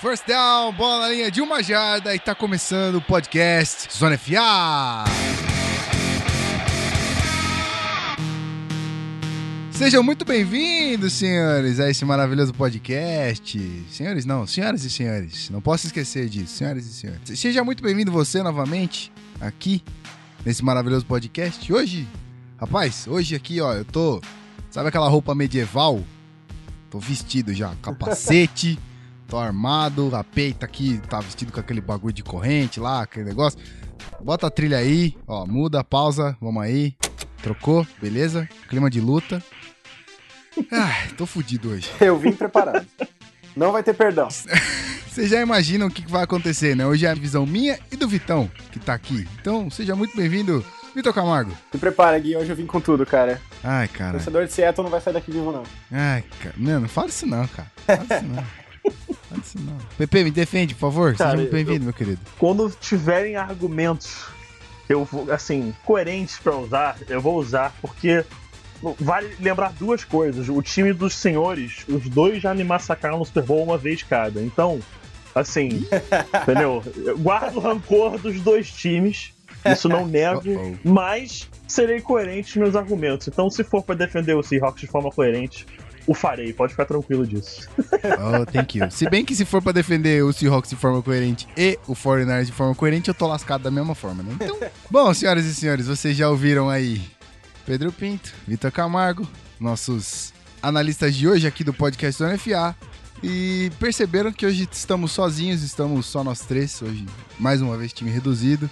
First down, bola na linha de uma jarda e tá começando o podcast Zona FA. Sejam muito bem-vindos, senhores, a esse maravilhoso podcast. Senhores, não, senhoras e senhores, não posso esquecer disso, senhoras e senhores. Seja muito bem-vindo você novamente aqui nesse maravilhoso podcast. Hoje, rapaz, hoje aqui, ó, eu tô. Sabe aquela roupa medieval? Tô vestido já, capacete, tô armado, a peita aqui tá vestido com aquele bagulho de corrente lá, aquele negócio. Bota a trilha aí, ó, muda, pausa, vamos aí. Trocou, beleza? Clima de luta. Ai, tô fudido hoje. Eu vim preparado. Não vai ter perdão. Vocês já imaginam o que vai acontecer, né? Hoje é a visão minha e do Vitão, que tá aqui. Então, seja muito bem-vindo, Vitor Camargo. Se prepara, Gui. Hoje eu vim com tudo, cara. Ai, O cara. torcedor de Seattle não vai sair daqui vivo, não. Ai, cara. Não, não fala isso não, cara. Fala isso não. Não. Pepe, me defende, por favor. Seja Cara, muito bem-vindo, eu- meu querido. quando tiverem argumentos eu vou, assim, coerentes pra usar, eu vou usar, porque vale lembrar duas coisas. O time dos senhores, os dois já me massacraram no Super Bowl uma vez cada. Então, assim, entendeu? Eu guardo o rancor dos dois times, isso não nego, mas serei coerente nos meus argumentos. Então, se for pra defender o Seahawks de forma coerente, o farei, pode ficar tranquilo disso. Oh, thank you. Se bem que se for pra defender o Seahawks de forma coerente e o 49ers de forma coerente, eu tô lascado da mesma forma, né? Então, bom, senhoras e senhores, vocês já ouviram aí Pedro Pinto, Vitor Camargo, nossos analistas de hoje aqui do podcast do NFA. E perceberam que hoje estamos sozinhos, estamos só nós três, hoje mais uma vez time reduzido.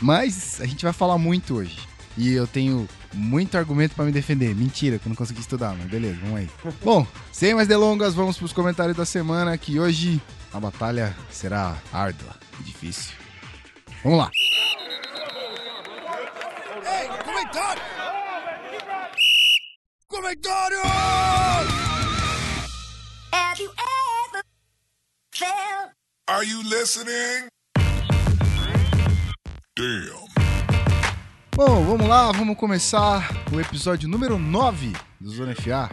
Mas a gente vai falar muito hoje. E eu tenho muito argumento pra me defender. Mentira, que eu não consegui estudar, mas beleza, vamos aí. Bom, sem mais delongas, vamos pros comentários da semana, que hoje a batalha será árdua e difícil. Vamos lá. Ei, comentário! Comentário! Have you ever felt Are you listening? Damn. Bom, vamos lá, vamos começar o episódio número 9 do Zona FA.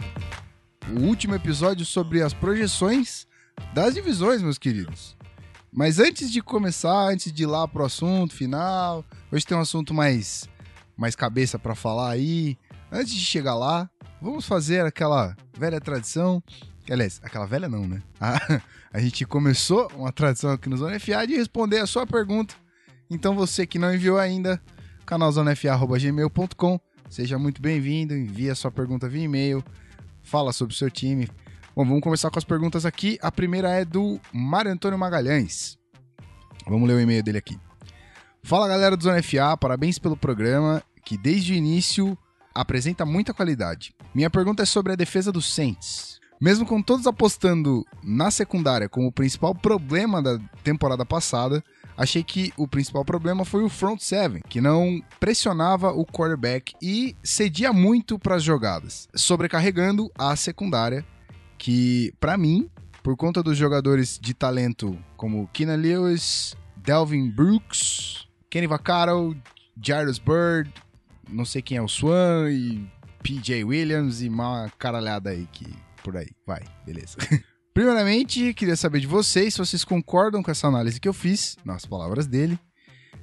O último episódio sobre as projeções das divisões, meus queridos. Mas antes de começar, antes de ir lá pro assunto final, hoje tem um assunto mais, mais cabeça pra falar aí. Antes de chegar lá, vamos fazer aquela velha tradição. Aliás, aquela velha não, né? A, a gente começou uma tradição aqui no Zona FA de responder a sua pergunta. Então você que não enviou ainda, canalzonefa.gmail.com. Seja muito bem-vindo, envie a sua pergunta via e-mail, fala sobre o seu time. Bom, vamos começar com as perguntas aqui. A primeira é do Mário Antônio Magalhães. Vamos ler o e-mail dele aqui. Fala galera do Zona FA, parabéns pelo programa que desde o início apresenta muita qualidade. Minha pergunta é sobre a defesa dos Saints. Mesmo com todos apostando na secundária como o principal problema da temporada passada, achei que o principal problema foi o front seven, que não pressionava o quarterback e cedia muito para as jogadas, sobrecarregando a secundária, que para mim, por conta dos jogadores de talento como Keenan Lewis, Delvin Brooks, Kenny Vaccaro, Jairus Bird, não sei quem é o Swan e PJ Williams e uma caralhada aí que por aí, vai, beleza. Primeiramente, queria saber de vocês se vocês concordam com essa análise que eu fiz, nas palavras dele,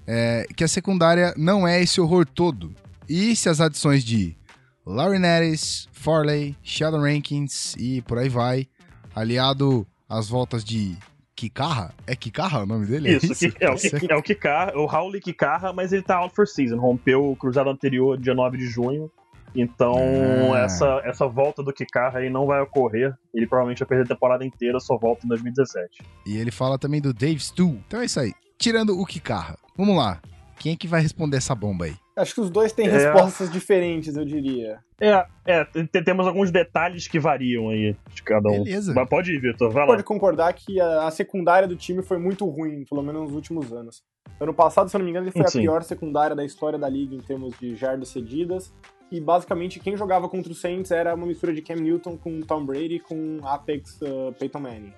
é, que a secundária não é esse horror todo. E se as adições de Larry Nares, Farley, Sheldon Rankins e por aí vai, aliado às voltas de Kikaha, é Kikaha o nome dele? Isso, é, o Tá certo. que, é o Kikar, o Raul Kikar, mas ele tá out for season. Rompeu o cruzado anterior, dia 9 de junho. Então, Ah. essa, essa volta do Kikar aí não vai ocorrer. Ele provavelmente vai perder a temporada inteira, só volta em 2017. E ele fala também do Dave Stu. Então é isso aí. Tirando o Kikaha. Vamos lá. Quem é que vai responder essa bomba aí? Acho que os dois têm É. respostas diferentes, eu diria. É, é, te- temos alguns detalhes que variam aí de cada um. Beleza. Mas pode ir, Vitor, vai lá. Pode concordar que a, a secundária do time foi muito ruim, pelo menos nos últimos anos. Ano passado, se eu não me engano, ele foi Sim. a pior secundária da história da liga em termos de jardas cedidas. E basicamente quem jogava contra o Saints era uma mistura de Cam Newton com Tom Brady com Apex uh, Peyton Manning.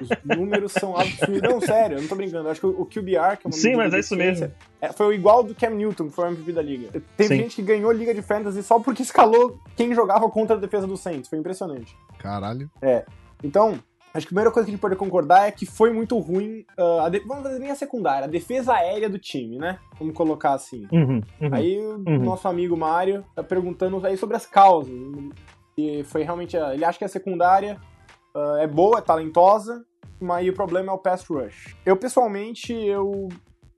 Os números são absurdos. Não, sério, eu não tô brincando. Eu acho que o QBR, que é uma Sim, mas é isso mesmo. é, foi o igual do Cam Newton, que foi o MVP da liga. Teve Sim. gente que ganhou liga de fantasy só porque escalou quem jogava contra a defesa do Saints. Foi impressionante. Caralho. Então, Acho que a primeira coisa que a gente pode concordar é que foi muito ruim. ah, a de- Vamos fazer nem a secundária, a defesa aérea do time, né? Vamos colocar assim. Uhum, uhum. Aí o nosso amigo Mário tá perguntando aí sobre as causas. E foi realmente. a- Ele acha que a secundária ah, é boa, é talentosa, mas aí o problema é o pass rush. Eu, pessoalmente, eu.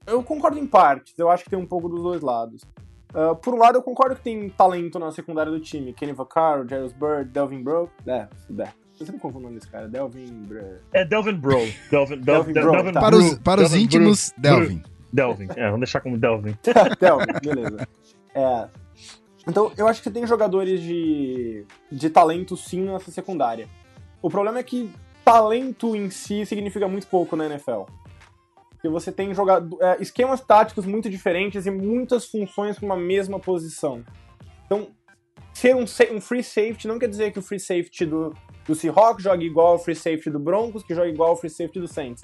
Eu concordo em partes, eu acho que tem um pouco dos dois lados. Ah, por um lado, eu concordo que tem talento na secundária do time. Kenny Vaccaro, Jairus Bird, Delvin Bro. É, se der. Eu sempre confundo o nome desse cara. Delvin. É Delvin Bro. Delvin, Delvin Del- Bro, Delvin tá. Para os, para os Delvin íntimos, Bro. Delvin. Delvin. É, vamos deixar como Delvin. Delvin, beleza. É. Então, eu acho que tem jogadores de, de talento sim nessa secundária. O problema é que talento em si significa muito pouco na NFL. Porque você tem jogado, é, esquemas táticos muito diferentes e muitas funções para uma mesma posição. Então, ser um, um free safety não quer dizer que o free safety do, do Seahawks jogue igual ao free safety do Broncos, que joga igual ao free safety do Saints.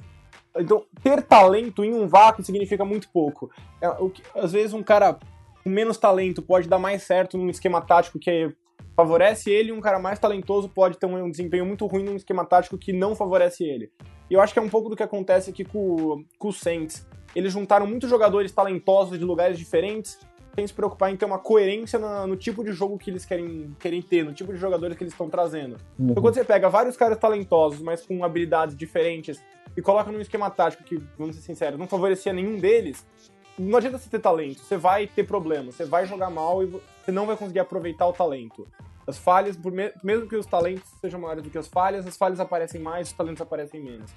Então, ter talento em um vácuo significa muito pouco. É, o que- às vezes um cara com menos talento pode dar mais certo num esquema tático que favorece ele, e um cara mais talentoso pode ter um desempenho muito ruim num esquema tático que não favorece ele. E eu acho que é um pouco do que acontece aqui com, com o Saints. Eles juntaram muitos jogadores talentosos de lugares diferentes, sem se preocupar em ter uma coerência na- no tipo de jogo que eles querem, querem ter, no tipo de jogadores que eles estão trazendo. Então, quando você pega vários caras talentosos, mas com habilidades diferentes, e coloca num esquema tático que, vamos ser sinceros, não favorecia nenhum deles, não adianta você ter talento, você vai ter problema, você vai jogar mal e vo- você não vai conseguir aproveitar o talento. As falhas, mesmo que os talentos sejam maiores do que as falhas, as falhas aparecem mais, os talentos aparecem menos.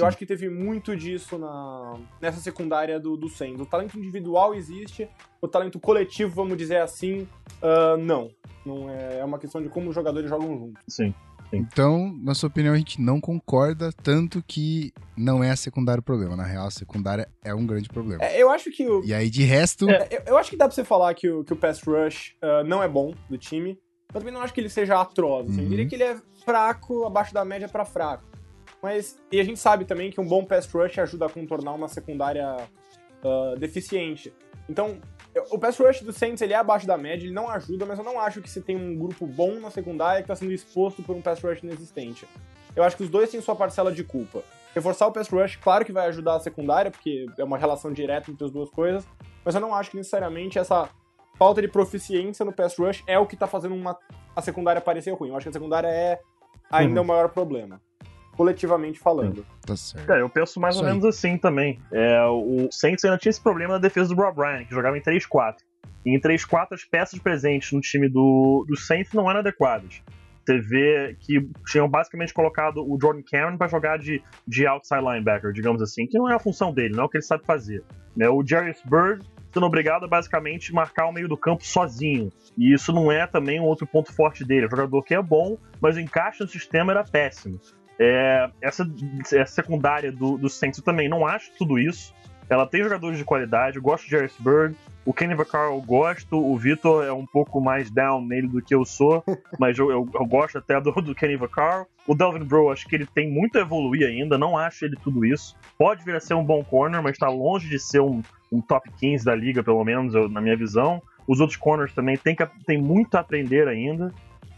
Eu acho que teve muito disso na, nessa secundária do, do. O talento individual existe, o talento coletivo, vamos dizer assim, ah, não. Não é, é uma questão de como os jogadores jogam juntos. Sim. Então, na sua opinião, a gente não concorda, tanto que não é a secundária o problema. Na real, a secundária é um grande problema. É, eu acho que o, E aí, de resto, É. Eu, eu acho que dá pra você falar que o, que o pass rush ah, não é bom do time. Eu também não acho que ele seja atroz. assim. Eu Uhum. diria que ele é fraco, abaixo da média pra fraco. Mas, e a gente sabe também que um bom pass rush ajuda a contornar uma secundária ah, deficiente. Então, o pass rush do Saints ele é abaixo da média, ele não ajuda, mas eu não acho que se tem um grupo bom na secundária que tá sendo exposto por um pass rush inexistente. Eu acho que os dois têm sua parcela de culpa. Reforçar o pass rush, claro que vai ajudar a secundária, porque é uma relação direta entre as duas coisas, mas eu não acho que necessariamente essa falta de proficiência no pass rush é o que tá fazendo uma, a secundária parecer ruim. Eu acho que a secundária é ainda Uhum. o maior problema, coletivamente falando. tá certo. É, eu penso mais Isso ou aí. menos assim também. É, o Saints ainda tinha esse problema na defesa do Rob Ryan, que jogava em 3-4. E em 3-4 as peças presentes no time do, do Saints não eram adequadas. Você vê que tinham basicamente colocado o Jordan Cameron para jogar de, de outside linebacker, digamos assim, que não é a função dele, não é o que ele sabe fazer. Né? O Jarius Bird sendo obrigado a basicamente marcar o meio do campo sozinho. E isso não é também um outro ponto forte dele. É um jogador que é bom, mas o encaixe no sistema era péssimo. É, essa, essa secundária do, do Saints eu também não acho tudo isso. Ela tem jogadores de qualidade, eu gosto de Jarvis Bird, o Kenny Vaccaro eu gosto, o Vitor é um pouco mais down nele do que eu sou, mas eu, eu, eu gosto até do, do Kenny Vaccaro. O Delvin Bro, acho que ele tem muito a evoluir ainda, não acho ele tudo isso. Pode vir a ser um bom corner, mas está longe de ser um, um top 15 da liga, pelo menos, eu- na minha visão. Os outros corners também tem, que, tem muito a aprender ainda.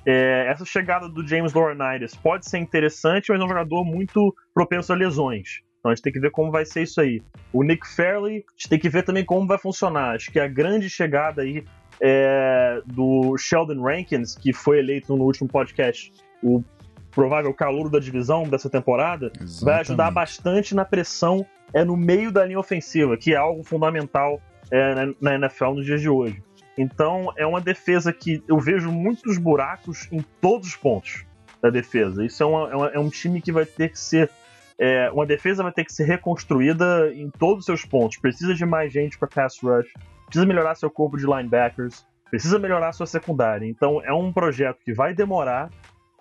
É, essa chegada do James Laurinaitis pode ser interessante, mas é um jogador muito propenso a lesões. Então a gente tem que ver como vai ser isso aí. O Nick Fairley, a gente tem que ver também como vai funcionar. Acho que a grande chegada aí é do Sheldon Rankins, que foi eleito no último podcast o provável calouro da divisão dessa temporada, vai ajudar Exatamente. bastante na pressão é no meio da linha ofensiva, que é algo fundamental é, na NFL nos dias de hoje. Então é uma defesa que eu vejo muitos buracos em todos os pontos da defesa. Isso é, uma- é uma- é um time que vai ter que ser. é, uma defesa vai ter que ser reconstruída em todos os seus pontos. Precisa de mais gente para pass rush, precisa melhorar seu corpo de linebackers, precisa melhorar sua secundária. Então é um projeto que vai demorar,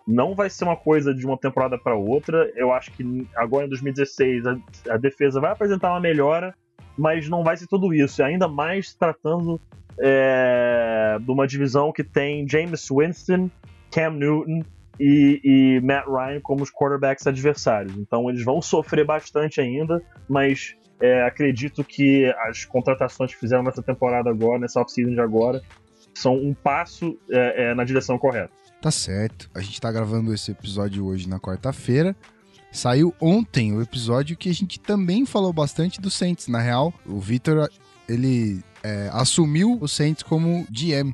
não vai ser uma coisa de uma temporada para outra. Eu acho que agora em 2016 a, a defesa vai apresentar uma melhora, mas não vai ser tudo isso. Ainda mais tratando é, de uma divisão que tem James Winston, Cam Newton e, e Matt Ryan como os quarterbacks adversários. Então eles vão sofrer bastante ainda, mas é, acredito que as contratações que fizeram nessa temporada agora, nessa off-season de agora, são um passo é, é, na direção correta. Tá certo. A gente tá gravando esse episódio hoje na quarta-feira. Saiu ontem o episódio que a gente também falou bastante do Saints. Na real, o Vitor, ele é, assumiu o Saints como GM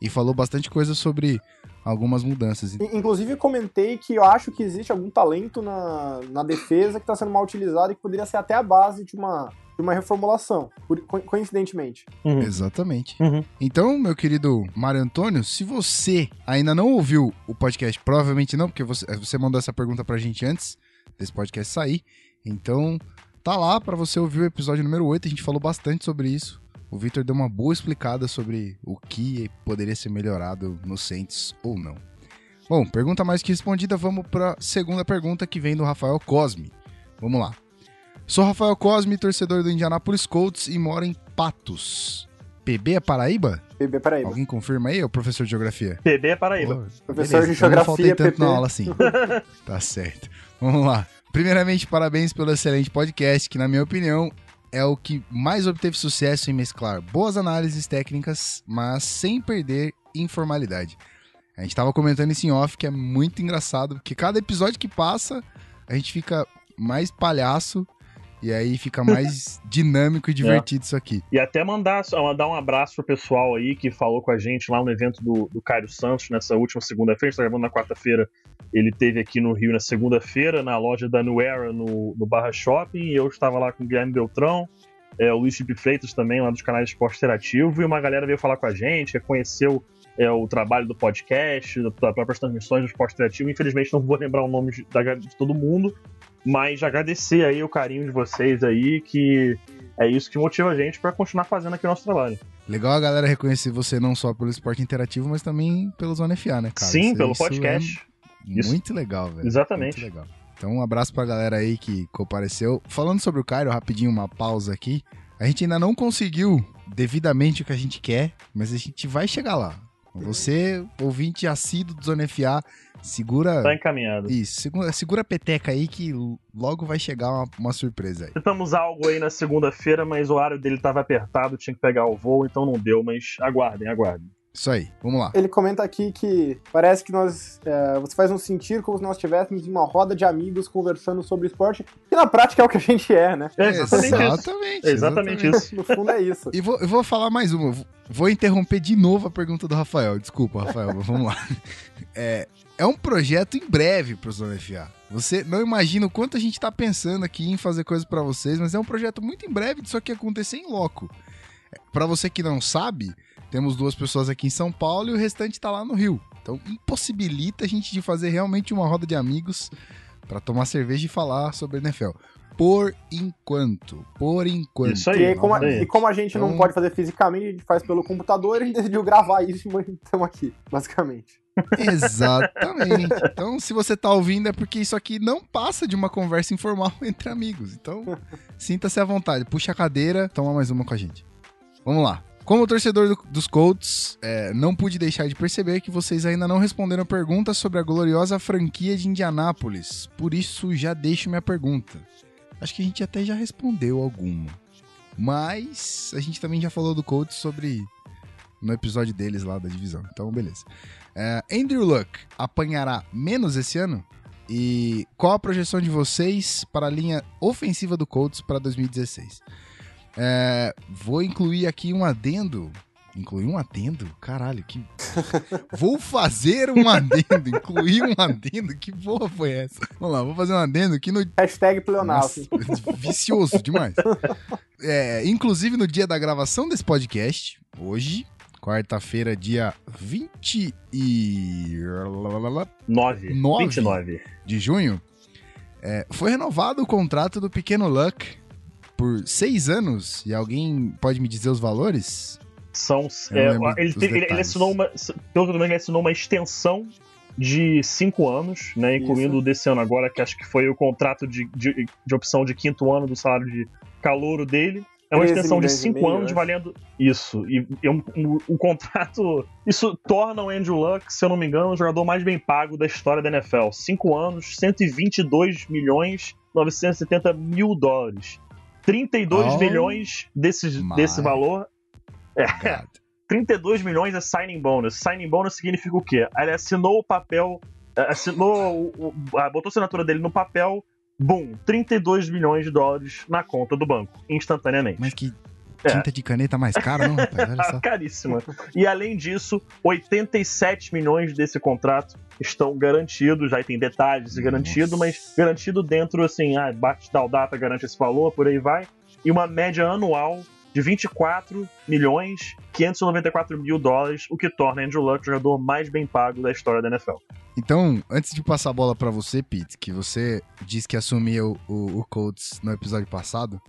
e falou bastante coisa sobre algumas mudanças. In- Inclusive, comentei que eu acho que existe algum talento na, na defesa que está sendo mal utilizado e que poderia ser até a base de uma, de uma reformulação, por- co- coincidentemente. Uhum. Exatamente. Uhum. Então, meu querido Mário Antônio, se você ainda não ouviu o podcast, provavelmente não, porque você, você mandou essa pergunta pra gente antes desse podcast sair. Então, tá lá pra você ouvir o episódio número 8. A gente falou bastante sobre isso. O Victor deu uma boa explicada sobre o que poderia ser melhorado no Saints ou não. Bom, pergunta mais que respondida, vamos pra segunda pergunta que vem do Rafael Cosme. Vamos lá. Sou Rafael Cosme, torcedor do Indianapolis Colts e moro em Patos. PB é Paraíba? PB, peraí. Alguém confirma aí, ô professor de geografia? PB é Paraíba. Pô, Professor de então não faltei geografia, tanto PP. na aula assim. tá certo. Vamos lá. Primeiramente, parabéns pelo excelente podcast, que na minha opinião é o que mais obteve sucesso em mesclar boas análises técnicas, mas sem perder informalidade. A gente tava comentando isso em off, que é muito engraçado, porque cada episódio que passa, a gente fica mais palhaço e aí fica mais dinâmico e divertido isso aqui. E até mandar, mandar um abraço pro pessoal aí que falou com a gente lá no evento do, do Caio Santos nessa última segunda-feira. A gente tá gravando na quarta-feira. Ele teve aqui no Rio na segunda-feira, na loja da New Era, no, no Barra Shopping. E eu estava lá com o Guilherme Beltrão, é, o Luiz Felipe Freitas também, lá dos canais de Esporte Interativo. E uma galera veio falar com a gente, reconheceu é, o trabalho do podcast, das próprias transmissões do Esporte Interativo. Infelizmente não vou lembrar o nome de, de todo mundo, mas agradecer aí o carinho de vocês aí, que é isso que motiva a gente para continuar fazendo aqui o nosso trabalho. Legal a galera reconhecer você não só pelo esporte interativo, mas também pelo Zona FA, né, cara? Sim, Isso- pelo isso podcast. Isso. Muito legal, velho. Exatamente. Muito legal. Então, um abraço pra galera aí que compareceu. Falando sobre o Cairo, rapidinho, uma pausa aqui. A gente ainda não conseguiu devidamente o que a gente quer, mas a gente vai chegar lá. Você, ouvinte assíduo do Zona FA, segura. Tá encaminhado. Isso, segura, segura a peteca aí que logo vai chegar uma, uma surpresa aí. Tentamos algo aí na segunda-feira, mas o horário dele tava apertado, tinha que pegar o voo, então não deu, mas aguardem, aguardem. Isso aí, vamos lá. Ele comenta aqui que parece que nós. é, você faz nos sentir como se nós estivéssemos em uma roda de amigos conversando sobre esporte, que na prática é o que a gente é, né? É exatamente isso. Exatamente, É exatamente isso. No fundo é isso. E vou, eu vou falar mais uma. eu vou- interromper de novo a pergunta do Rafael. Desculpa, Rafael, mas vamos lá. É, é um projeto em breve pro Zona FA. Você não imagina o quanto a gente tá pensando aqui em fazer coisas pra vocês, mas é um projeto muito em breve disso aqui acontecer em loco. Pra você que não sabe, temos duas pessoas aqui em São Paulo e o restante tá lá no Rio. Então impossibilita a gente de fazer realmente uma roda de amigos pra tomar cerveja e falar sobre NFL. Por enquanto. Por enquanto. Isso aí. E, como a, e como a gente não Então- pode fazer fisicamente, a gente faz pelo computador, a gente decidiu gravar isso e estamos aqui, basicamente. Exatamente. Então, se você tá ouvindo, é porque isso aqui não passa de uma conversa informal entre amigos. Então, sinta-se à vontade. Puxa a cadeira, toma mais uma com a gente. Vamos lá. Como torcedor do- dos Colts, é, não pude deixar de perceber que vocês ainda não responderam perguntas sobre a gloriosa franquia de Indianápolis. Por isso, já deixo minha pergunta. Acho que a gente até já respondeu alguma. Mas a gente também já falou do Colts sobre no episódio deles lá da divisão. Então, beleza. É, Andrew Luck apanhará menos esse ano? E qual a projeção de vocês para a linha ofensiva do Colts para 2016? É, vou incluir aqui um adendo. Incluir um adendo? Caralho, que. vou fazer um adendo. Incluir um adendo? Que porra foi essa? Vamos lá, vou fazer um adendo que no Hashtag pleonasmo. nossa, vicioso demais. É, inclusive, no dia da gravação desse podcast, hoje, quarta-feira, dia 20 e... 9. Nove? 29. de junho, é, foi renovado o contrato do Pequeno Luck por seis anos. E alguém pode me dizer os valores? São. É, ele, teve- ele- ele assinou uma. Pelo que eu me lembro, ele assinou uma extensão de cinco anos, né? Incluindo o desse ano agora, que acho que foi o contrato de, de, de opção de quinto ano do salário de calouro dele. É uma 13 extensão de cinco meio, anos valendo isso. E, e um, um- um contrato. Isso torna o Andrew Luck, se eu não me engano, o jogador mais bem pago da história da NFL. Cinco anos, 122 milhões 970 mil dólares. 32 Oh milhões desses, desse valor God. 32 milhões é signing bonus. Signing bonus significa o quê? Ele assinou o papel, eh, assinou, botou a assinatura dele no papel Boom, 32 milhões de dólares na conta do banco, instantaneamente. Mas que É. tinta de caneta mais cara, não, rapaz? Olha só. Caríssima. E além disso, 87 milhões desse contrato estão garantidos, já tem detalhes de garantido, mas garantido dentro, assim, ah, bate tal data, garante esse valor, por aí vai. E uma média anual de 24 milhões 594 mil dólares, o que torna Andrew Luck o jogador mais bem pago da história da NFL. Então, antes de passar a bola pra você, Pete, que você disse que assumia o, o, Colts no episódio passado,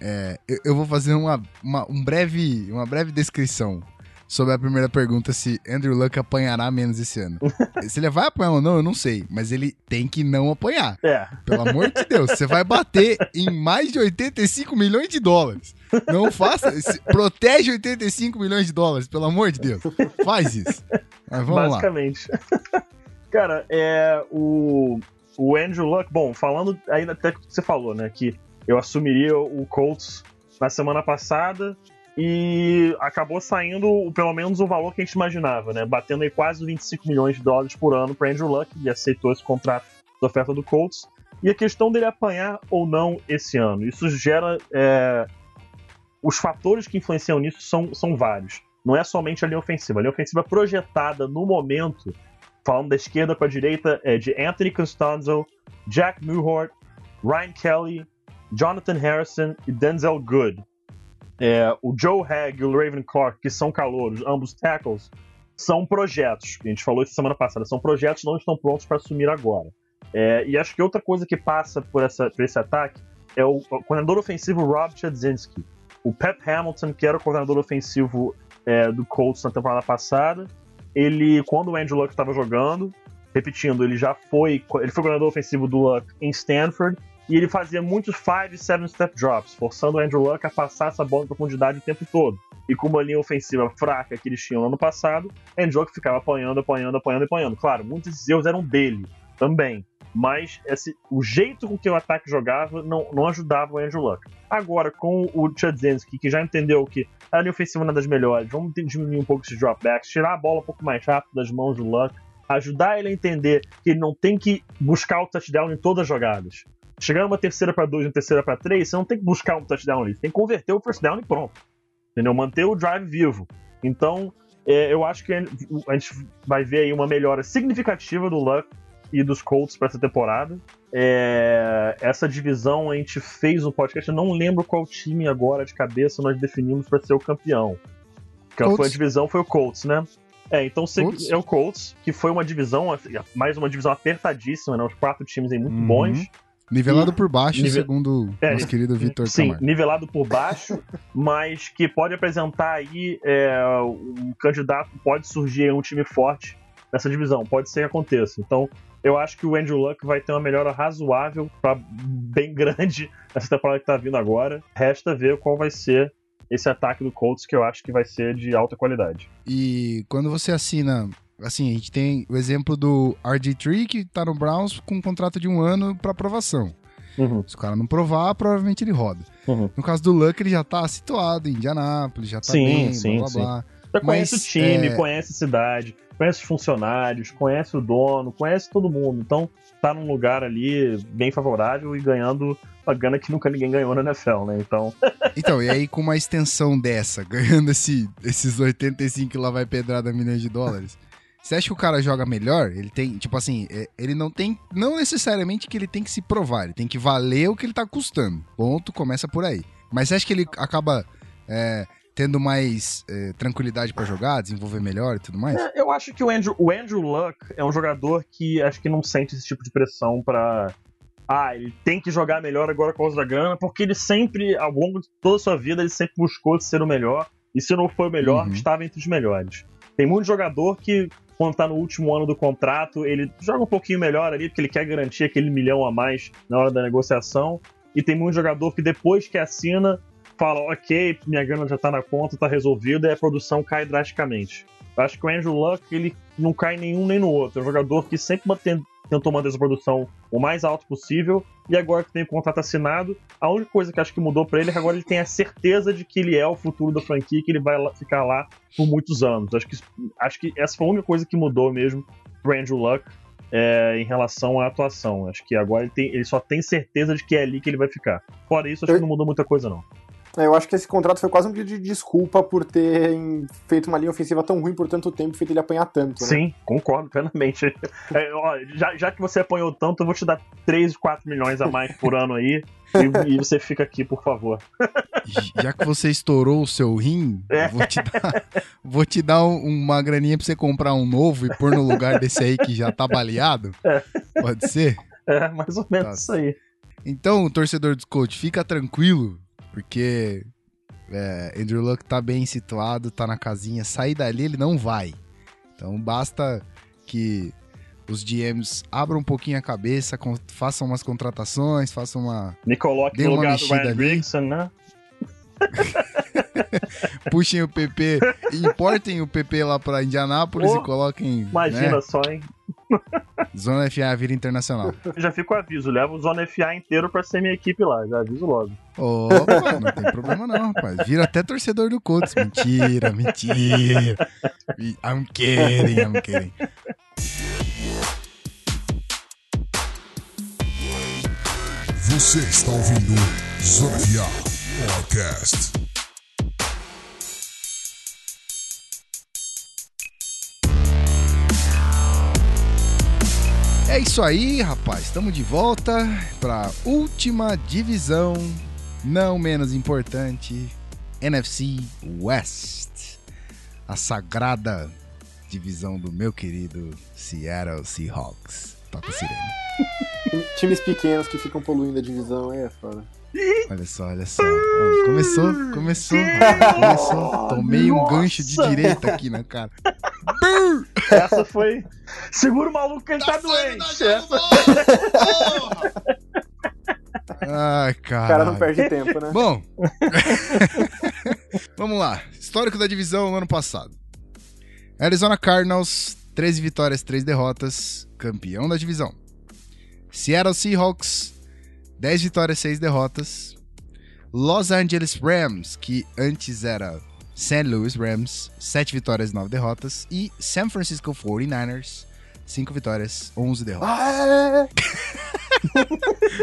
é, eu, eu vou fazer uma, uma, um breve, uma breve descrição sobre a primeira pergunta se Andrew Luck apanhará menos esse ano. se ele vai apanhar ou não, eu não sei, mas ele tem que não apanhar. É, Pelo amor de Deus, você vai bater em mais de 85 milhões de dólares. Não faça. Protege 85 milhões de dólares, pelo amor de Deus. Faz isso. Mas vamos lá. basicamente. Cara, é o, o Andrew Luck, bom, falando ainda até que você falou, né, que eu assumiria o Colts na semana passada e acabou saindo pelo menos o valor que a gente imaginava, né, batendo aí quase 25 milhões de dólares por ano para Andrew Luck e aceitou esse contrato da oferta do Colts. E a questão dele apanhar ou não esse ano, isso gera é, os fatores que influenciam nisso são, são vários. Não é somente a linha ofensiva. A linha ofensiva projetada no momento, falando da esquerda para a direita, é de Anthony Costanzo, Jack Newhart, Ryan Kelly, Jonathan Harrison e Denzel Good. É, o Joe Hagg e o Raven Clark, que são calouros, ambos tackles, são projetos. A gente falou isso semana passada. São projetos que não estão prontos para assumir agora. É, e acho que outra coisa que passa por, essa, por esse ataque é o, o coordenador ofensivo Rob Chadzinski. O Pep Hamilton, que era o coordenador ofensivo é, do Colts na temporada passada, ele, quando o Andrew Luck estava jogando, repetindo, ele já foi, ele foi coordenador ofensivo do Luck em Stanford, e ele fazia muitos 5 e 7 step drops, forçando o Andrew Luck a passar essa bola em profundidade o tempo todo. E com uma linha ofensiva fraca que eles tinham no ano passado, Andrew Luck ficava apanhando, apanhando, apanhando, apanhando. Claro, muitos desses erros eram dele também, mas esse, o jeito com que o ataque jogava não, não ajudava o Andrew Luck. Agora, com o Chadzinski, que já entendeu que a linha ofensiva não é das melhores, vamos diminuir um pouco esses dropbacks, tirar a bola um pouco mais rápido das mãos do Luck, ajudar ele a entender que ele não tem que buscar o touchdown em todas as jogadas. Chegar numa terceira para dois, uma terceira para três, você não tem que buscar um touchdown ali, você tem que converter o first down e pronto. Entendeu? Manter o drive vivo. Então, é, eu acho que a gente vai ver aí uma melhora significativa do Luck e dos Colts para essa temporada. É, essa divisão a gente fez um podcast, eu não lembro qual time agora de cabeça nós definimos para ser o campeão. Que foi a divisão, foi o Colts, né? É, então se- é o Colts, que foi uma divisão, mais uma divisão apertadíssima, né? Os quatro times aí muito Uhum. bons. Nivelado por baixo, Nive- segundo É, nosso querido Vitor Sim, Camargo. nivelado por baixo, mas que pode apresentar aí é, um candidato, pode surgir um time forte nessa divisão, pode ser que aconteça. Então, eu acho que o Andrew Luck vai ter uma melhora razoável para bem grande nessa temporada que tá vindo agora. Resta ver qual vai ser esse ataque do Colts, que eu acho que vai ser de alta qualidade. E quando você assina, assim, a gente tem o exemplo do RG3 que tá no Browns com um contrato de um ano pra aprovação. Uhum, Se o cara não provar, provavelmente ele roda. uhum. No caso do Luck, ele já tá situado em Indianápolis, já tá Sim, bem, sim, blá blá sim. blá. Já conhece Mas, o time, é- conhece a cidade, conhece os funcionários, conhece o dono, conhece todo mundo. Então, tá num lugar ali bem favorável e ganhando uma grana que nunca ninguém ganhou na NFL, né? Então, Então, e aí com uma extensão dessa, ganhando esse, esses 85 que lá vai pedrada milhões de dólares, você acha que o cara joga melhor? Ele tem, tipo assim, é, ele não tem, não necessariamente que ele tem que se provar, ele tem que valer o que ele tá custando. Ponto, começa por aí. Mas você acha que ele acaba é, tendo mais é, tranquilidade pra jogar, desenvolver melhor e tudo mais? é, eu acho que o Andrew, o Andrew Luck é um jogador que acho que não sente esse tipo de pressão pra. Ah, ele tem que jogar melhor agora por causa da grana, porque ele sempre, ao longo de toda a sua vida, ele sempre buscou ser o melhor. E se não foi o melhor, Uhum. estava entre os melhores. Tem muito jogador que, quando tá no último ano do contrato, ele joga um pouquinho melhor ali, porque ele quer garantir aquele milhão a mais na hora da negociação. E tem muito jogador que depois que assina, fala, ok, minha grana já tá na conta, tá resolvida, e a produção cai drasticamente. Acho que o Andrew Luck, ele não cai nenhum nem no outro. É um jogador que sempre mantém- tentou manter essa produção o mais alto possível, e agora que tem o contrato assinado, a única coisa que acho que mudou pra ele é que agora ele tem a certeza de que ele é o futuro da franquia, que ele vai ficar lá por muitos anos. Acho que, acho que essa foi a única coisa que mudou mesmo pro Andrew Luck. é, em relação à atuação. Acho que agora ele, tem- ele só tem certeza de que é ali que ele vai ficar. Fora isso, acho que não mudou muita coisa, não. É, Eu acho que esse contrato foi quase um pedido de desculpa por ter feito uma linha ofensiva tão ruim por tanto tempo e feito ele apanhar tanto, né? Sim, concordo plenamente. É, ó, já, já que você apanhou tanto, eu vou te dar 3, 4 milhões a mais por ano aí. E, e você fica aqui, por favor. Já que você estourou o seu rim, É. vou te dar, vou te dar um- uma graninha pra você comprar um novo e pôr no lugar desse aí que já tá baleado. Pode ser? É, mais ou menos Tá. isso aí. Então, torcedor dos Colts, fica tranquilo, porque é, Andrew Luck tá bem situado, tá na casinha. Sair dali ele não vai. Então basta que os GMs abram um pouquinho a cabeça, façam umas contratações, façam uma. Me coloque no lugar do Ryan. Grigson, né? puxem o PP, importem o PP lá pra Indianápolis Oh, e coloquem. Imagina né, só, hein? Zona FA Vira Internacional. Eu já fico aviso, levo o Zona FA inteiro pra ser minha equipe lá, já aviso logo. Opa, não tem problema não, rapaz. Vira até torcedor do Colts. Mentira, mentira. I'm kidding, I'm kidding. Você está ouvindo Zona FA Podcast. É isso aí, rapaz. Estamos de volta para última divisão, não menos importante, NFC West. A sagrada divisão do meu querido Seattle Seahawks. Toca sirene. Times pequenos que ficam poluindo a divisão, é foda. Olha só, olha só. Começou, começou, começou. Tomei um gancho de Nossa. direita aqui na cara. Essa foi. Segura o maluco que ele tá, doente. Essa... Ai, O cara. cara não perde tempo, né? Bom, vamos lá. Histórico da divisão no ano passado. Arizona Cardinals, 13 vitórias, 3 derrotas, campeão da divisão. Seattle Seahawks, 10 vitórias, 6 derrotas. Los Angeles Rams, que antes era St. Louis Rams, 7 vitórias, 9 derrotas. E San Francisco 49ers, 5 vitórias, 11 derrotas. Ah,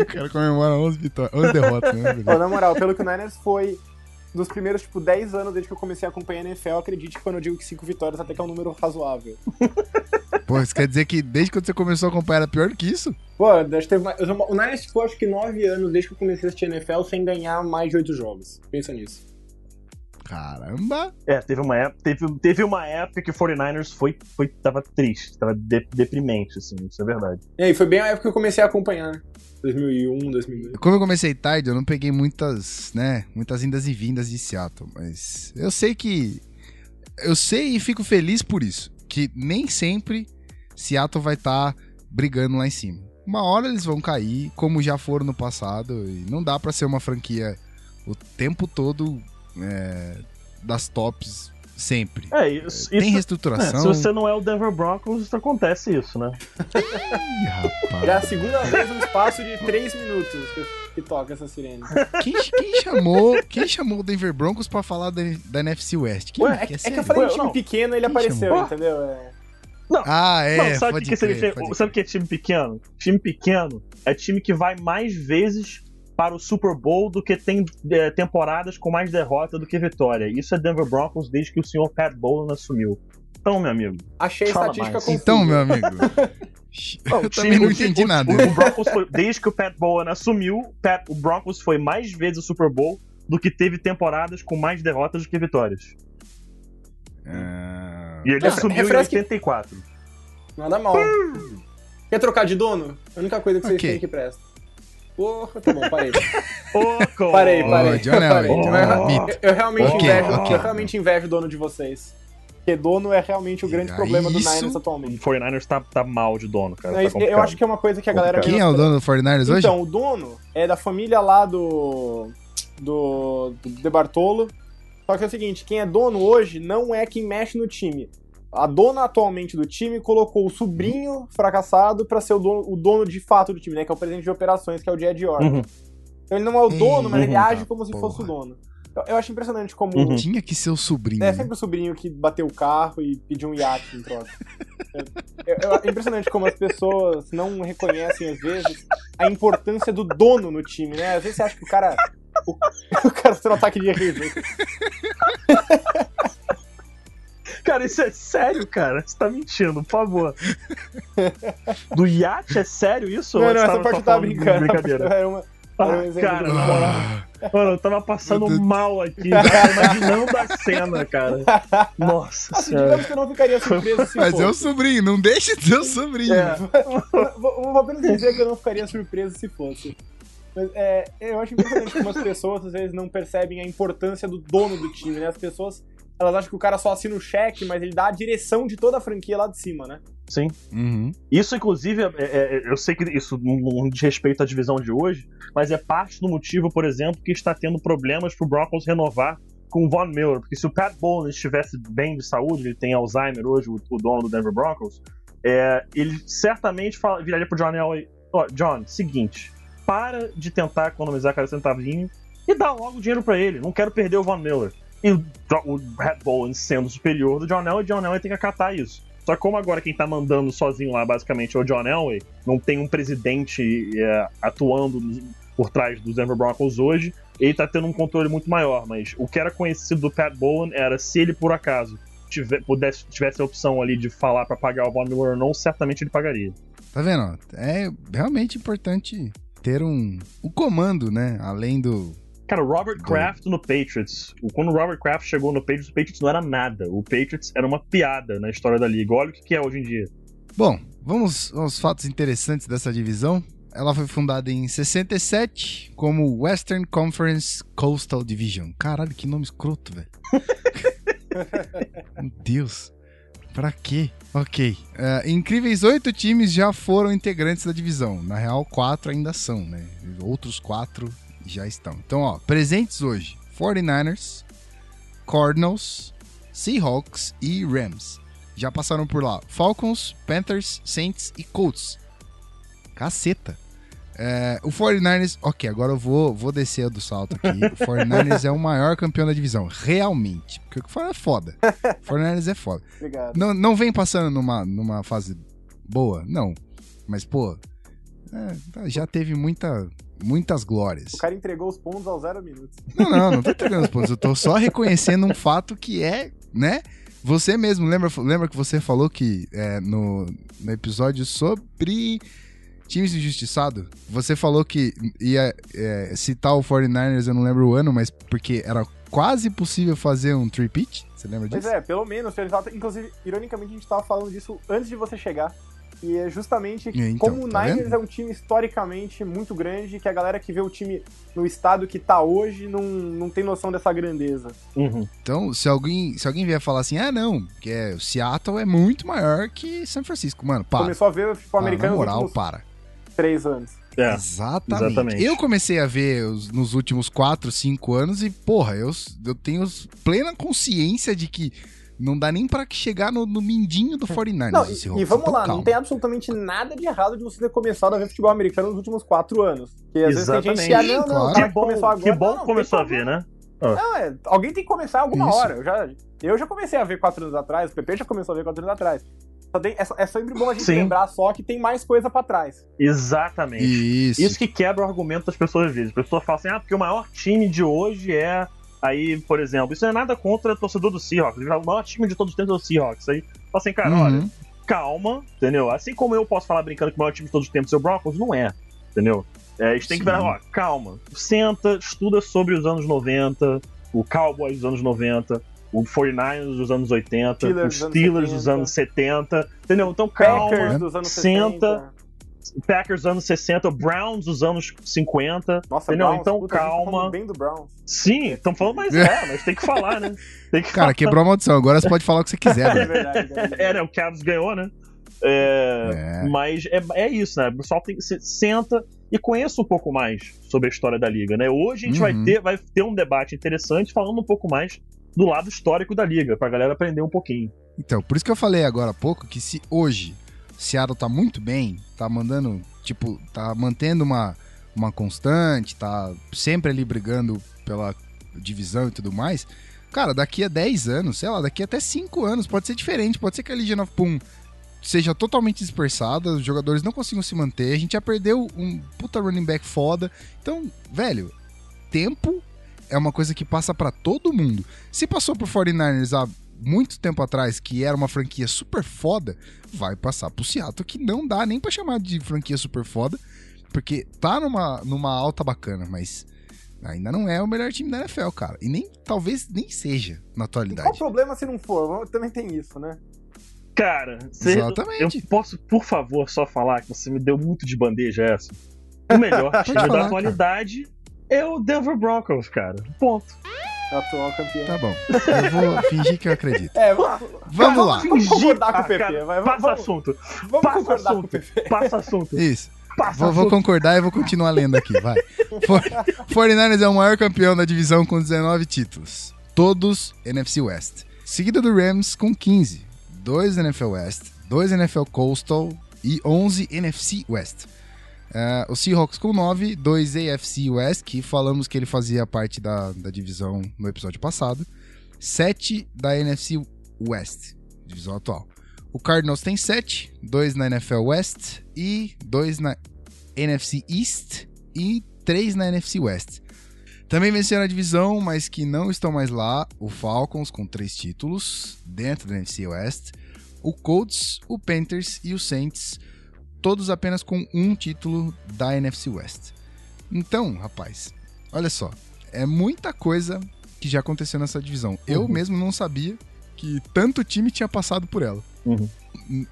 O cara comemora 11, vitórias, 11 derrotas, né? Pô, na moral, pelo que o Niners foi dos primeiros, tipo, 10 anos desde que eu comecei a acompanhar a NFL, acredite quando eu digo que 5 vitórias até que é um número razoável. Pô, isso quer dizer que desde quando você começou a acompanhar era pior do que isso? Pô, teve mais- o Niners ficou acho que 9 anos desde que eu comecei a assistir NFL sem ganhar mais de 8 jogos. Pensa nisso. Caramba! É, teve uma época, teve, teve uma época que o 49ers foi, foi, tava triste, tava de- deprimente, assim, isso é verdade. E aí, foi bem a época que eu comecei a acompanhar, né? 2001, 2002. Como eu comecei tarde, eu não peguei muitas, né, muitas indas e vindas de Seattle, mas eu sei que eu sei e fico feliz por isso, que nem sempre Seattle vai estar brigando lá em cima. Uma hora eles vão cair, como já foram no passado, e não dá pra ser uma franquia o tempo todo é, das tops sempre. É, isso. Tem isso- é, reestruturação. se você não é o Denver Broncos, acontece isso, né? Ih, rapaz. É a segunda vez no espaço de 3 minutos que, que toca essa sirene. Quem, quem chamou, quem chamou o Denver Broncos pra falar da, da NFC West? Quem, Ué, é, que é que eu falei Ué, de time não. pequeno ele Quem apareceu, chamou? entendeu? É. Ah, é, não, sabe o que, crer, Sabe o que é time pequeno? Time pequeno é time que vai mais vezes para o Super Bowl do que tem é, temporadas com mais derrota do que vitória. Isso é Denver Broncos desde que o senhor Pat Bowlen assumiu. Então, meu amigo. Achei a estatística mais. confusa. Então, meu amigo. Não, eu o também time- não time- entendi o- nada. O, o Broncos foi, desde que o Pat Bowlen assumiu, Pat- o Broncos foi mais vezes o Super Bowl do que teve temporadas com mais derrotas do que vitórias. Ah, E ele Ah, assumiu refresque- em 84. Nada mal. Quer trocar de dono? A única coisa que vocês Ok. têm que presta. Porra, tá bom, parei. Parei, parei. John parei. John Mas Elway. eu, eu realmente Ok, invejo, ok. eu realmente invejo o dono de vocês. Porque dono é realmente o grande E problema do isso- Niners O atualmente. 49ers tá, tá mal de dono, cara. É tá eu acho que é uma coisa que a galera Quem é o dono do 49ers hoje? Então, o dono é da família lá do. do. do De Bartolo. Só que é o seguinte, quem é dono hoje não é quem mexe no time. A dona atualmente do time colocou o sobrinho fracassado pra ser o dono, o dono de fato do time, né? Que é o presidente de operações, que é o Jed York. Uhum. Então ele não é o dono, mas ele Eita age como se fosse o porra. dono. Eu, eu acho impressionante como. Uhum. Tinha que ser o sobrinho. É né? sempre o sobrinho que bateu o carro e pediu um iate em troca. É, é- é impressionante como as pessoas não reconhecem, às vezes, a importância do dono no time, né? Às vezes você acha que o cara. O, cara tem um ataque de riso. Cara, isso é sério, cara? Você tá mentindo, por favor. Do iate, é sério isso? Não, não, essa parte tava de brincando. Brincadeira. Era uma, era um Ah, cara. Ah, Mano, eu tava passando mal aqui, tô imaginando a cena, cara. Nossa Assim, senhora. digamos que eu não ficaria surpreso se mas é o fosse. sobrinho, não deixe de ser o sobrinho. É, vou, vou apenas dizer que eu não ficaria surpreso se fosse. Mas é, eu acho impressionante como as pessoas às vezes não percebem a importância do dono do time, né? As pessoas elas acham que o cara só assina o cheque, mas ele dá a direção de toda a franquia lá de cima, né? Sim. Uhum. Isso, inclusive, é- é- é- eu sei que isso não, diz respeito à divisão de hoje, mas é parte do motivo, por exemplo, que está tendo problemas pro Broncos renovar com o Von Miller. Porque se o Pat Bowlen estivesse bem de saúde, ele tem Alzheimer hoje, o, o dono do Denver Broncos, é, ele certamente fala- viraria pro John Elway: Ó, John, seguinte, para de tentar economizar cada centavinho e dá logo o dinheiro pra ele. Não quero perder o Von Miller. E o, o Pat Bowlen sendo superior do John Elway, o John Elway tem que acatar isso. Só que como agora quem tá mandando sozinho lá, basicamente, é o John Elway, não tem um presidente é, atuando por trás dos Denver Broncos hoje, ele tá tendo um controle muito maior. Mas o que era conhecido do Pat Bowen era se ele, por acaso, tiver, pudesse, tivesse a opção ali de falar pra pagar o Von Miller ou não, certamente ele pagaria. Tá vendo? É realmente importante ter um, um comando, né? Além do. Cara, o Robert Kraft no Patriots. Quando o Robert Kraft chegou no Patriots, o Patriots não era nada. O Patriots era uma piada na história da liga. Olha o que que é hoje em dia. Bom, vamos aos fatos interessantes dessa divisão. Ela foi fundada em 67 como Western Conference Coastal Division. Caralho, que nome escroto, velho. Meu Deus. Pra quê? Ok. É, incríveis oito times já foram integrantes da divisão. Na real, quatro ainda são, né? Outros quatro já estão. Então, ó, presentes hoje: 49ers, Cardinals, Seahawks e Rams. Já passaram por lá Falcons, Panthers, Saints e Colts. Caceta. É, o 49ers, ok, agora eu vou, vou descer do salto aqui. O 49ers é o maior campeão da divisão, realmente. Porque o 49ers é foda. O 49ers é foda. Obrigado. Não, não vem passando numa, numa fase boa, não. Mas, pô, é, tá, já teve muita, muitas glórias. O cara entregou os pontos aos zero minutos. Não, não, não tô entregando os pontos. Eu tô só reconhecendo um fato que é, né? Você mesmo, lembra, lembra que você falou que é, no, no episódio sobre times injustiçados, você falou que ia é, citar o 49ers, eu não lembro o ano, mas porque era quase possível fazer um three-pitch? Você lembra Pois disso? é, pelo menos, inclusive, ironicamente, a gente tava falando disso antes de você chegar. E é justamente É, então, como o tá Niners vendo? é um time historicamente muito grande, que a galera que vê o time no estado que tá hoje não, não tem noção dessa grandeza. Uhum. Então, se alguém, se alguém vier falar assim, ah, não, que é, o Seattle é muito maior que São Francisco, mano, para. Começou a ver o futebol Ah, na americano moral, últimos para. Três anos. É. Exatamente. exatamente. Eu comecei a ver os- nos últimos 4, 5 anos e, porra, eu, eu tenho plena consciência de que não dá nem pra chegar no, no mindinho do 49ers. Não, do e, e vamos então lá, calma. não tem absolutamente nada de errado de você ter começado a ver futebol americano nos últimos quatro anos. Porque às vezes tem gente que, ah, Exatamente. não, não, Claro. Que bom, começou agora. que bom não, não, começou a ver, né? Não, é, alguém tem que começar alguma Isso. hora. Eu já, eu já comecei a ver quatro anos atrás, o PP já começou a ver quatro anos atrás. É, é sempre bom a gente Sim. lembrar só que tem mais coisa pra trás. Exatamente. Isso. Isso que quebra o argumento das pessoas às vezes. As pessoas falam assim, ah, porque o maior time de hoje é. Aí, por exemplo, isso não é nada contra o torcedor do Seahawks. O maior time de todos os tempos é o Seahawks. Aí, fala assim, cara, Uhum. olha, calma, entendeu? Assim como eu posso falar brincando que o maior time de todos os tempos é o Broncos, não é, entendeu? É, a gente tem que ver, ó, calma. Senta, estuda sobre os anos 90, o Cowboys dos anos 90, o 49ers dos anos 80, Steelers os Steelers dos 70. anos 70, entendeu? Então calma. Packers dos anos senta. 60. Packers dos anos 60, Browns dos anos 50. Nossa, Entendeu? Browns, Então, puta, tá calma. falando bem do Browns. Sim, estamos falando, mas é, mas tem que falar, né? Tem que Cara, quebrou a maldição. Agora você pode falar o que você quiser, É velho. verdade, cara. É, né? O Cavs ganhou, né? É, É. Mas é, é isso, né? O pessoal tem que se, senta e conheça um pouco mais sobre a história da liga, né? Hoje a gente vai, Uhum. ter, vai ter um debate interessante falando um pouco mais do lado histórico da liga, pra galera aprender um pouquinho. Então, por isso que eu falei agora há pouco que se hoje Seattle tá muito bem, tá mandando, tipo, tá mantendo uma, uma constante, tá sempre ali brigando pela divisão e tudo mais. Cara, daqui a 10 anos, sei lá, daqui até 5 anos, pode ser diferente. Pode ser que a Legion of Boom seja totalmente dispersada, os jogadores não consigam se manter. A gente já perdeu um puta running back foda. Então, velho, tempo é uma coisa que passa pra todo mundo. Se passou pro 49ers há muito tempo atrás, que era uma franquia super foda, vai passar pro Seattle, que não dá nem pra chamar de franquia super foda, porque tá numa, numa alta bacana, mas ainda não é o melhor time da NFL, cara. E nem talvez nem seja na Qual atualidade. o problema se não for? Também tem isso, né? Cara, você- Exatamente. eu posso, por favor, só falar que você me deu muito de bandeja essa. O melhor time falar, da cara. É o Denver Broncos, cara. Ponto. É o atual campeão. Tá bom. Eu vou fingir que eu acredito. É, vamos, Vamos lá. Vamos concordar com o PP, cara, vai, Passa vamos- assunto. vamos passa assunto. Passa assunto. Isso. Passa Vou, vou assunto. concordar e vou continuar lendo aqui, vai. For- 49ers é o maior campeão da divisão com 19 títulos. Todos NFC West. Seguido do Rams com 15. 2 NFL West, 2 NFL Coastal e 11 NFC West. Ah, o Seahawks com 9, 2 AFC West, que falamos que ele fazia parte da, da divisão no episódio passado. 7 da NFC West, divisão atual. O Cardinals tem 7, 2 na NFL West e 2 na NFC East e 3 na NFC West. Também venceram a divisão, mas que não estão mais lá, o Falcons com 3 títulos dentro da NFC West, o Colts, o Panthers e o Saints, todos apenas com um título da NFC West. Então, rapaz, olha só, é muita coisa que já aconteceu nessa divisão. Eu Uhum. mesmo não sabia que tanto time tinha passado por ela. Uhum.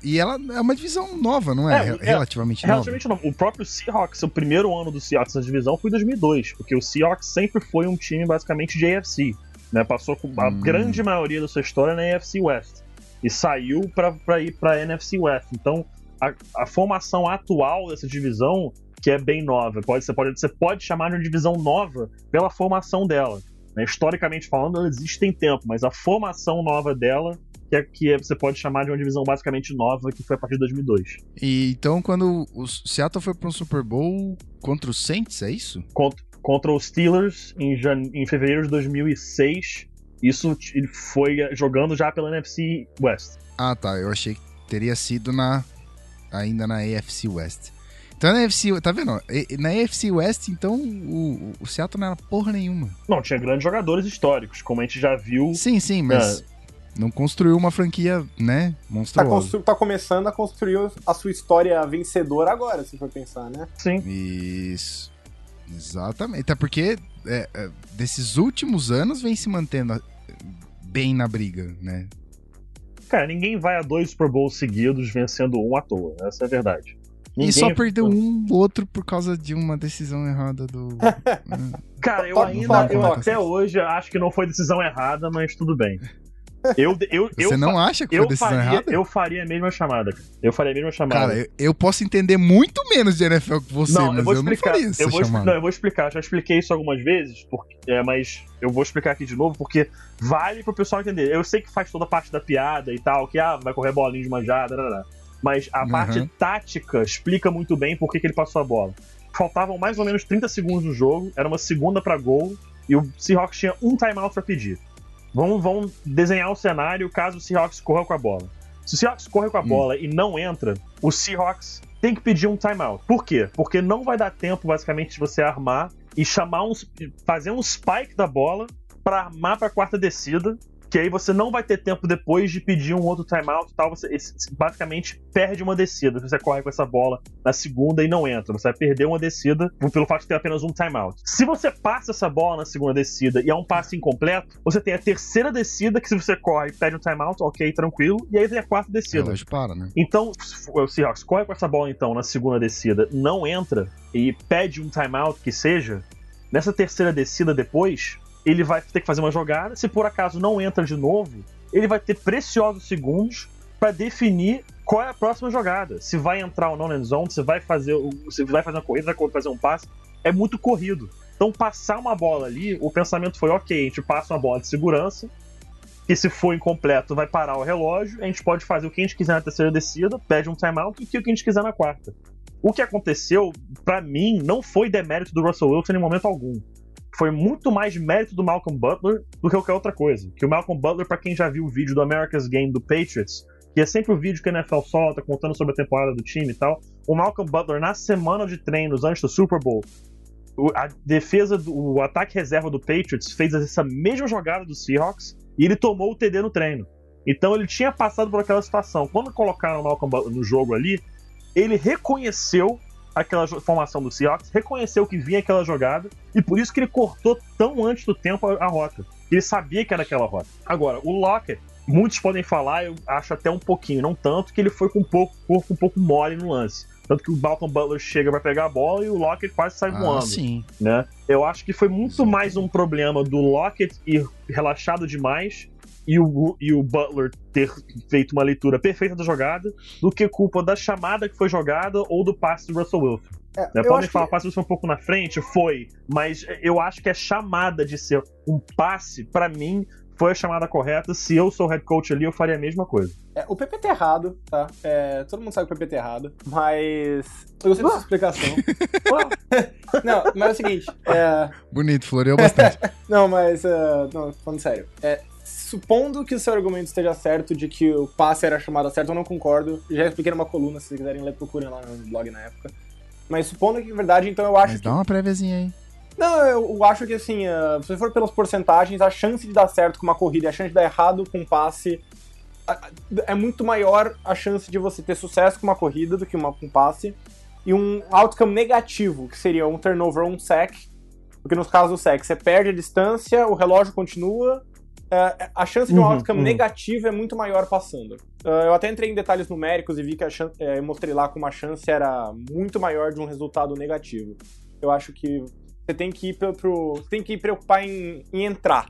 E ela é uma divisão nova, não é? É, é, relativamente nova. Relativamente não. O próprio Seahawks, o primeiro ano do Seahawks na divisão foi em 2002, porque o Seahawks sempre foi um time basicamente de AFC. Né? Passou com a Hum. grande maioria da sua história na AFC West. E saiu para ir para NFC West. Então, a, a formação atual dessa divisão, que é bem nova, pode, você, pode, você pode chamar de uma divisão nova pela formação dela. né? Historicamente falando, ela existe tem tempo, mas a formação nova dela que, é, que é- você pode chamar de uma divisão basicamente nova, que foi a partir de 2002. E então, quando o Seattle foi para um Super Bowl contra o Saints, é isso? contra, contra os Steelers em, em fevereiro de 2006. Isso ele foi jogando já pela NFC West. Ah, tá. Eu achei que teria sido na ainda na AFC West. Então, na AFC, tá vendo? Na AFC West, então, o, o Seattle não era porra nenhuma. Não, tinha grandes jogadores históricos, como a gente já viu. Sim, sim, mas não construiu uma franquia, né, Tá, monstruosa. constru- tá começando a construir a sua história vencedora agora, se for pensar, né? Sim. Isso. Exatamente. Até porque é, é, desses últimos anos vem se mantendo bem na briga, né? Cara, ninguém vai a dois Super Bowls seguidos vencendo um à toa. Essa é a verdade. E só perdeu um outro por causa de uma decisão errada do. Cara, eu Toque, ainda, toque, eu até hoje acho que não foi decisão errada, mas tudo bem. Eu, eu, eu, Você não acha que foi eu decisão faria, errada? eu faria a mesma chamada. cara. Eu faria a mesma chamada. Cara, eu, eu posso entender muito menos de NFL que você, não, mas eu vou eu explicar. não faria essa eu, vou chamada. não, eu vou explicar. Já expliquei isso algumas vezes, porque, é, mas eu vou explicar aqui de novo porque vale pro pessoal entender. Eu sei que faz toda a parte da piada e tal, que ah, vai correr bolinha de manjada, mas a Uhum. parte tática explica muito bem por que, que ele passou a bola. Faltavam mais ou menos 30 segundos no jogo, era uma segunda pra gol e o Seahawks tinha um timeout pra pedir. Vamos, vamos desenhar o cenário caso o Seahawks corra com a bola. Se o Seahawks corre com a Hum. bola e não entra, o Seahawks tem que pedir um timeout. Por quê? Porque não vai dar tempo, basicamente, de você armar e chamar um. fazer um spike da bola pra armar pra quarta descida. Que aí você não vai ter tempo depois de pedir um outro timeout e tal. Você basicamente perde uma descida. Se você corre com essa bola na segunda e não entra. Você vai perder uma descida pelo fato de ter apenas um timeout. Se você passa essa bola na segunda descida e é um passe incompleto, você tem a terceira descida, que se você corre e pede um timeout, ok, tranquilo. E aí tem a quarta descida. Relógio para, né? Então, se o Seahawks corre com essa bola então na segunda descida, não entra e pede um timeout que seja, nessa terceira descida depois, ele vai ter que fazer uma jogada. Se por acaso não entra de novo, ele vai ter preciosos segundos para definir qual é a próxima jogada. Se vai entrar ou não na zone, se vai fazer, se vai fazer uma corrida, vai fazer um passe. É muito corrido. Então, passar uma bola ali, o pensamento foi: ok, a gente passa uma bola de segurança, que se for incompleto vai parar o relógio, a gente pode fazer o que a gente quiser na terceira descida, pede um timeout e o que a gente quiser na quarta. O que aconteceu, pra mim, não foi demérito do Russell Wilson em momento algum. Foi muito mais mérito do Malcolm Butler do que qualquer outra coisa. Que o Malcolm Butler, para quem já viu o vídeo do America's Game do Patriots, que é sempre o vídeo que a NFL solta contando sobre a temporada do time e tal, o Malcolm Butler na semana de treinos antes do Super Bowl, a defesa do o ataque reserva do Patriots fez essa mesma jogada do Seahawks e ele tomou o TD no treino. Então ele tinha passado por aquela situação. Quando colocaram o Malcolm Butler no jogo ali, ele reconheceu aquela formação do Seahawks, reconheceu que vinha aquela jogada e por isso que ele cortou tão antes do tempo a, a rota. Ele sabia que era aquela rota. Agora, o Lockett, muitos podem falar, eu acho até um pouquinho, não tanto, que ele foi com um pouco, corpo um pouco mole no lance. Tanto que o Malcolm Butler chega pra pegar a bola e o Lockett quase sai Ah, voando sim. né? Eu acho que foi muito mais um problema do Lockett ir relaxado demais e o, e o Butler ter feito uma leitura perfeita da jogada do que culpa da chamada que foi jogada ou do passe do Russell Wilson. É, Né? eu Podem acho falar, que- o passe do Wilson um pouco na frente, foi, mas eu acho que a chamada de ser um passe, pra mim, foi a chamada correta. Se eu sou o head coach ali, eu faria a mesma coisa. É, o PP tá errado, tá? É, todo mundo sabe que o PP tá errado, mas. Eu gostei dessa explicação. não, mas é o seguinte. é, Bonito, floreou bastante. Não, mas. é, não, falando sério. É, supondo que o seu argumento esteja certo de que o passe era a chamada certa, eu não concordo. Já expliquei numa coluna, se vocês quiserem ler, procurem lá no blog na época. Mas supondo que é verdade, então eu acho Mas que. dá uma préviazinha aí. Não, eu, eu acho que assim, uh, se for pelas porcentagens, a chance de dar certo com uma corrida e a chance de dar errado com um passe. É muito maior a chance de você ter sucesso com uma corrida do que uma com um passe. E um outcome negativo, que seria um turnover ou um sack. Porque nos casos do sack, você perde a distância, o relógio continua. É, a chance de um Uhum, outcome uhum. negativo é muito maior passando. Uh, eu até entrei em detalhes numéricos e vi que a chan- é, eu mostrei lá como a chance era muito maior de um resultado negativo. Eu acho que você tem que ir pro, pro- você tem que preocupar em, em entrar.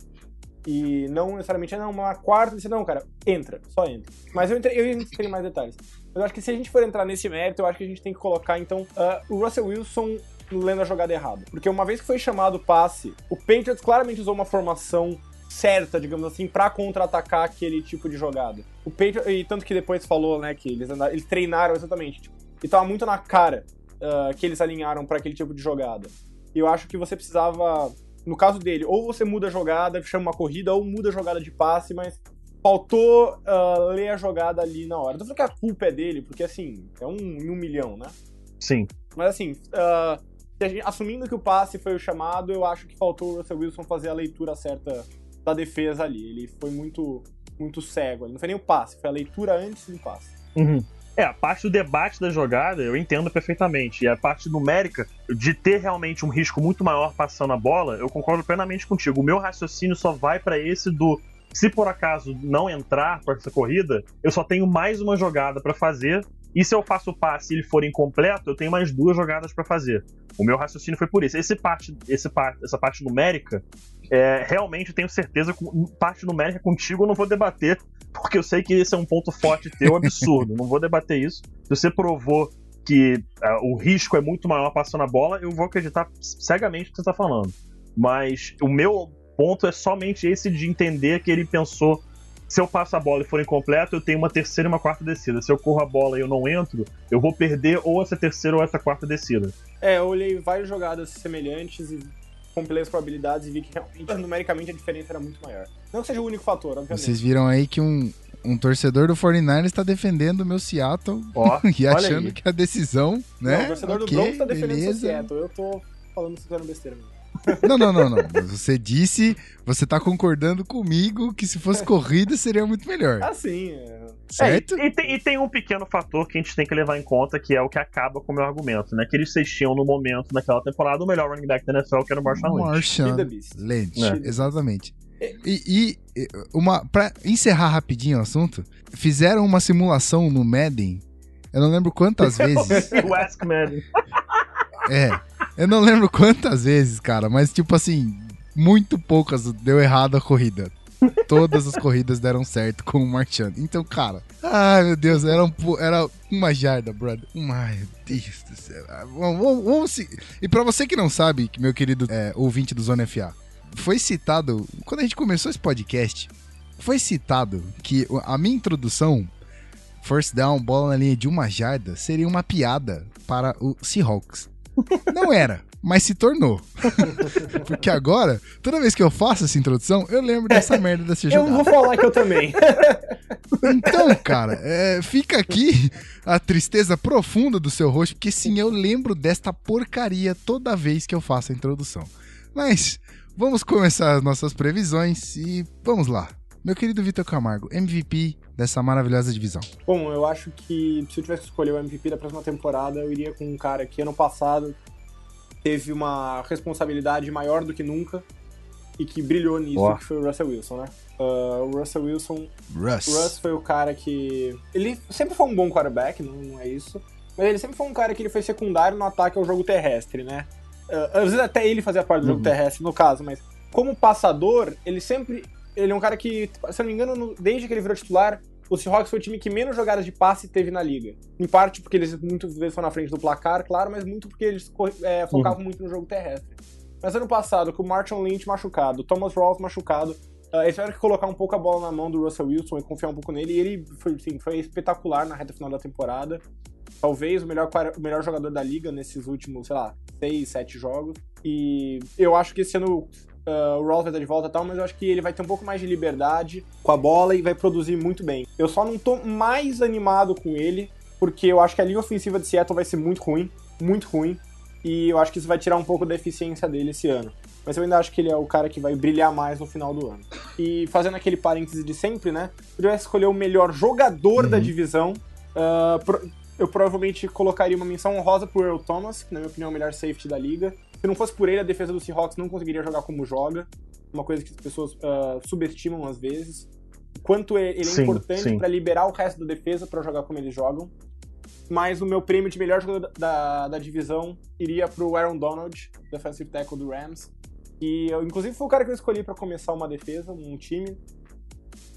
E não necessariamente, ah, não, uma quarta, você não, cara, entra, só entra. Mas eu entrei, eu entrei em mais detalhes. Mas eu acho que se a gente for entrar nesse mérito, eu acho que a gente tem que colocar, então, ah, o Russell Wilson lendo a jogada errada. Porque uma vez que foi chamado o passe, o Patriots claramente usou uma formação certa, digamos assim, pra contra-atacar aquele tipo de jogada. O Patriots, e tanto que depois falou, né, que eles, andaram, eles treinaram exatamente. Tipo, e tava muito na cara ah, que eles alinharam pra aquele tipo de jogada. E eu acho que você precisava, no caso dele, ou você muda a jogada, chama uma corrida, ou muda a jogada de passe, mas faltou ah, ler a jogada ali na hora. Não tô falando que a culpa é dele, porque assim, é um em um milhão, né? Sim. Mas assim, gente- assumindo que o passe foi o chamado, eu acho que faltou o Russell Wilson fazer a leitura certa da defesa ali. Ele foi muito, muito cego. ali. Não foi nem o passe, foi a leitura antes do passe. Uhum. É, a parte do debate da jogada eu entendo perfeitamente. E a parte numérica, de ter realmente um risco muito maior passando a bola, eu concordo plenamente contigo. O meu raciocínio só vai pra esse do. Se por acaso não entrar pra essa corrida, eu só tenho mais uma jogada pra fazer. E se eu faço o passe e ele for incompleto, eu tenho mais duas jogadas pra fazer. O meu raciocínio foi por isso. Esse parte, esse parte, essa parte numérica, é, realmente eu tenho certeza, parte numérica contigo eu não vou debater, porque eu sei que esse é um ponto forte teu absurdo. não vou debater isso. Se você provou que ah, o risco é muito maior passando a bola, eu vou acreditar cegamente no que você está falando. Mas o meu ponto é somente esse de entender que ele pensou. Se eu passo a bola e for incompleto, eu tenho uma terceira e uma quarta descida. Se eu corro a bola e eu não entro, eu vou perder ou essa terceira ou essa quarta descida. É, eu olhei várias jogadas semelhantes e compilei as probabilidades e vi que realmente, numericamente, a diferença era muito maior. Não que seja o único fator, obviamente. Vocês viram aí que um, um torcedor do 49ers está defendendo o meu Seattle Ó, e achando aí. que a decisão, né? Não, o torcedor Ok, do Broncos tá defendendo o. Seattle. Eu tô falando eram besteira mesmo. Não, não, não, não. Você disse, você tá concordando comigo que se fosse corrida seria muito melhor. Ah, sim. é. Certo? É, e, tem, e tem um pequeno fator que a gente tem que levar em conta, que é o que acaba com o meu argumento, né? Que eles tinham no momento, naquela temporada, o melhor running back da NFL, que era o Marshall Lynch. Beast. Lynch, É. exatamente. E, e uma para encerrar rapidinho o assunto, fizeram uma simulação no Madden. Eu não lembro quantas vezes. o Ask Man. É. Eu não lembro quantas vezes, cara, mas tipo assim, muito poucas deu errado a corrida. Todas as corridas deram certo com o Marchand. Então, cara, ai meu Deus, era, um, era uma jarda, brother. Ai, meu Deus do céu. Ah, Vamos, vamos, se- E pra você que não sabe, meu querido é, ouvinte do Zona FA, foi citado, quando a gente começou esse podcast, foi citado que a minha introdução, first down, bola na linha de uma jarda, seria uma piada para o Seahawks. Não era. mas se tornou. Porque agora, toda vez que eu faço essa introdução, eu lembro dessa merda dessa Eu jogada. vou falar que eu também. Então, cara, é, fica aqui a tristeza profunda do seu rosto, porque sim, eu lembro desta porcaria toda vez que eu faço a introdução. Mas vamos começar as nossas previsões e vamos lá. Meu querido Vitor Camargo, MVP dessa maravilhosa divisão. Bom, eu acho que se eu tivesse que escolher o MVP da próxima temporada, eu iria com um cara que ano passado teve uma responsabilidade maior do que nunca e que brilhou nisso, que foi o Russell Wilson, né? Uh, o Russell Wilson Russ. O Russ foi o cara que. Ele sempre foi um bom quarterback, não, é isso. Mas ele sempre foi um cara que ele foi secundário no ataque ao jogo terrestre, né? Uh, às vezes até ele fazia parte do jogo Uhum. terrestre, no caso, mas como passador, ele sempre. Ele é um cara que, se eu não me engano, no- desde que ele virou titular, o Seahawks foi o time que menos jogadas de passe teve na liga. Em parte porque eles muitas vezes foram na frente do placar, claro, mas muito porque eles é, focavam muito no jogo terrestre. Mas ano passado, com o Marshall Lynch machucado, o Thomas Rawls machucado, uh, eles tiveram que colocar um pouco a bola na mão do Russell Wilson e confiar um pouco nele, e ele foi, sim, foi espetacular na reta final da temporada. Talvez o melhor, o melhor jogador da liga nesses últimos, sei lá, seis, sete jogos. E eu acho que esse ano uh, o Rawls vai estar de volta e tal, mas eu acho que ele vai ter um pouco mais de liberdade com a bola e vai produzir muito bem. Eu só não tô mais animado com ele, porque eu acho que a linha ofensiva de Seattle vai ser muito ruim, muito ruim, e eu acho que isso vai tirar um pouco da eficiência dele esse ano. Mas eu ainda acho que ele é o cara que vai brilhar mais no final do ano. E fazendo aquele parêntese de sempre, né? Se eu tivesse escolher o melhor jogador da divisão, ah, pro- eu provavelmente colocaria uma menção honrosa pro Earl Thomas, que na minha opinião é o melhor safety da liga. Se não fosse por ele, a defesa do Seahawks não conseguiria jogar como joga. Uma coisa que as pessoas ah, subestimam às vezes. O Quanto ele é Sim, importante para liberar o resto da defesa para jogar como eles jogam. Mas o meu prêmio de melhor jogador da, da divisão iria pro Aaron Donald, defensive tackle do Rams. E eu, inclusive, foi o cara que eu escolhi para começar uma defesa, um time.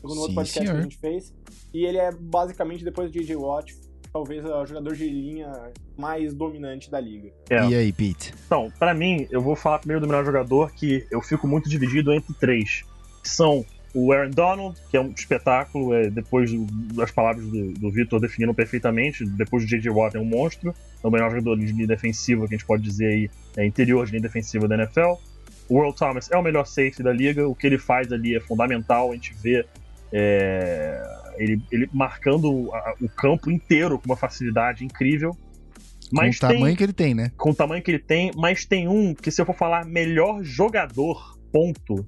No outro podcast que senhor. a gente fez. E ele é basicamente, depois do DJ Watt, talvez o jogador de linha mais dominante da liga. É. E aí, Pete? Então, pra mim, eu vou falar primeiro do melhor jogador, que eu fico muito dividido entre três. Que são o Aaron Donald, que é um espetáculo, é, depois das palavras do, do Vitor definiram perfeitamente, depois do J.J. Watt é um monstro, é o melhor jogador de linha defensiva que a gente pode dizer aí, é interior de linha defensiva da NFL. O Earl Thomas é o melhor safety da liga, o que ele faz ali é fundamental, a gente vê é, ele, ele marcando a- o campo inteiro com uma facilidade incrível. Mas Com o tem, tamanho que ele tem, né? com o tamanho que ele tem, mas tem um que, se eu for falar melhor jogador, ponto,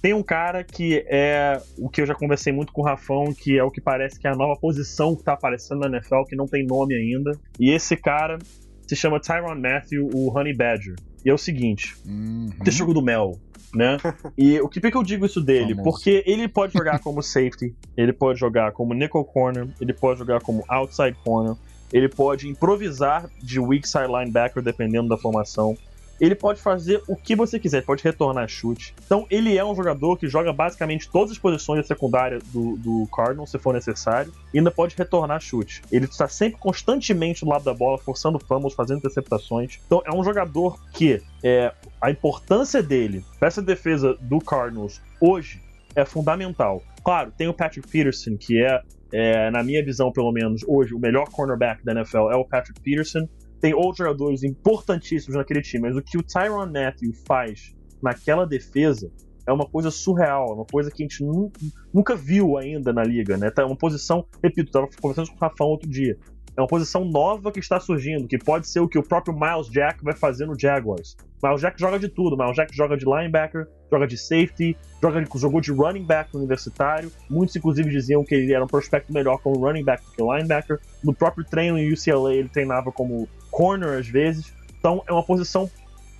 tem um cara que é o que eu já conversei muito com o Rafão, que é o que parece que é a nova posição que tá aparecendo na NFL, que não tem nome ainda. E esse cara se chama Tyron Matthew, o Honey Badger. E é o seguinte: Uhum. jogo do mel, né? E o que por que eu digo isso dele? Famoso. Porque ele pode jogar como safety, ele pode jogar como nickel corner, ele pode jogar como outside corner, ele pode improvisar de weak side linebacker dependendo da formação. Ele pode fazer o que você quiser, pode retornar chute. Então ele é um jogador que joga basicamente todas as posições da secundária do, do Cardinal, se for necessário, e ainda pode retornar chute. Ele está sempre constantemente do lado da bola, forçando fumbles, fazendo interceptações. Então é um jogador que é, a importância dele para essa defesa do Cardinals hoje é fundamental. Claro, tem o Patrick Peterson, que é, é, na minha visão, pelo menos, hoje, o melhor cornerback da NFL é o Patrick Peterson. Tem outros jogadores importantíssimos naquele time, mas o que o Tyron Matthew faz naquela defesa é uma coisa surreal, é uma coisa que a gente nu- nunca viu ainda na liga, né? Tá uma posição, repito, tava conversando com o Rafão outro dia. É uma posição nova que está surgindo, que pode ser o que o próprio Miles Jack vai fazer no Jaguars. Miles Jack joga de tudo, Miles Jack joga de linebacker, joga de safety, joga de, jogou de running back no universitário. Muitos, inclusive, diziam que ele era um prospecto melhor como running back do que linebacker. No próprio treino em UCLA, ele treinava como corner às vezes. Então, é uma posição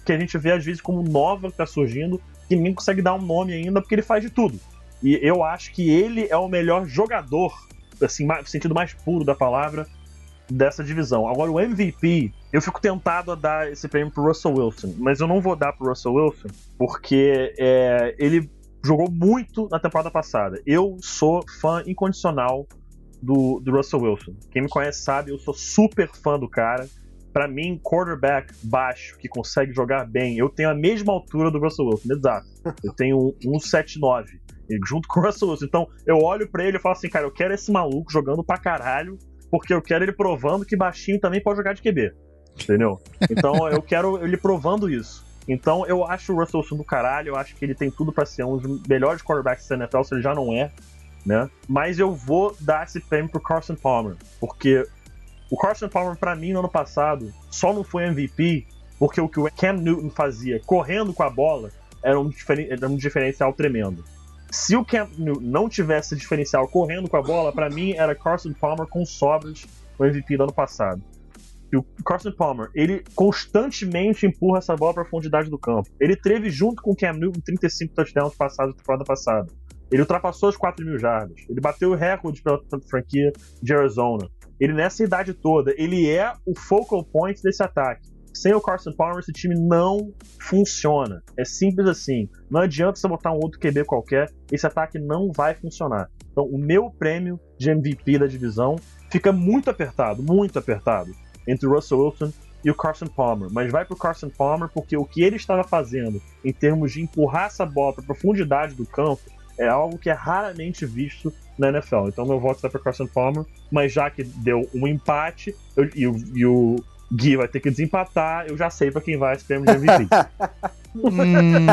que a gente vê às vezes como nova que está surgindo, que ninguém consegue dar um nome ainda, porque ele faz de tudo. E eu acho que ele é o melhor jogador, assim, no sentido mais puro da palavra, dessa divisão. Agora, o MVP, eu fico tentado a dar esse prêmio pro Russell Wilson, mas eu não vou dar pro Russell Wilson, porque é, ele jogou muito na temporada passada. Eu sou fã incondicional do, do Russell Wilson. Quem me conhece sabe, eu sou super fã do cara. Pra mim, quarterback baixo, que consegue jogar bem, eu tenho a mesma altura do Russell Wilson, exato. Eu tenho um 1,79 e junto com o Russell Wilson. Então, eu olho pra ele e falo assim, cara, eu quero esse maluco jogando pra caralho, porque eu quero ele provando que baixinho também pode jogar de QB. Entendeu? Então eu quero ele provando isso. Então eu acho o Russell Wilson do caralho, eu acho que ele tem tudo pra ser um dos melhores quarterbacks da NFL, se ele já não é, né? Mas eu vou dar esse prêmio pro Carson Palmer, porque o Carson Palmer, pra mim, no ano passado, só não foi MVP porque o que o Cam Newton fazia correndo com a bola era um, diferen- era um diferencial tremendo. Se o Cam Newton não tivesse esse diferencial correndo com a bola, pra mim era Carson Palmer com sobras no MVP do ano passado. E o Carson Palmer, ele constantemente empurra essa bola pra profundidade do campo. Ele teve junto com o Cam Newton 35 touchdowns passados na temporada passada. Ele ultrapassou as 4 mil jardas. Ele bateu o recorde pela franquia de Arizona. Ele, nessa idade toda, ele é o focal point desse ataque. Sem o Carson Palmer, esse time não funciona. É simples assim. Não adianta você botar um outro QB qualquer, esse ataque não vai funcionar. Então, o meu prêmio de MVP da divisão fica muito apertado, muito apertado, entre o Russell Wilson e o Carson Palmer. Mas vai pro Carson Palmer porque o que ele estava fazendo em termos de empurrar essa bola para profundidade do campo é algo que é raramente visto na NFL. Então, meu voto vai para Carson Palmer, mas já que deu um empate eu- e, o, e o Gui vai ter que desempatar, eu já sei para quem vai esse prêmio de MVP. Hum,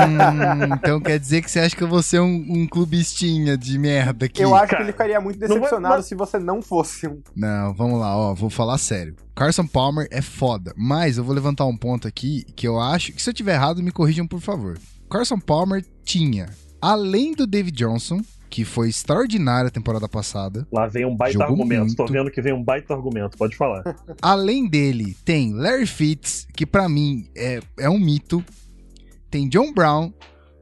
então quer dizer que você acha que eu vou ser um, um clubistinha de merda aqui? Eu acho cara, que ele ficaria muito não vai- decepcionado mas- se você não fosse um. Não, vamos lá, ó, vou falar sério. Carson Palmer é foda, mas eu vou levantar um ponto aqui que eu acho que se eu tiver errado, me corrijam por favor. Carson Palmer tinha, além do David Johnson, que foi extraordinário a temporada passada, Lá vem um baita Jogou argumento. Tô muito. vendo que vem um baita argumento, pode falar. além dele tem Larry Fitz, que pra mim é, é um mito, tem John Brown,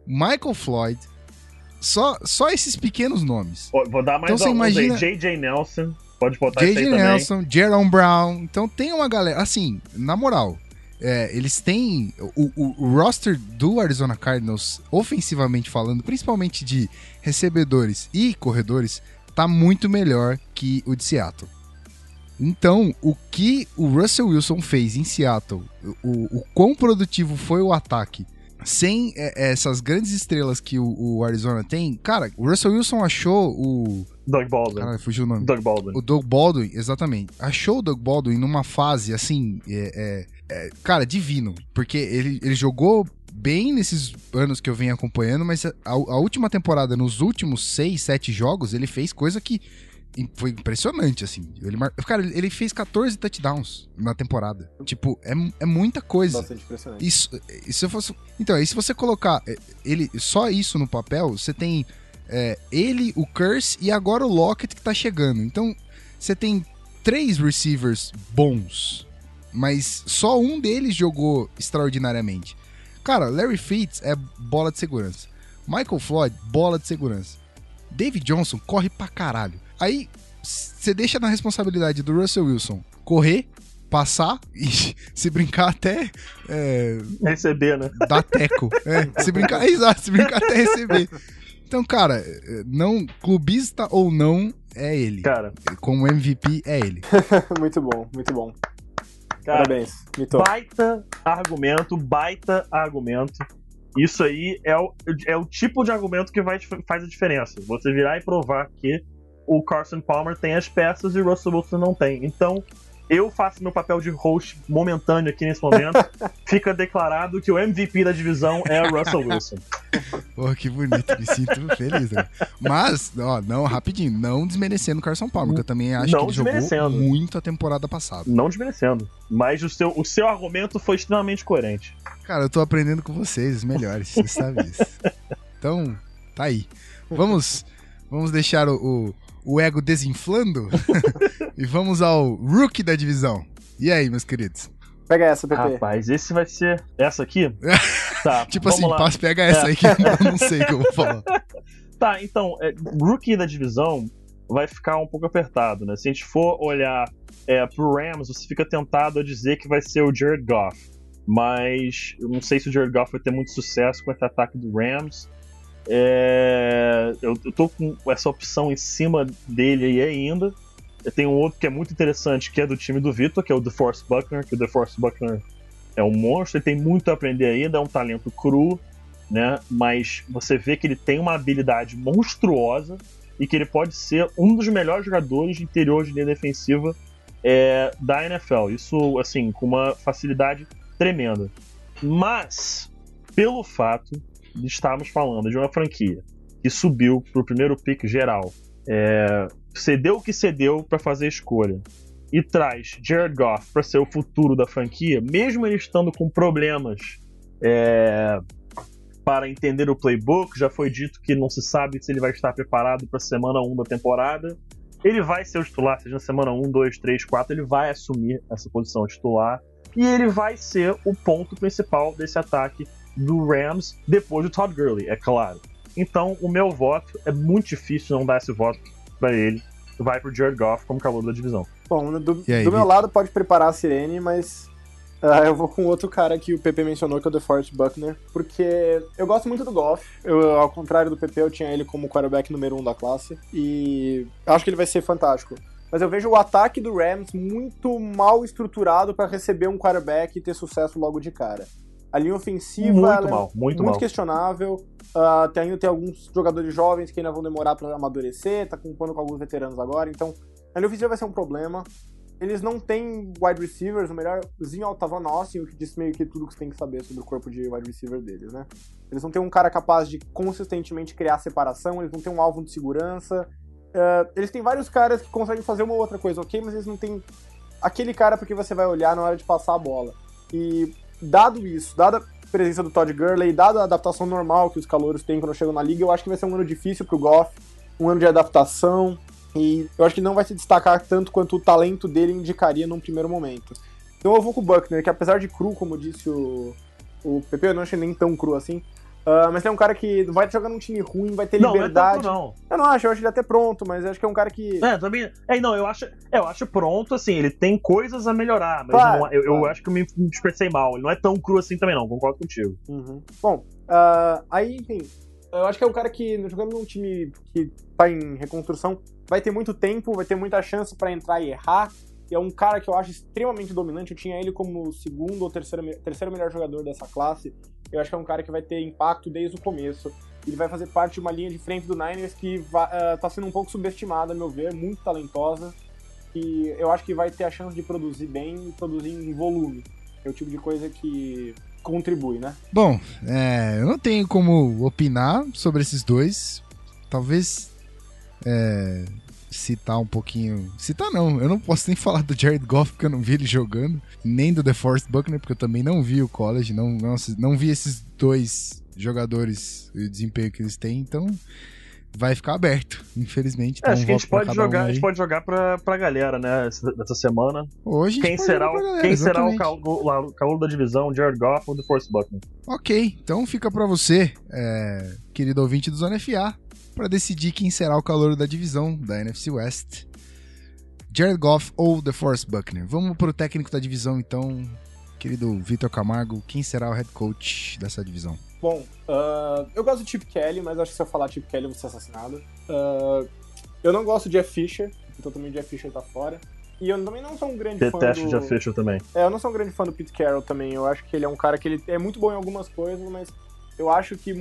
Michael Floyd, só, só esses pequenos nomes. Vou dar mais Então você imagina- aí. J.J. Nelson, pode botar J.J. Nelson, Jerome Brown. Então tem uma galera. Assim, na moral, é, eles têm. O, o- o roster do Arizona Cardinals, ofensivamente falando, principalmente de recebedores e corredores, tá muito melhor que o de Seattle. Então, o que o Russell Wilson fez em Seattle, o, o quão produtivo foi o ataque, sem é, essas grandes estrelas que o, o Arizona tem, cara, o Russell Wilson achou o. Doug Baldwin. Caralho, fugiu o nome. Doug Baldwin. O Doug Baldwin, exatamente. Achou o Doug Baldwin numa fase, assim, é, é- é, cara, divino. Porque ele, ele jogou bem nesses anos que eu venho acompanhando, mas a, a última temporada, nos últimos seis, sete jogos, ele fez coisa que foi impressionante, assim. Ele, mar- cara, ele fez 14 touchdowns na temporada. Tipo, é, é muita coisa. Bastante impressionante. Isso, fosse, então, aí se você colocar é, ele só isso no papel, você tem é, ele, o Curse e agora o Lockett que tá chegando. Então, você tem três receivers bons, mas só um deles jogou extraordinariamente. Cara, Larry Fitz é bola de segurança. Michael Floyd, bola de segurança. David Johnson corre pra caralho. Aí você deixa na responsabilidade do Russell Wilson correr, passar e se brincar até é, Receber, né? dar teco. É, se brincar, exato, se brincar até receber. Então, cara, não clubista ou não é ele. Cara, Como MVP é ele. muito bom, muito bom. Cara Parabéns, Mito. baita argumento, baita argumento. Isso aí é o, é o tipo de argumento que vai, faz a diferença. Você virar e provar que o Carson Palmer tem as peças e o Russell Wilson não tem. Então, eu faço meu papel de host momentâneo aqui nesse momento. Fica declarado que o MVP da divisão é o Russell Wilson. Pô, que bonito, me sinto feliz. Né? Mas, ó, não, rapidinho, não desmerecendo o Carson Palmer, que eu também acho Não que ele jogou muito a temporada passada. Não desmerecendo. Mas o seu, o seu argumento foi extremamente coerente. Cara, eu tô aprendendo com vocês, os melhores, você sabe isso. Então, tá aí. Vamos, vamos deixar o, o, o ego desinflando e vamos ao rookie da divisão. E aí, meus queridos? Pega essa, PP. Rapaz, esse vai ser. Essa aqui? Tá. Tipo vamos assim, lá. passa, pega essa aí que eu não sei o que eu vou falar. Tá, então, é, rookie da divisão vai ficar um pouco apertado, né? Se a gente for olhar é, pro Rams, você fica tentado a dizer que vai ser o Jared Goff. Mas eu não sei se o Jared Goff vai ter muito sucesso com esse ataque do Rams. É, eu, eu tô com essa opção em cima dele aí ainda. Tenho um outro que é muito interessante, que é do time do Vitor, que é o DeForest Buckner, que o DeForest Buckner é um monstro, ele tem muito a aprender ainda, é um talento cru, né? Mas você vê que ele tem uma habilidade monstruosa e que ele pode ser um dos melhores jogadores de interior de linha defensiva é, da NFL. Isso, assim, com uma facilidade tremenda. Mas, pelo fato de estarmos falando de uma franquia que subiu pro primeiro pick geral, é, cedeu o que cedeu para fazer escolha e traz Jared Goff para ser o futuro da franquia, mesmo ele estando com problemas é, para entender o playbook, já foi dito que não se sabe se ele vai estar preparado para a semana 1 da temporada. Ele vai ser o titular, seja na semana 1, 2, 3, 4, ele vai assumir essa posição titular e ele vai ser o ponto principal desse ataque do Rams depois do Todd Gurley, é claro. Então, o meu voto é muito difícil não dar esse voto para ele. Vai pro Jared Goff como calor da divisão. Bom, do, aí, do meu lado pode preparar a sirene, mas ah, eu vou com outro cara que o PP mencionou, que é o DeForest Buckner, porque eu gosto muito do Goff. Eu, ao contrário do PP, eu tinha ele como quarterback número um da classe, e acho que ele vai ser fantástico. Mas eu vejo o ataque do Rams muito mal estruturado para receber um quarterback e ter sucesso logo de cara. A linha ofensiva Muito é mal, muito muito mal. questionável. Tem, ainda tem alguns jogadores jovens que ainda vão demorar para amadurecer, tá compondo com alguns veteranos agora, então a linha ofensiva vai ser um problema. Eles não têm wide receivers, o melhorzinho é o Tavon Austin, o que diz meio que tudo que você tem que saber sobre o corpo de wide receiver deles, né? Eles não têm um cara capaz de consistentemente criar separação, eles não têm um alvo de segurança. Ah, eles têm vários caras que conseguem fazer uma outra coisa, ok? Mas eles não têm aquele cara porque você vai olhar na hora de passar a bola. E dado isso, dada a presença do Todd Gurley, dada a adaptação normal que os calouros têm quando chegam na liga, eu acho que vai ser um ano difícil pro Goff, um ano de adaptação, e eu acho que não vai se destacar tanto quanto o talento dele indicaria num primeiro momento. Então eu vou com o Buckner, que apesar de cru, como disse o, o Pepe, eu não achei nem tão cru assim, ah, mas é um cara que vai jogar num time ruim, vai ter Não, não é liberdade. tanto, não. Eu não acho, eu acho ele até pronto, mas eu acho que é um cara que. É, também. É, não, eu acho, é, eu acho pronto, assim, ele tem coisas a melhorar, mas Claro, não- eu, eu claro. acho que eu me expressei mal. Ele não é tão cru assim também, não, concordo contigo. Uhum. Bom, ah, aí, enfim, eu acho que é um cara que, jogando num time que tá em reconstrução, vai ter muito tempo, vai ter muita chance pra entrar e errar. É um cara que eu acho extremamente dominante. Eu tinha ele como segundo ou terceiro, terceiro melhor jogador dessa classe. Eu acho que é um cara que vai ter impacto desde o começo. Ele vai fazer parte de uma linha de frente do Niners que va- ah, tá sendo um pouco subestimada, a meu ver, muito talentosa. E eu acho que vai ter a chance de produzir bem e produzir em volume. É o tipo de coisa que contribui, né? Bom, é, eu não tenho como opinar sobre esses dois. Talvez é, citar um pouquinho. Citar não, eu não posso nem falar do Jared Goff porque eu não vi ele jogando, nem do DeForest Buckner porque eu também não vi o college, não, não, não vi esses dois jogadores e o desempenho que eles têm, então vai ficar aberto, infelizmente. É, Então, acho que a gente pode cada um jogar, a gente pode jogar pra, pra galera, né, essa, essa semana. Hoje Quem será, jogar o, galera, quem será o exatamente. calor, lá, o calor da divisão, Jared Goff ou The Force Buckner? Ok, então fica pra você, é, querido ouvinte do Zona FA, pra decidir quem será o calor da divisão da NFC West. Jared Goff ou DeForest Buckner. Vamos pro técnico da divisão, então, querido Vitor Camargo, quem será o head coach dessa divisão? Bom, ah, eu gosto do Chip Kelly, mas acho que se eu falar Chip Kelly eu vou ser assassinado. Ah, eu não gosto de Jeff Fisher, então também o Jeff Fisher tá fora. E eu também não sou um grande fã Detesto do... o Jeff Fisher também. É, eu não sou um grande fã do Pete Carroll também. Eu acho que ele é um cara que ele é muito bom em algumas coisas, mas eu acho que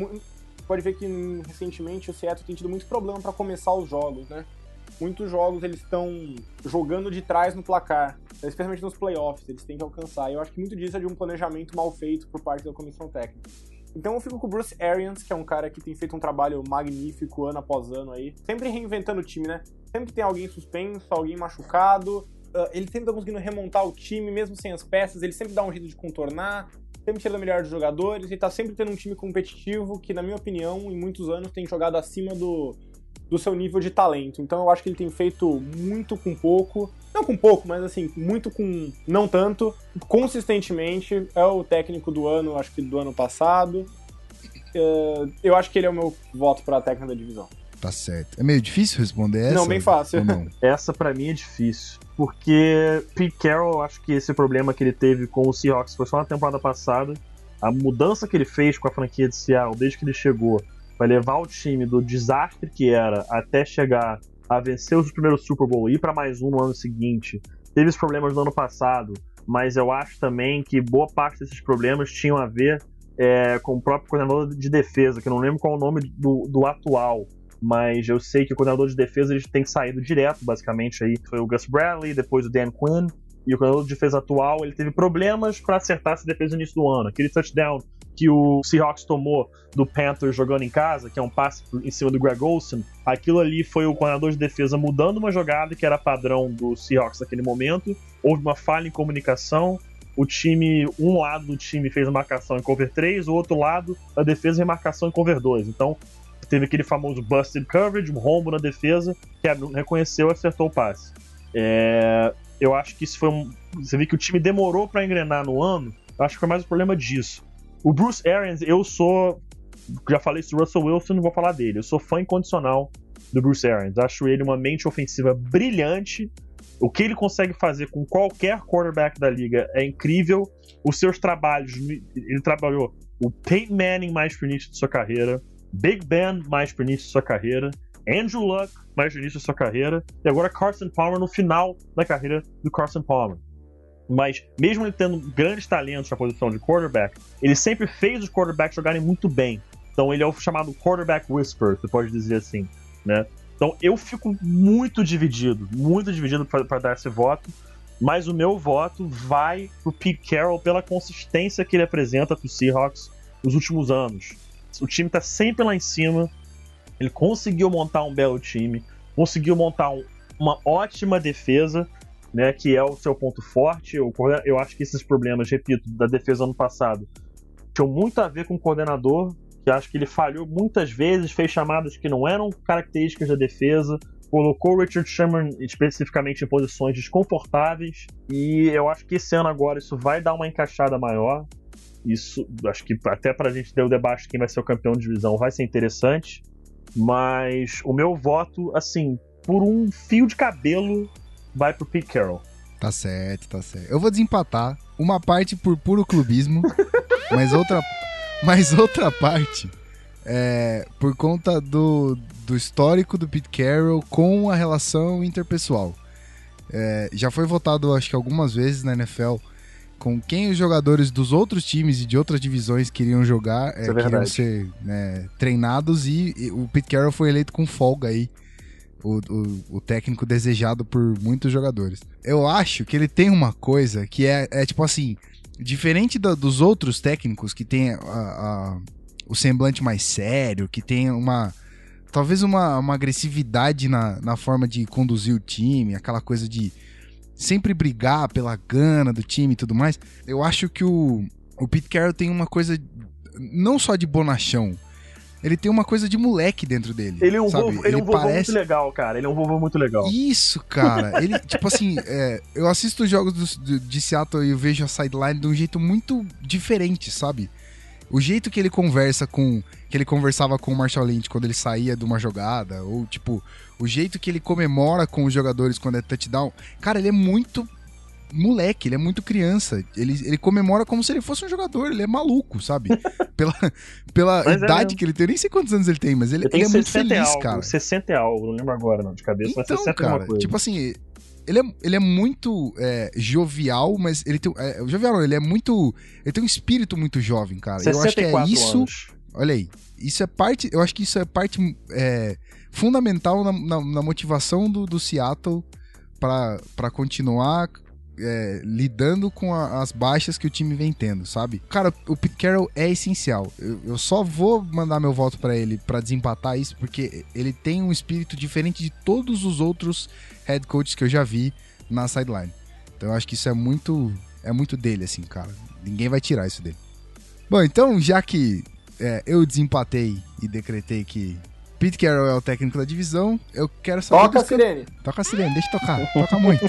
pode ver que hum, recentemente o Seattle tem tido muito problema pra começar os jogos, né? Muitos jogos eles estão jogando de trás no placar, especialmente nos playoffs, eles têm que alcançar. E eu acho que muito disso é de um planejamento mal feito por parte da comissão técnica. Então eu fico com o Bruce Arians, que é um cara que tem feito um trabalho magnífico ano após ano aí, sempre reinventando o time, né? Sempre que tem alguém suspenso, alguém machucado, ah, ele sempre tá conseguindo remontar o time, mesmo sem as peças, ele sempre dá um jeito de contornar, sempre tira o melhor dos jogadores, ele tá sempre tendo um time competitivo que, na minha opinião, em muitos anos tem jogado acima do, do seu nível de talento. Então eu acho que ele tem feito muito com pouco. Não com pouco, mas assim, muito com não tanto. Consistentemente. É o técnico do ano, acho que do ano passado. Eh, eu acho que ele é o meu voto pra técnica da divisão. Tá certo. É meio difícil responder essa? Não, bem fácil. Essa pra mim é difícil. Porque Pete Carroll, eu acho que esse problema que ele teve com o Seahawks foi só na temporada passada. A mudança que ele fez com a franquia de Seattle desde que ele chegou vai levar o time do desastre que era até chegar a vencer os primeiros Super Bowl e ir pra mais um no ano seguinte. Teve os problemas no ano passado, mas eu acho também que boa parte desses problemas tinham a ver é, com o próprio coordenador de defesa, que eu não lembro qual é o nome do, do atual, mas eu sei que o coordenador de defesa ele tem saído direto, basicamente aí foi o Gus Bradley, depois o Dan Quinn, e o coordenador de defesa atual ele teve problemas para acertar essa defesa no início do ano. Aquele touchdown que o Seahawks tomou do Panthers jogando em casa, que é um passe em cima do Greg Olsen, aquilo ali foi o coordenador de defesa mudando uma jogada que era padrão do Seahawks naquele momento. Houve uma falha em comunicação. O time, um lado do time fez a marcação em cover 3, o outro lado a defesa em marcação em cover 2. Então, teve aquele famoso busted coverage, um rombo na defesa, que reconheceu e acertou o passe. É, eu acho que isso foi um. Você vê que o time demorou para engrenar no ano. Eu acho que foi mais um problema disso. O Bruce Arians, eu sou. Já falei isso do Russell Wilson, não vou falar dele. Eu sou fã incondicional do Bruce Arians. Acho ele uma mente ofensiva brilhante. O que ele consegue fazer com qualquer quarterback da liga é incrível. Os seus trabalhos, ele trabalhou o Peyton Manning mais início de sua carreira, Big Ben mais pro início de sua carreira, Andrew Luck mais no início da sua carreira, e agora Carson Palmer no final da carreira do Carson Palmer. Mas, mesmo ele tendo grandes talentos na posição de quarterback, ele sempre fez os quarterbacks jogarem muito bem. Então, ele é o chamado quarterback whisper, você pode dizer assim, né? Então, eu fico muito dividido, muito dividido para dar esse voto, mas o meu voto vai pro Pete Carroll pela consistência que ele apresenta pro Seahawks nos últimos anos. O time tá sempre lá em cima, ele conseguiu montar um belo time, conseguiu montar um, uma ótima defesa, né, que é o seu ponto forte. Eu, eu acho que esses problemas, repito, da defesa ano passado, tinham muito a ver com o coordenador, que acho que ele falhou muitas vezes, fez chamadas que não eram características da defesa, colocou o Richard Sherman especificamente em posições desconfortáveis, e eu acho que esse ano agora isso vai dar uma encaixada maior. Isso, acho que até para a gente ter o debate de quem vai ser o campeão de divisão vai ser interessante. Mas o meu voto, assim, por um fio de cabelo, vai pro Pete Carroll. Tá certo, tá certo. Eu vou desempatar. Uma parte por puro clubismo, mas outra, mas outra parte é por conta do, do histórico do Pete Carroll com a relação interpessoal. É, já foi votado, acho que algumas vezes na NFL com quem os jogadores dos outros times e de outras divisões queriam jogar, é, é queriam ser né, treinados e, e, o Pete Carroll foi eleito com folga aí. O, o, o, técnico desejado por muitos jogadores. Eu acho que ele tem uma coisa que é, é tipo assim, diferente da, dos outros técnicos que tem a, a, o semblante mais sério, que tem uma. Talvez uma, uma agressividade na, na forma de conduzir o time, aquela coisa de sempre brigar pela gana do time e tudo mais. Eu acho que o, o Pete Carroll tem uma coisa não só de bonachão, ele tem uma coisa de moleque dentro dele. Ele é um, sabe? Vovô, ele, ele é um parece... muito legal, cara. Ele é um vovô muito legal. Isso, cara. ele, tipo assim, é, eu assisto os jogos do, do, de Seattle e eu vejo a sideline de um jeito muito diferente, sabe? O jeito que ele conversa com. Que ele conversava com o Marshall Lynch quando ele saía de uma jogada, ou tipo, o jeito que ele comemora com os jogadores quando é touchdown. Cara, ele é muito moleque, ele é muito criança. Ele, ele comemora como se ele fosse um jogador, ele é maluco, sabe? pela pela é idade é que ele tem, eu nem sei quantos anos ele tem, mas ele, ele é muito feliz, algo, cara. 60 e algo, não lembro agora não, de cabeça, então, mas 60 cara, coisa. Tipo assim, ele é, ele é muito é, jovial, mas ele tem. É, jovial não, ele é muito. Ele tem um espírito muito jovem, cara. Eu acho que é isso. Anos. Olha aí. Isso é parte. Eu acho que isso é parte é, fundamental na, na, na motivação do, do Seattle para continuar é, lidando com a, as baixas que o time vem tendo, sabe? Cara, o Pete Carroll é essencial. Eu, eu só vou mandar meu voto para ele para desempatar isso, porque ele tem um espírito diferente de todos os outros head coaches que eu já vi na sideline. Então eu acho que isso é muito, é muito dele, assim, cara. Ninguém vai tirar isso dele. Bom, então, já que é, eu desempatei e decretei que Pete Carroll é o técnico da divisão. Eu quero saber. Toca a sirene. Toca a sirene, deixa tocar. Toca muito.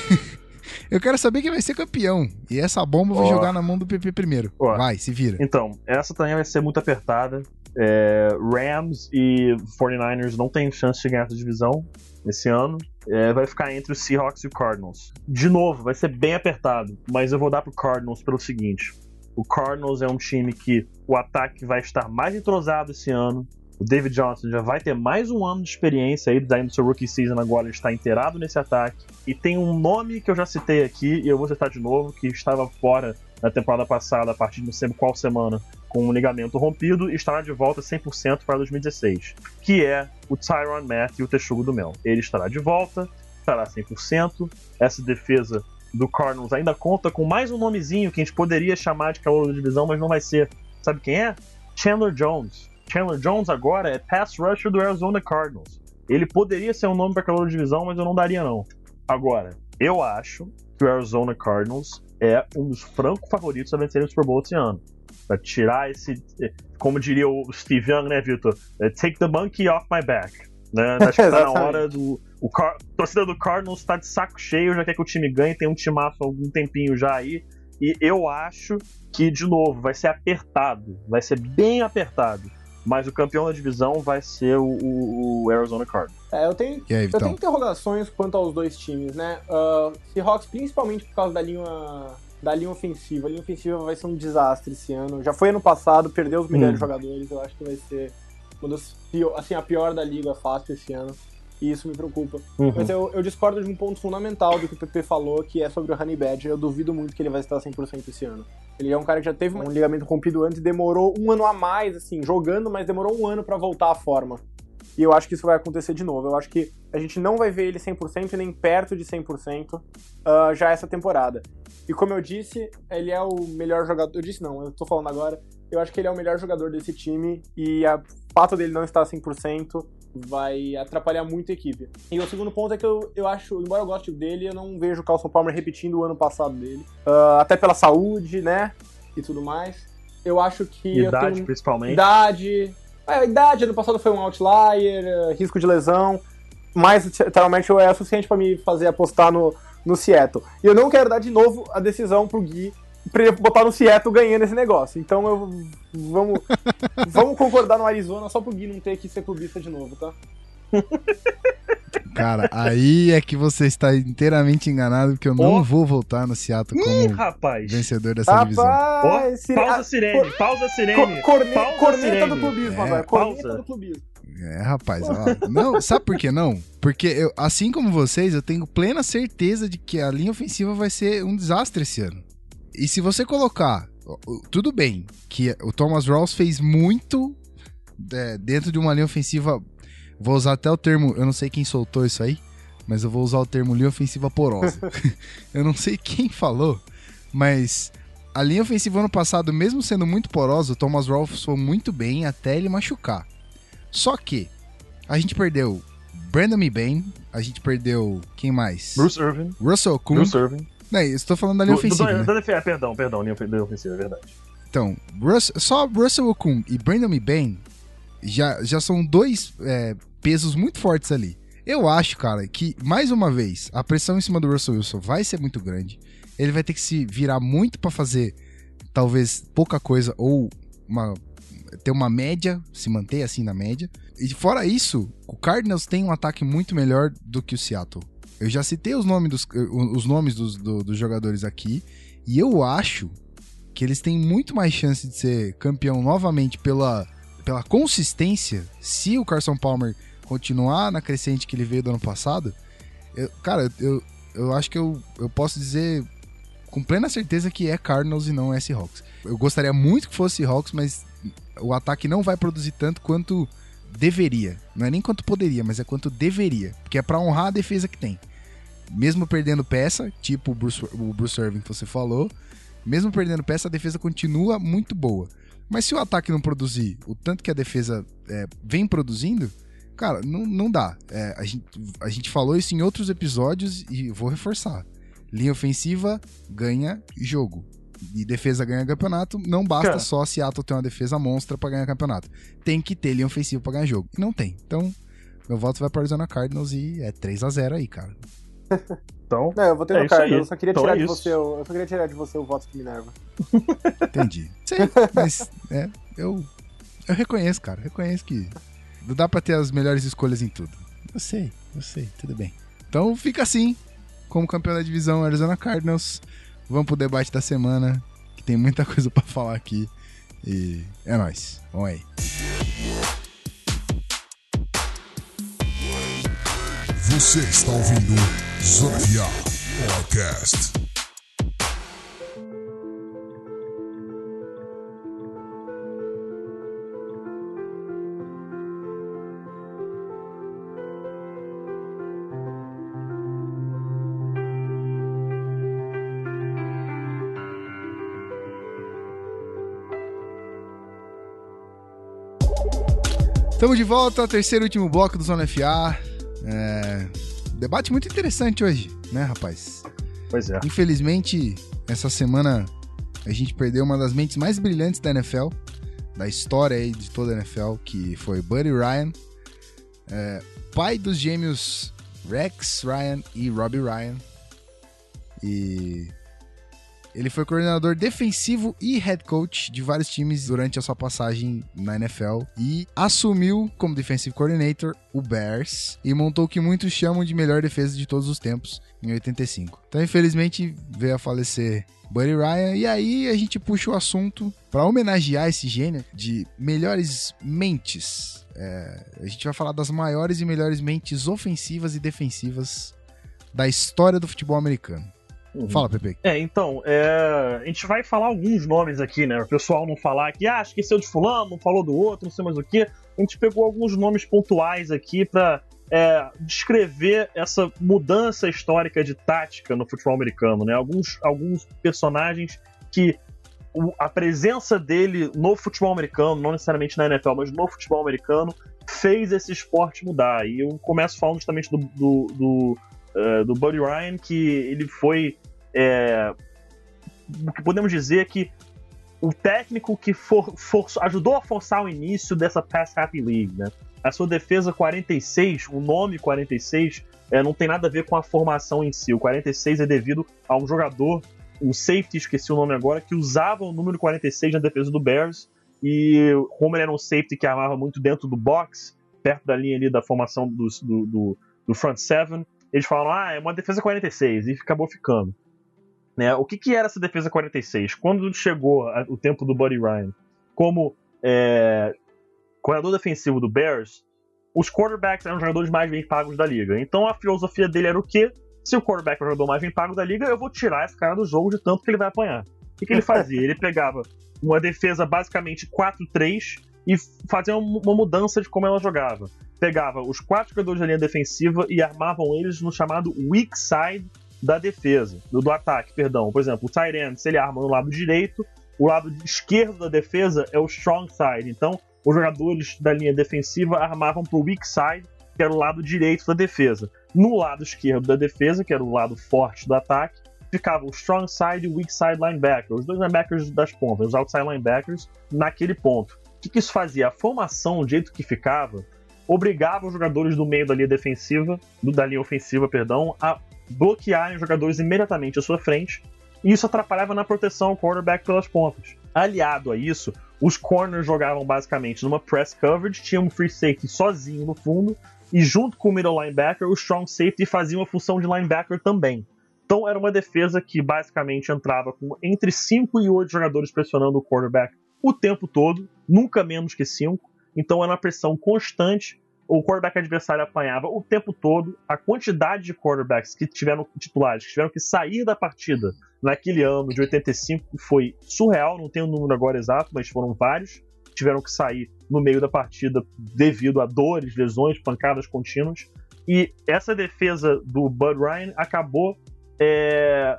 eu quero saber quem vai ser campeão. E essa bomba eu vou jogar na mão do PP primeiro. Vai, se vira. Então, essa também vai ser muito apertada. É, Rams e 49ers não têm chance de ganhar essa divisão esse ano. É, vai ficar entre os Seahawks e o Cardinals. De novo, vai ser bem apertado, mas eu vou dar pro Cardinals pelo seguinte: o Cardinals é um time que o ataque vai estar mais entrosado esse ano. O David Johnson já vai ter mais um ano de experiência aí, daí no seu rookie season agora ele está inteirado nesse ataque. E tem um nome que eu já citei aqui, e eu vou citar de novo, que estava fora na temporada passada, a partir de não sei qual semana, com um ligamento rompido, e estará de volta 100% para 2016, que é o Tyron Matthew, o texugo do Mel. Ele estará de volta, estará 100%. Essa defesa do Cardinals ainda conta com mais um nomezinho que a gente poderia chamar de calor da divisão, mas não vai ser. Sabe quem é? Chandler Jones. Chandler Jones agora é pass rusher do Arizona Cardinals. Ele poderia ser um nome para calor da divisão, mas eu não daria não. Agora, eu acho que o Arizona Cardinals é um dos francos favoritos a vencer o Super Bowl esse ano. Pra tirar esse. Como diria o Steve Young, né, Vitor? É, Take the monkey off my back. Né? Acho que tá na hora do. O Car... a torcida do Cardinals tá de saco cheio, já quer que o time ganhe, tem um timaço há algum tempinho já aí. E eu acho que, de novo, vai ser apertado. Vai ser bem apertado. Mas o campeão da divisão vai ser o, o- o Arizona Cardinals. É, eu tenho, aí, eu tenho interrogações quanto aos dois times, né? Uh, Seahawks, principalmente por causa da linha, da linha ofensiva. A linha ofensiva vai ser um desastre esse ano. Já foi ano passado, perdeu os melhores Hum. jogadores. Eu acho que vai ser uma das assim, a pior da liga fácil esse ano. E isso me preocupa. Uhum. Mas eu, eu discordo de um ponto fundamental do que o PP falou, que é sobre o Honey Badger. Eu duvido muito que ele vai estar 100% esse ano. Ele é um cara que já teve um ligamento rompido antes, demorou um ano a mais, assim, jogando, mas demorou um ano pra voltar à forma. E eu acho que isso vai acontecer de novo. Eu acho que a gente não vai ver ele 100% e nem perto de 100% ah, já essa temporada. E como eu disse, ele é o melhor jogador. Eu disse não, eu tô falando agora. Eu acho que ele é o melhor jogador desse time e o fato dele não estar 100% vai atrapalhar muito a equipe. E o segundo ponto é que eu, eu acho, embora eu goste dele, eu não vejo o Carlson Palmer repetindo o ano passado dele. Ah, até pela saúde, né? E tudo mais. Eu acho que. Idade, tenho- principalmente. Idade. É, a idade, ano passado foi um outlier, eh, risco de lesão. Mas literalmente é o suficiente pra me fazer apostar no, no Seattle. E eu não quero dar de novo a decisão pro Gui pra ele botar no Seattle ganhando esse negócio. Então eu. Vamos, vamos concordar no Arizona só pro Gui não ter que ser clubista de novo, tá? Cara, aí é que você está inteiramente enganado, porque eu não Ó. vou voltar no Seattle Ih, como rapaz! vencedor dessa divisão. Rapaz, sire- Pausa a ah, sirene, pausa sirene. co- corne- pausa corneta sirene. do clubismo É, agora. Corneta pausa. do clubismo. É, rapaz, ó. Não, sabe por que não? Porque eu, assim como vocês, eu tenho plena certeza de que a linha ofensiva vai ser um desastre esse ano. E se você colocar, tudo bem, que o Thomas Rawls fez muito é, dentro de uma linha ofensiva. Vou usar até o termo, eu não sei quem soltou isso aí, mas eu vou usar o termo linha ofensiva porosa. eu não sei quem falou, mas a linha ofensiva ano passado, mesmo sendo muito porosa, o Thomas Rawls foi muito bem até ele machucar. Só que a gente perdeu Brandon Bain, a gente perdeu quem mais? Bruce Irvin. Russell Kuhn. Bruce Irvin. Não, eu estou falando da linha Do- do- ofensiva, do- né? da defe- ah, Perdão, perdão, linha linha ofensiva, é verdade. Então, Russ- só Russell Okung e Brandon Bain já, já são dois é, pesos muito fortes ali. Eu acho, cara, que, mais uma vez, a pressão em cima do Russell Wilson vai ser muito grande. Ele vai ter que se virar muito pra fazer, talvez, pouca coisa ou uma, ter uma média, se manter assim na média. E fora isso, o Cardinals tem um ataque muito melhor do que o Seattle. Eu já citei os nomes dos, os nomes dos, do- dos jogadores aqui, e eu acho que eles têm muito mais chance de ser campeão novamente pela, pela consistência se o Carson Palmer continuar na crescente que ele veio do ano passado. Eu- cara, eu, eu acho que eu, eu posso dizer com plena certeza que é Cardinals e não é Seahawks. Eu gostaria muito que fosse Seahawks, mas o ataque não vai produzir tanto quanto deveria. Não é nem quanto poderia, mas é quanto deveria. Porque é pra honrar a defesa que tem. Mesmo perdendo peça, tipo o Bruce, o Bruce Irving que você falou, mesmo perdendo peça, a defesa continua muito boa. Mas se o ataque não produzir o tanto que a defesa é, vem produzindo, cara, não, não dá. É, a, gente, a gente falou isso em outros episódios e vou reforçar. Linha ofensiva ganha jogo. E defesa ganha campeonato. Não basta Cara. só Seattle ter uma defesa monstra pra ganhar campeonato. Tem que ter linha ofensiva pra ganhar jogo. E não tem. Então, meu voto vai para Arizona Cardinals e é 3 a 0 aí, cara. Então, Não, eu vou ter É no. Cardinals. Eu só queria Então tirar é de isso. você, o- eu só queria tirar de você o voto de Minerva. Entendi. Sei, mas é, eu, eu reconheço, cara. Reconheço que não dá pra ter as melhores escolhas em tudo. Eu sei, eu sei, tudo bem. Então fica assim, como campeão da divisão Arizona Cardinals. Vamos pro debate da semana, que tem muita coisa pra falar aqui. E é nóis. Vamos aí. Você está ouvindo Zorafia Podcast. Estamos de volta, terceiro e último bloco do Zona FA. É... Debate muito interessante hoje, né, rapaz? Pois é. Infelizmente, essa semana a gente perdeu uma das mentes mais brilhantes da NFL, da história aí de toda a NFL, que foi Buddy Ryan, é, pai dos gêmeos Rex Ryan e Robbie Ryan. E ele foi coordenador defensivo e head coach de vários times durante a sua passagem na NFL e assumiu como defensive coordinator o Bears e montou o que muitos chamam de melhor defesa de todos os tempos em 85. Então, infelizmente, veio a falecer Buddy Ryan e aí a gente puxa o assunto para homenagear esse gênio de melhores mentes. É, a gente vai falar das maiores e melhores mentes ofensivas e defensivas da história do futebol americano. Uhum. Fala, Pepe. É, então, é, a gente vai falar alguns nomes aqui, né? O pessoal não falar que, ah, esqueceu de fulano, não falou do outro, não sei mais o que. A gente pegou alguns nomes pontuais aqui pra é, descrever essa mudança histórica de tática no futebol americano, né? Alguns, alguns personagens que o- a presença dele no futebol americano, não necessariamente na NFL, mas no futebol americano, fez esse esporte mudar. E eu começo falando justamente do, do, do, eh, do Buddy Ryan, que ele foi. É, o que podemos dizer que o técnico que for, for- ajudou a forçar o início dessa Pass Happy League, né? A sua defesa 46, o nome 46, é, não tem nada a ver com a formação em si. O 46 é devido a um jogador, um safety, esqueci o nome agora, que usava o número 46 na defesa do Bears. E como ele era um safety que armava muito dentro do box, perto da linha ali da formação dos- do, do, do front seven, eles falaram, ah, é uma defesa 46, e acabou ficando. Né? O que, que era essa defesa 46? Quando chegou a- o tempo do Buddy Ryan como é, coordenador defensivo do Bears, os quarterbacks eram os jogadores mais bem pagos da liga. Então a filosofia dele era o quê? Se o quarterback é o jogador mais bem pago da liga, eu vou tirar esse cara do jogo de tanto que ele vai apanhar. O que, que ele fazia? Ele pegava uma defesa basicamente 4-3 e fazia um- uma mudança de como ela jogava. Pegava os quatro jogadores da linha defensiva e armavam eles no chamado weak side da defesa, do, do ataque, perdão. Por exemplo, o end, se ele arma no lado direito, o lado esquerdo da defesa é o strong side. Então, os jogadores da linha defensiva armavam para o weak side, que era o lado direito da defesa. No lado esquerdo da defesa, que era o lado forte do ataque, ficava o strong side e o weak side linebacker, os dois linebackers das pontas, os outside linebackers, naquele ponto. O que, que isso fazia? A formação, o jeito que ficava, obrigava os jogadores do meio da linha defensiva, da linha ofensiva, perdão, a bloquearem os jogadores imediatamente à sua frente, e isso atrapalhava na proteção ao quarterback pelas pontas. Aliado a isso, os corners jogavam basicamente numa press coverage, tinha um free safety sozinho no fundo, e junto com o middle linebacker, o strong safety fazia uma função de linebacker também. Então era uma defesa que basicamente entrava com entre 5 e 8 jogadores pressionando o quarterback o tempo todo, nunca menos que 5. Então era uma pressão constante. O quarterback adversário apanhava o tempo todo. A quantidade de quarterbacks que tiveram titulares, que tiveram que sair da partida naquele ano de 85 foi surreal. Não tenho o número agora exato, mas foram vários. Tiveram que sair no meio da partida devido a dores, lesões, pancadas contínuas. E essa defesa do Bud Ryan acabou é,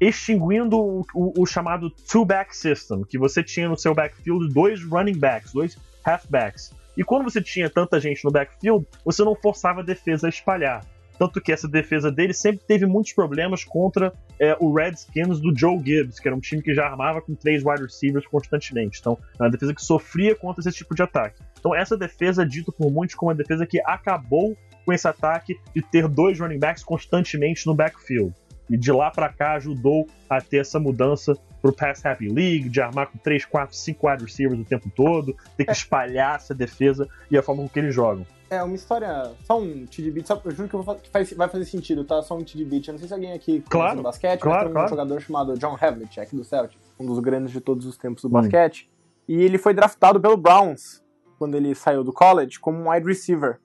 extinguindo o, o- o chamado two-back system, que você tinha no seu backfield dois running backs, dois halfbacks. E quando você tinha tanta gente no backfield, você não forçava a defesa a espalhar. Tanto que essa defesa dele sempre teve muitos problemas contra é, o Redskins do Joe Gibbs, que era um time que já armava com três wide receivers constantemente. Então, é uma defesa que sofria contra esse tipo de ataque. Então, essa defesa é dito por muitos como uma defesa que acabou com esse ataque de ter dois running backs constantemente no backfield. E de lá pra cá ajudou a ter essa mudança pro Pass Happy League, de armar com 3, 4, 5 wide receivers o tempo todo, ter que espalhar essa defesa e a forma com que eles jogam. É, uma história. Só um tidbit, só, eu juro que que faz- vai fazer sentido, tá? Só um tidbit. Eu não sei se alguém aqui Claro, o basquete, claro, mas tem um claro. jogador chamado John Havlicek, do Celtics, um dos grandes de todos os tempos do Hum. basquete. E ele foi draftado pelo Browns quando ele saiu do college como um wide receiver.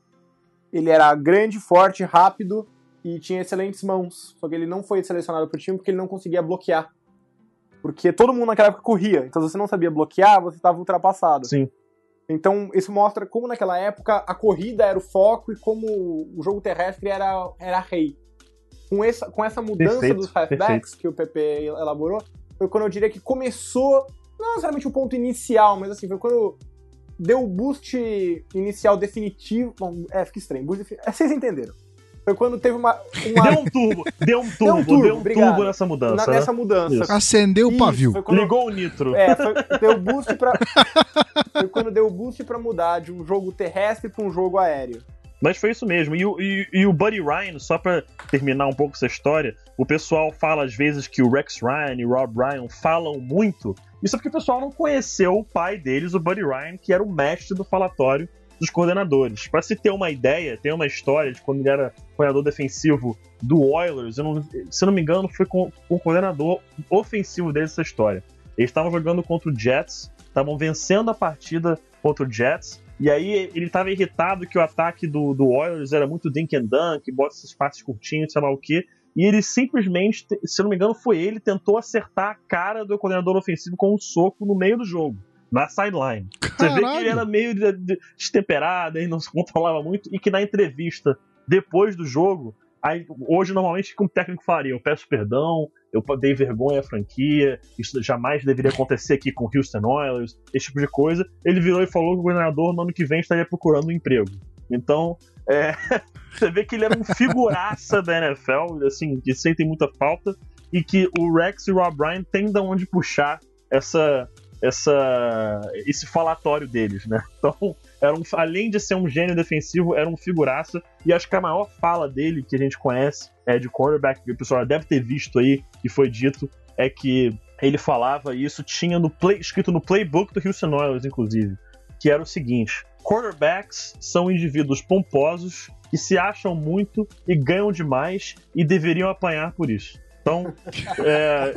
Ele era grande, forte, rápido e tinha excelentes mãos. Só que ele não foi selecionado pro time porque ele não conseguia bloquear. Porque todo mundo naquela época corria. Então se você não sabia bloquear, você estava ultrapassado. Sim. Então, isso mostra como naquela época a corrida era o foco e como o jogo terrestre era, era rei. Com essa, com essa mudança Perfeito, dos halfbacks que o PP elaborou, foi quando eu diria que começou, não necessariamente o ponto inicial, mas assim, foi quando deu o boost inicial definitivo. Bom, é, fica estranho. Boost é, vocês entenderam. Foi quando teve uma. uma Deu um turbo, deu um turbo, Deu um turbo, deu um turbo nessa mudança. na- né? nessa mudança. Isso. Acendeu o pavio. Quando, Ligou o nitro. É, foi, deu boost pra. foi quando deu boost pra mudar de um jogo terrestre pra um jogo aéreo. Mas foi isso mesmo. E, o- e- e o Buddy Ryan, só pra terminar um pouco essa história, o pessoal fala às vezes que o Rex Ryan e o Rob Ryan falam muito. Isso é porque o pessoal não conheceu o pai deles, o Buddy Ryan, que era o mestre do falatório dos coordenadores. Pra se ter uma ideia, tem uma história de quando ele era coordenador defensivo do Oilers, eu não- se não me engano, foi com, o coordenador ofensivo deles essa história. Eles estavam jogando contra o Jets, estavam vencendo a partida contra o Jets, e aí ele estava irritado que o ataque do, do Oilers era muito dink and dunk, bota esses passes curtinhos, sei lá o quê. E ele simplesmente, se não me engano, foi ele, tentou acertar a cara do coordenador ofensivo com um soco no meio do jogo, na sideline. Você vê que ele era meio de- de- destemperado, ele não se controlava muito, e que na entrevista, depois do jogo, aí, hoje normalmente o que um técnico faria? Eu peço perdão, eu dei vergonha à franquia, isso jamais deveria acontecer aqui com o Houston Oilers, esse tipo de coisa. Ele virou e falou que o governador no ano que vem estaria procurando um emprego. Então, é, você vê que ele era um figuraça da NFL, assim, que sentem muita falta, e que o Rex e o Rob Ryan têm de onde puxar essa, essa, esse falatório deles, né? Então, era um, além de ser um gênio defensivo, era um figuraça, e acho que a maior fala dele que a gente conhece é de quarterback, que o pessoal deve ter visto aí, que foi dito, é que ele falava, e isso tinha no play, escrito no playbook do Houston Oilers, inclusive, que era o seguinte: quarterbacks são indivíduos pomposos que se acham muito e ganham demais e deveriam apanhar por isso. Então, é,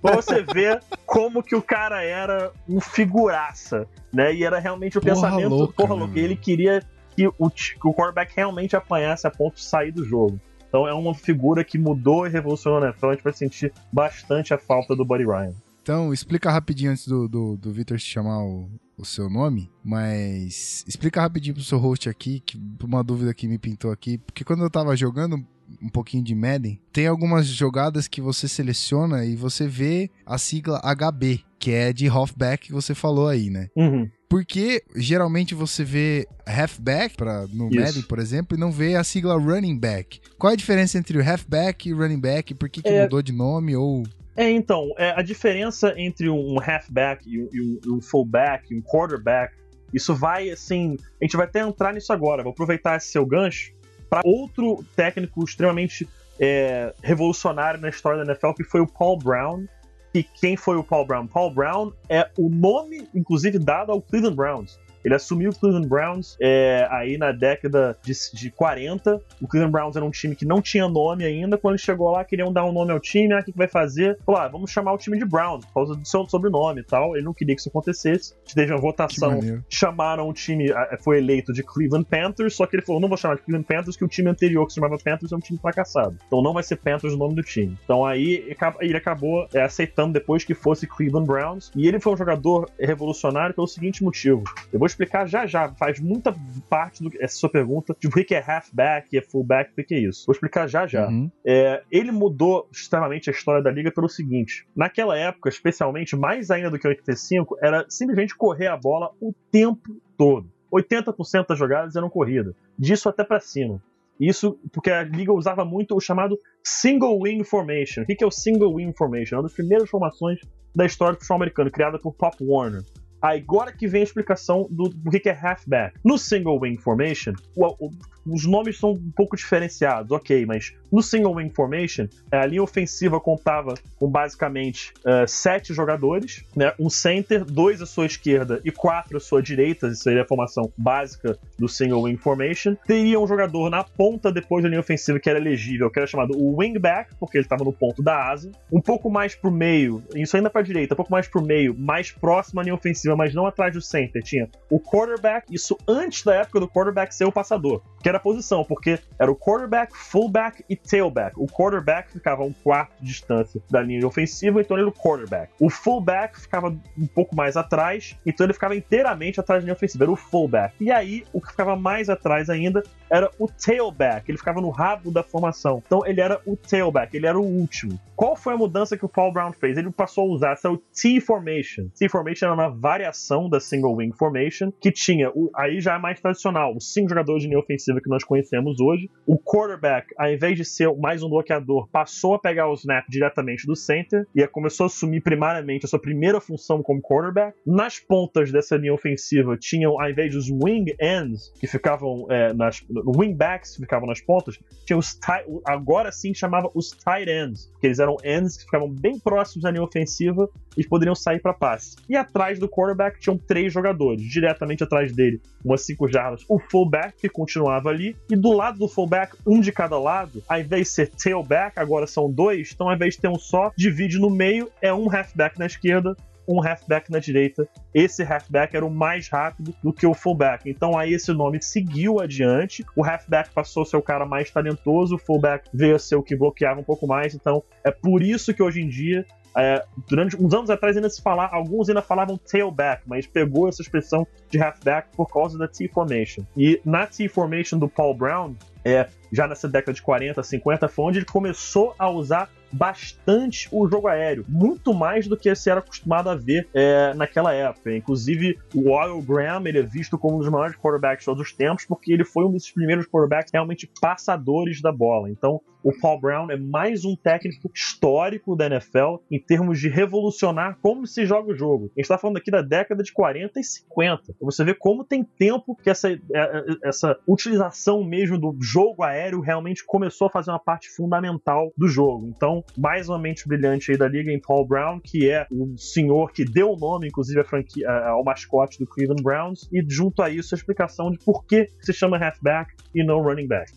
pra você ver como que o cara era um figuraça, né? E era realmente o Porra pensamento, louca, porra né, louca, ele queria que o, que o quarterback realmente apanhasse a ponto de sair do jogo. Então é uma figura que mudou e revolucionou a NFL. A gente vai sentir bastante a falta do Buddy Ryan. Então, explica rapidinho antes do, do, do Vitor te chamar o, o seu nome, mas explica rapidinho pro seu host aqui, que uma dúvida que me pintou aqui, porque quando eu tava jogando um pouquinho de Madden, tem algumas jogadas que você seleciona e você vê a sigla HB, que é de halfback que você falou aí, né? Uhum. Porque geralmente você vê halfback pra, no Isso. Madden, por exemplo, e não vê a sigla running back. Qual é a diferença entre o halfback e o running back? Por que, que É- mudou de nome ou É, então, é, a diferença entre um halfback e um, e um- um fullback, um quarterback, isso vai, assim, a gente vai até entrar nisso agora, vou aproveitar esse seu gancho para outro técnico extremamente é, revolucionário na história da NFL, que foi o Paul Brown. E quem foi o Paul Brown? Paul Brown é o nome, inclusive, dado ao Cleveland Browns. Ele assumiu o Cleveland Browns é, aí na década de, de 40. O Cleveland Browns era um time que não tinha nome ainda. Quando ele chegou lá, queriam dar um nome ao time. Ah, o que, que vai fazer? Falou, ah, vamos chamar o time de Browns, por causa do seu sobrenome e tal. Ele não queria que isso acontecesse. Teve uma votação chamaram o time, foi eleito de Cleveland Panthers, só que ele falou: não vou chamar de Cleveland Panthers, que o time anterior que se chamava Panthers é um time fracassado. Então não vai ser Panthers o nome do time. Então aí ele acabou é, aceitando depois que fosse Cleveland Browns. E ele foi um jogador revolucionário pelo seguinte motivo. Eu vou explicar já já, faz muita parte do essa sua pergunta de por que é halfback, é fullback, o que é isso. Vou explicar já já. Uhum. É, ele mudou extremamente a história da liga pelo seguinte: naquela época, especialmente, mais ainda do que 85, era simplesmente correr a bola o tempo todo. 80% das jogadas eram corrida, disso até pra cima. Isso porque a liga usava muito o chamado single wing formation. O que que é o single wing formation? É uma das primeiras formações da história do futebol americano, criada por Pop Warner. Agora que vem a explicação do, do que é halfback. No single wing formation, o- o- os nomes são um pouco diferenciados, ok, mas no single wing formation, eh, a linha ofensiva contava com basicamente eh, sete jogadores, né, um center, dois à sua esquerda e quatro à sua direita, isso seria a formação básica do single wing formation. Teria um jogador na ponta depois da linha ofensiva que era elegível, que era chamado o wingback, porque ele estava no ponto da asa. Um pouco mais pro meio, isso ainda para direita, um pouco mais pro meio, mais próximo à linha ofensiva, mas não atrás do center, tinha o quarterback, isso antes da época do quarterback ser o passador. Que era posição, porque era o quarterback, fullback e tailback. O quarterback ficava um quarto de distância da linha ofensiva, então ele era o quarterback. O fullback ficava um pouco mais atrás, então ele ficava inteiramente atrás da linha ofensiva, era o fullback. E aí, o que ficava mais atrás ainda era o tailback, ele ficava no rabo da formação. Então ele era o tailback, ele era o último. Qual foi a mudança que o Paul Brown fez? Ele passou a usar essa T-formation. T-formation era uma variação da single wing formation que tinha, aí já é mais tradicional, os cinco jogadores de linha ofensiva que nós conhecemos hoje. O quarterback, ao invés de ser mais um bloqueador, passou a pegar o snap diretamente do center e começou a assumir primariamente a sua primeira função como quarterback. Nas pontas dessa linha ofensiva tinham, ao invés dos wing ends, que ficavam é, nas wingbacks, que ficavam nas pontas, tinha os tight, agora sim chamava os tight ends, que eles eram ends que ficavam bem próximos da linha ofensiva e poderiam sair para passe. E atrás do quarterback tinham três jogadores, diretamente atrás dele, umas cinco jardas, o fullback que continuava ali e do lado do fullback, um de cada lado, ao invés de ser tailback, agora são dois, então ao invés de ter um só, divide no meio, é um halfback na esquerda, um halfback na direita. Esse halfback era o mais rápido do que o fullback. Então aí esse nome seguiu adiante. O halfback passou a ser o cara mais talentoso, o fullback veio a ser o que bloqueava um pouco mais. Então é por isso que hoje em dia é, durante uns anos atrás ainda se falar, alguns ainda falavam tailback, mas pegou essa expressão de halfback por causa da T-formation. E na T-formation do Paul Brown, é, já nessa década de 40, 50, foi onde ele começou a usar bastante o jogo aéreo, muito mais do que se era acostumado a ver é, naquela época. Inclusive, o Oil Graham ele é visto como um dos maiores quarterbacks de todos os tempos, porque ele foi um dos primeiros quarterbacks realmente passadores da bola. Então, o Paul Brown é mais um técnico histórico da NFL em termos de revolucionar como se joga o jogo. A gente está falando aqui da década de 40 e 50. Você vê como tem tempo que essa, é, é, essa utilização mesmo do jogo aéreo realmente começou a fazer uma parte fundamental do jogo. Então, mais uma mente brilhante aí da liga em Paul Brown, que é o senhor que deu o nome, inclusive, ao mascote do Cleveland Browns, e junto a isso a explicação de por que se chama halfback e não running back.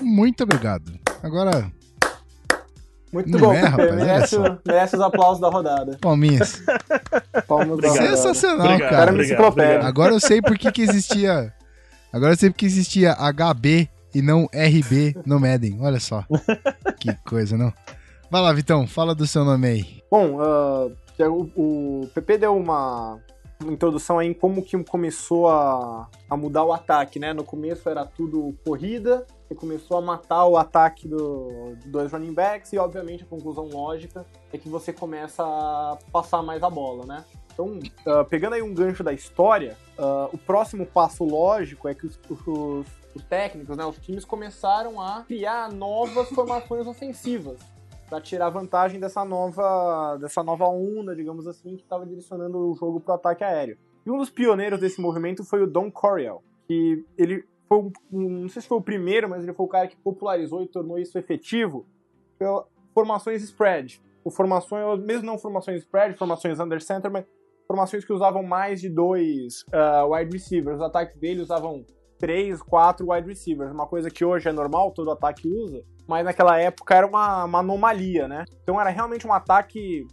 Muito obrigado. Agora, Muito Não bom, é, rapaz, merece, merece os aplausos da rodada. Palminhas. Palmas da Obrigado. rodada. Sensacional, Obrigado, cara. Cara, me enciclopédia. Agora eu sei por que, que existia. Agora eu sei porque existia HB e não RB no Madden. Olha só. Que coisa, não? Vai lá, Vitão, fala do seu nome aí. Bom, ah, o, o PP deu uma introdução aí em como que começou a, a mudar o ataque, né? No começo era tudo corrida, você começou a matar o ataque do, dois running backs e, obviamente, a conclusão lógica é que você começa a passar mais a bola, né? Então, ah, pegando aí um gancho da história, ah, o próximo passo lógico é que os, os- os técnicos, né, os times começaram a criar novas formações ofensivas para tirar vantagem dessa nova, dessa nova onda, digamos assim, que estava direcionando o jogo para o ataque aéreo. E um dos pioneiros desse movimento foi o Don Coryell, que ele foi, não sei se foi o primeiro, mas ele foi o cara que popularizou e tornou isso efetivo, pela formações spread. Ou formações, mesmo não formações spread, formações under center, mas formações que usavam mais de dois ah, wide receivers. Os ataques dele usavam três, quatro wide receivers, uma coisa que hoje é normal, todo ataque usa, mas naquela época era uma, uma anomalia, né? Então era realmente um ataque,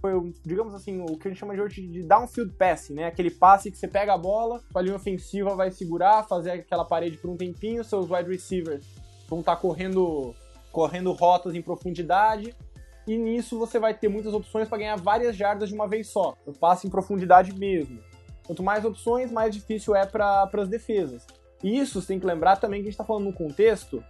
foi, digamos assim, o que a gente chama de hoje de downfield passing, né? Aquele passe que você pega a bola, a linha ofensiva vai segurar, fazer aquela parede por um tempinho, seus wide receivers vão estar correndo, correndo rotas em profundidade, e nisso você vai ter muitas opções para ganhar várias jardas de uma vez só. O passe em profundidade mesmo. Quanto mais opções, mais difícil é para as defesas. E isso você tem que lembrar também que a gente está falando num contexto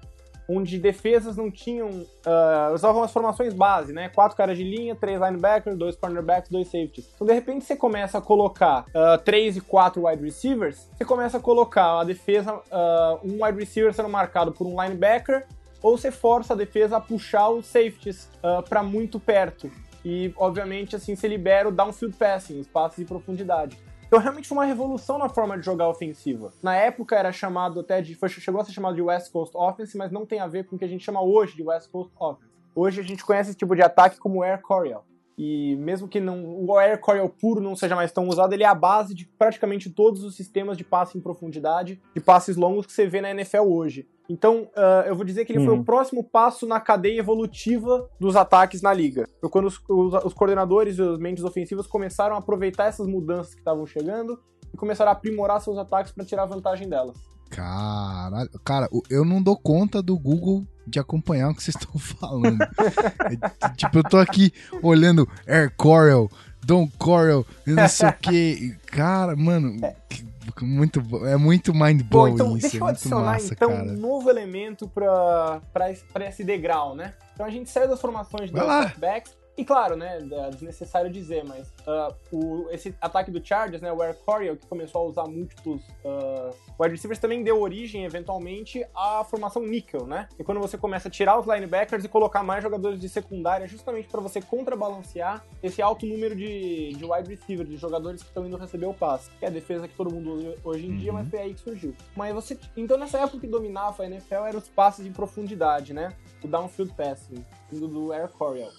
onde defesas não tinham. ah, usavam as formações base, né? Quatro caras de linha, três linebackers, dois cornerbacks, dois safeties. Então, de repente, você começa a colocar ah, três e quatro wide receivers, você começa a colocar a defesa, ah, um wide receiver sendo marcado por um linebacker, ou você força a defesa a puxar os safeties para muito perto. E, obviamente, assim, você libera o downfield passing, os passes de profundidade. Então realmente foi uma revolução na forma de jogar ofensiva. Na época era chamado até de. Foi, chegou a ser chamado de West Coast Offense, mas não tem a ver com o que a gente chama hoje de West Coast Offense. Hoje a gente conhece esse tipo de ataque como Air Coryell. E mesmo que não, o Air Coryell puro não seja mais tão usado, ele é a base de praticamente todos os sistemas de passe em profundidade, de passes longos que você vê na NFL hoje. Então, ah, eu vou dizer que ele foi Uhum. o próximo passo na cadeia evolutiva dos ataques na liga. Foi quando os, os, os coordenadores e os mentes ofensivas começaram a aproveitar essas mudanças que estavam chegando e começaram a aprimorar seus ataques para tirar vantagem delas. Caralho. Cara, eu não dou conta do Google de acompanhar o que vocês estão falando. É, tipo, eu tô aqui olhando Air Coral, Don Coral, não sei o que. Cara, mano, que- muito, é muito mind blowing então isso. deixa é eu muito adicionar massa, então cara. um novo elemento pra, pra, esse- degrau, né? Então a gente saiu das formações Vai dos lá. backs. E claro, né, é desnecessário dizer, mas ah, o, esse ataque do Chargers, né, o Air Coryell, que começou a usar múltiplos ah, wide receivers, também deu origem, eventualmente, à formação nickel, né? E quando você começa a tirar os linebackers e colocar mais jogadores de secundária, justamente para você contrabalancear esse alto número de, de wide receivers, de jogadores que estão indo receber o passe. Que é a defesa que todo mundo usa hoje em dia, Uhum. mas foi aí que surgiu. Mas você. Então, nessa época que dominava a NFL eram os passes em profundidade, né? O downfield passing, vindo do Air Coryell.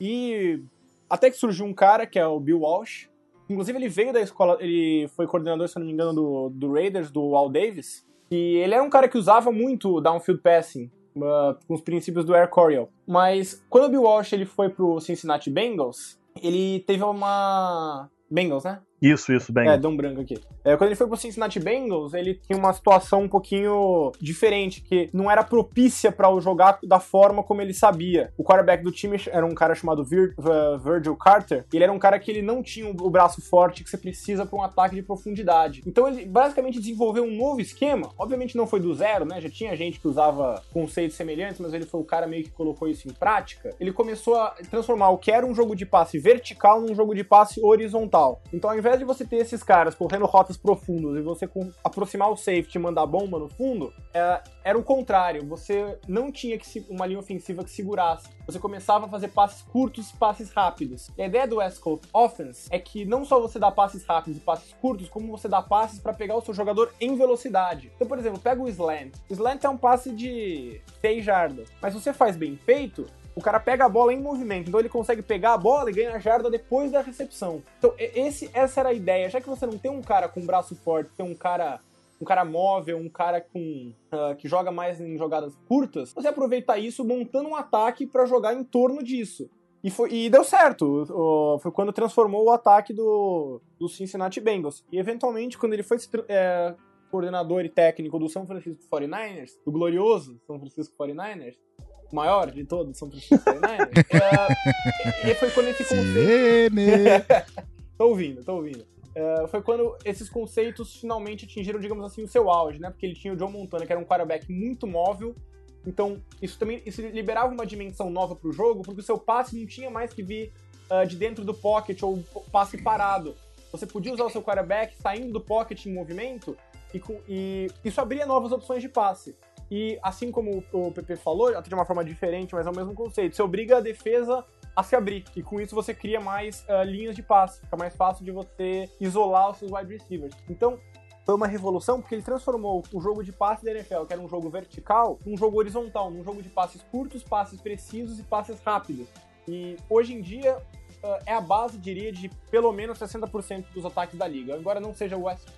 E até que surgiu um cara, que é o Bill Walsh. Inclusive, ele veio da escola, ele foi coordenador, se não me engano, do, do Raiders, do Al Davis. E ele era um cara que usava muito downfield passing, uh, com os princípios do Air Coryell. Mas quando o Bill Walsh ele foi pro Cincinnati Bengals, ele teve uma... Bengals, né? Isso, isso, bem. É, deu um branco aqui. É, quando ele foi pro Cincinnati Bengals, ele tinha uma situação um pouquinho diferente, que não era propícia para o jogar da forma como ele sabia. O quarterback do time era um cara chamado Vir- uh, Virgil Carter, e ele era um cara que ele não tinha o braço forte que você precisa para um ataque de profundidade. Então ele basicamente desenvolveu um novo esquema. Obviamente não foi do zero, né? Já tinha gente que usava conceitos semelhantes, mas ele foi o cara meio que colocou isso em prática. Ele começou a transformar o que era um jogo de passe vertical num jogo de passe horizontal. Então, ao invés de você ter esses caras correndo rotas profundas e você aproximar o safety e mandar bomba no fundo, é, era o contrário. Você não tinha que uma linha ofensiva que segurasse. Você começava a fazer passes curtos, passes rápidos. E a ideia do West Coast Offense é que não só você dá passes rápidos e passes curtos, como você dá passes para pegar o seu jogador em velocidade. Então, por exemplo, pega o slant. O slant é um passe de 6 jardas, mas se você faz bem feito, o cara pega a bola em movimento, então ele consegue pegar a bola e ganhar a jarda depois da recepção. Então, esse, essa era a ideia. Já que você não tem um cara com braço forte, tem um cara um cara móvel, um cara com ah, que joga mais em jogadas curtas, você aproveita isso montando um ataque pra jogar em torno disso. E, foi, e deu certo. Foi quando transformou o ataque do, do Cincinnati Bengals. E eventualmente, quando ele foi é, coordenador e técnico do São Francisco 49ers, do glorioso São Francisco 49ers, o maior de todos, São Francisco 49ers, é, e foi quando esse conceito. Tô ouvindo, tô ouvindo. É, foi quando esses conceitos finalmente atingiram, digamos assim, o seu auge, né? Porque ele tinha o John Montana, que era um quarterback muito móvel. Então, isso também isso liberava uma dimensão nova pro jogo, porque o seu passe não tinha mais que vir ah, de dentro do pocket ou passe parado. Você podia usar o seu quarterback saindo do pocket em movimento e, e isso abria novas opções de passe. E assim como o PP falou, até de uma forma diferente, mas é o mesmo conceito. Você obriga a defesa a se abrir. E com isso você cria mais ah, linhas de passe. Fica mais fácil de você isolar os seus wide receivers. Então, foi uma revolução porque ele transformou o jogo de passe da NFL, que era um jogo vertical, num jogo horizontal, num jogo de passes curtos, passes precisos e passes rápidos. E hoje em dia ah, é a base, diria, de pelo menos 60% dos ataques da liga. Embora não seja o West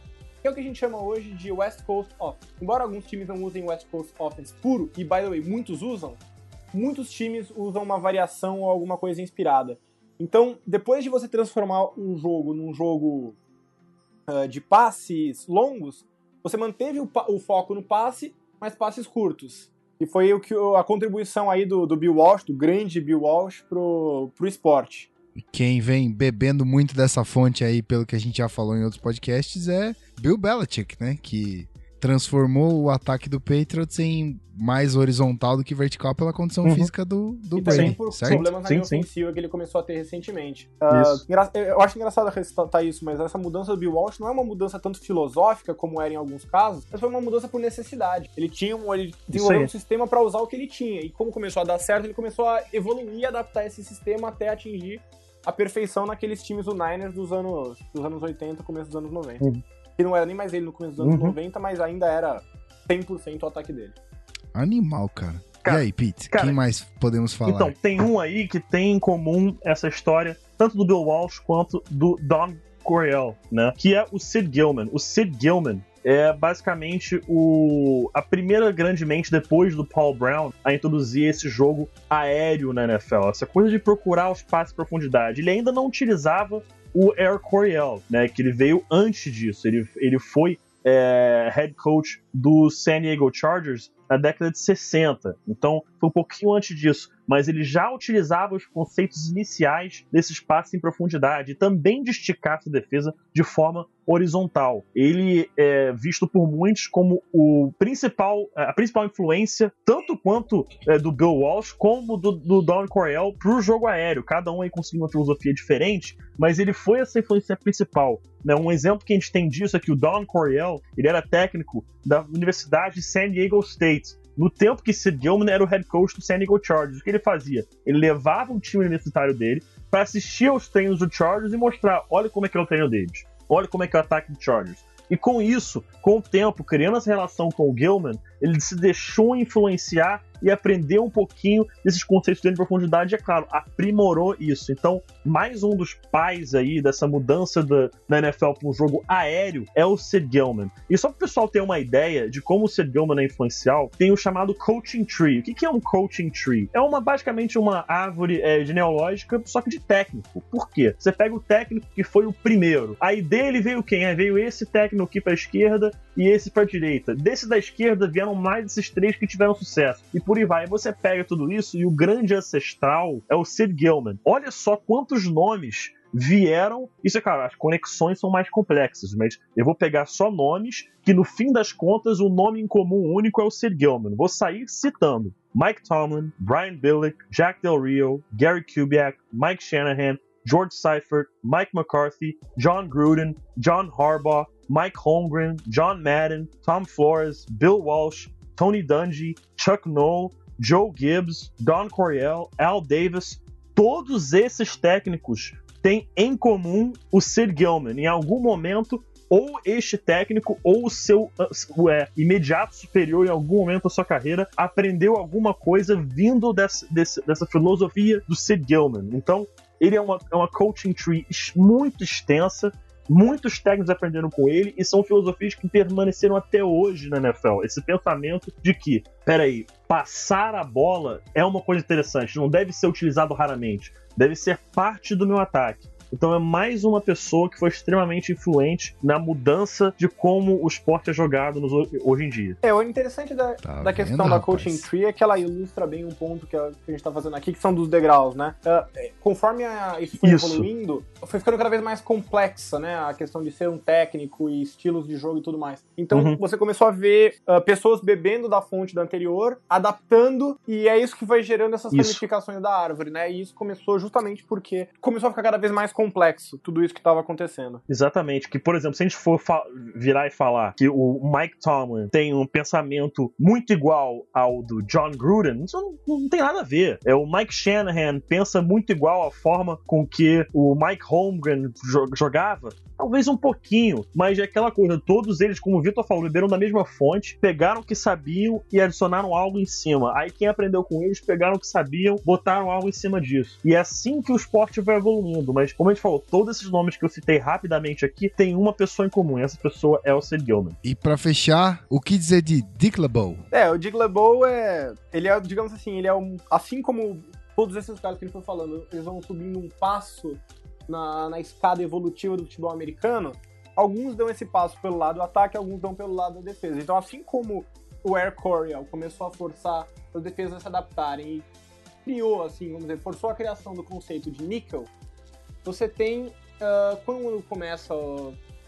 que é o que a gente chama hoje de West Coast Offense. Embora alguns times não usem West Coast Offense puro, e by the way, muitos usam, muitos times usam uma variação ou alguma coisa inspirada. Então, depois de você transformar um jogo num jogo ah, de passes longos, você manteve o, o foco no passe, mas passes curtos. E foi o que a contribuição aí do, do Bill Walsh, do grande Bill Walsh, pro, pro esporte. Quem vem bebendo muito dessa fonte aí, pelo que a gente já falou em outros podcasts, é Bill Belichick, né? Que transformou o ataque do Patriots em mais horizontal do que vertical pela condição Uhum. física do, do e também Brady, por certo? problemas na Sim, linha sim. ofensiva que ele começou a ter recentemente. Isso. engra- Eu acho engraçado ressaltar isso, mas essa mudança do Bill Walsh não é uma mudança tanto filosófica como era em alguns casos, mas foi uma mudança por necessidade. Ele tinha um, ele desenvolveu um sistema para usar o que ele tinha, e como começou a dar certo, ele começou a evoluir e adaptar esse sistema até atingir a perfeição naqueles times do Niners dos anos, dos anos 80, começo dos anos 90. Uhum. Que não era nem mais ele no começo dos anos Uhum. 90, mas ainda era 100% o ataque dele. Animal, cara. Cara, e aí, Pete? cara, quem mais podemos falar? Então, tem um aí que tem em comum essa história, tanto do Bill Walsh quanto do Don Coryell, né? Que é o Sid Gilman. O Sid Gilman é basicamente o a primeira grande mente depois do Paul Brown a introduzir esse jogo aéreo na NFL. Essa coisa de procurar os passes de profundidade. Ele ainda não utilizava o Air Coryell, né? Que ele veio antes disso. Ele, ele foi é, head coach do San Diego Chargers na década de 60. Então, foi um pouquinho antes disso. Mas ele já utilizava os conceitos iniciais desses passes em profundidade e também de esticar sua defesa de forma horizontal. Ele é visto por muitos como o principal, a principal influência, tanto quanto é, do Bill Walsh, como do, do Don Coryell para o jogo aéreo. Cada um aí conseguiu uma filosofia diferente, mas ele foi essa influência principal. Né? Um exemplo que a gente tem disso é que o Don Coryell ele era técnico da Universidade de San Diego State no tempo que Sid Gilman era o head coach do San Diego Chargers. O que ele fazia? Ele levava o time universitário dele para assistir aos treinos do Chargers e mostrar: olha como é que é o treino deles, olha como é que é o ataque do Chargers. E com isso, com o tempo, criando essa relação com o Gilman, ele se deixou influenciar e aprendeu um pouquinho desses conceitos de profundidade, é claro, aprimorou isso. Então, mais um dos pais aí dessa mudança da, da NFL para um jogo aéreo é o Sid. E só para o pessoal ter uma ideia de como o Sid é influencial, tem o chamado Coaching Tree. O que, que é um Coaching Tree? É uma basicamente uma árvore é, genealógica, só que de técnico. Por quê? Você pega o técnico que foi o primeiro. Aí dele veio quem? Aí veio esse técnico aqui para esquerda e esse para direita. Desse da esquerda vieram mais esses três que tiveram sucesso. E por aí vai. Você pega tudo isso e o grande ancestral é o Sid Gilman. Olha só quantos nomes vieram. Isso é claro, as conexões são mais complexas, mas eu vou pegar só nomes que no fim das contas o nome em comum único é o Sid Gilman. Vou sair citando. Mike Tomlin, Brian Billick, Jack Del Rio, Gary Kubiak, Mike Shanahan, George Seifert, Mike McCarthy, John Gruden, John Harbaugh, Mike Holmgren, John Madden, Tom Flores, Bill Walsh, Tony Dungy, Chuck Noll, Joe Gibbs, Don Coryell, Al Davis, todos esses técnicos têm em comum o Sid Gilman. Em algum momento, ou este técnico ou o seu uh, é, imediato superior em algum momento da sua carreira aprendeu alguma coisa vindo dessa, dessa, dessa filosofia do Sid Gilman. Então, ele é uma, é uma coaching tree muito extensa Muitos técnicos aprenderam com ele e são filosofias que permaneceram até hoje na NFL. Esse pensamento de que, peraí, passar a bola é uma coisa interessante, não deve ser utilizado raramente, deve ser parte do meu ataque. Então é mais uma pessoa que foi extremamente influente na mudança de como o esporte é jogado nos, hoje em dia. É, o interessante da, tá da questão vendo, da coaching rapaz? tree é que ela ilustra bem um ponto que a, que a gente tá fazendo aqui, que são dos degraus, né? Uh, conforme a, isso foi isso. evoluindo, foi ficando cada vez mais complexa, né? A questão de ser um técnico e estilos de jogo e tudo mais. Então uhum. você começou a ver uh, pessoas bebendo da fonte da anterior, adaptando, e é isso que vai gerando essas isso. ramificações da árvore, né? E isso começou justamente porque começou a ficar cada vez mais complexo tudo isso que estava acontecendo. Exatamente. Que, por exemplo, se a gente for virar e falar que o Mike Tomlin tem um pensamento muito igual ao do John Gruden, isso não, não tem nada a ver. É o Mike Shanahan pensa muito igual à forma com que o Mike Holmgren jogava. Talvez um pouquinho, mas é aquela coisa, todos eles, como o Vitor falou, beberam da mesma fonte, pegaram o que sabiam e adicionaram algo em cima. Aí quem aprendeu com eles, pegaram o que sabiam, botaram algo em cima disso. E é assim que o esporte vai evoluindo. Mas, como a gente falou, todos esses nomes que eu citei rapidamente aqui tem uma pessoa em comum, e essa pessoa é o Sid Gilman. E para fechar, o que dizer de Dick LeBeau? É, o Dick LeBeau é... Ele é, digamos assim, ele é um... Assim como todos esses caras que ele foi falando, eles vão subindo um passo na, na escada evolutiva do futebol americano, alguns dão esse passo pelo lado do ataque, alguns dão pelo lado da defesa. Então, assim como o Air Coryell começou a forçar as defesas a se adaptarem e criou, assim, vamos dizer, forçou a criação do conceito de níquel, você tem, uh, quando começa,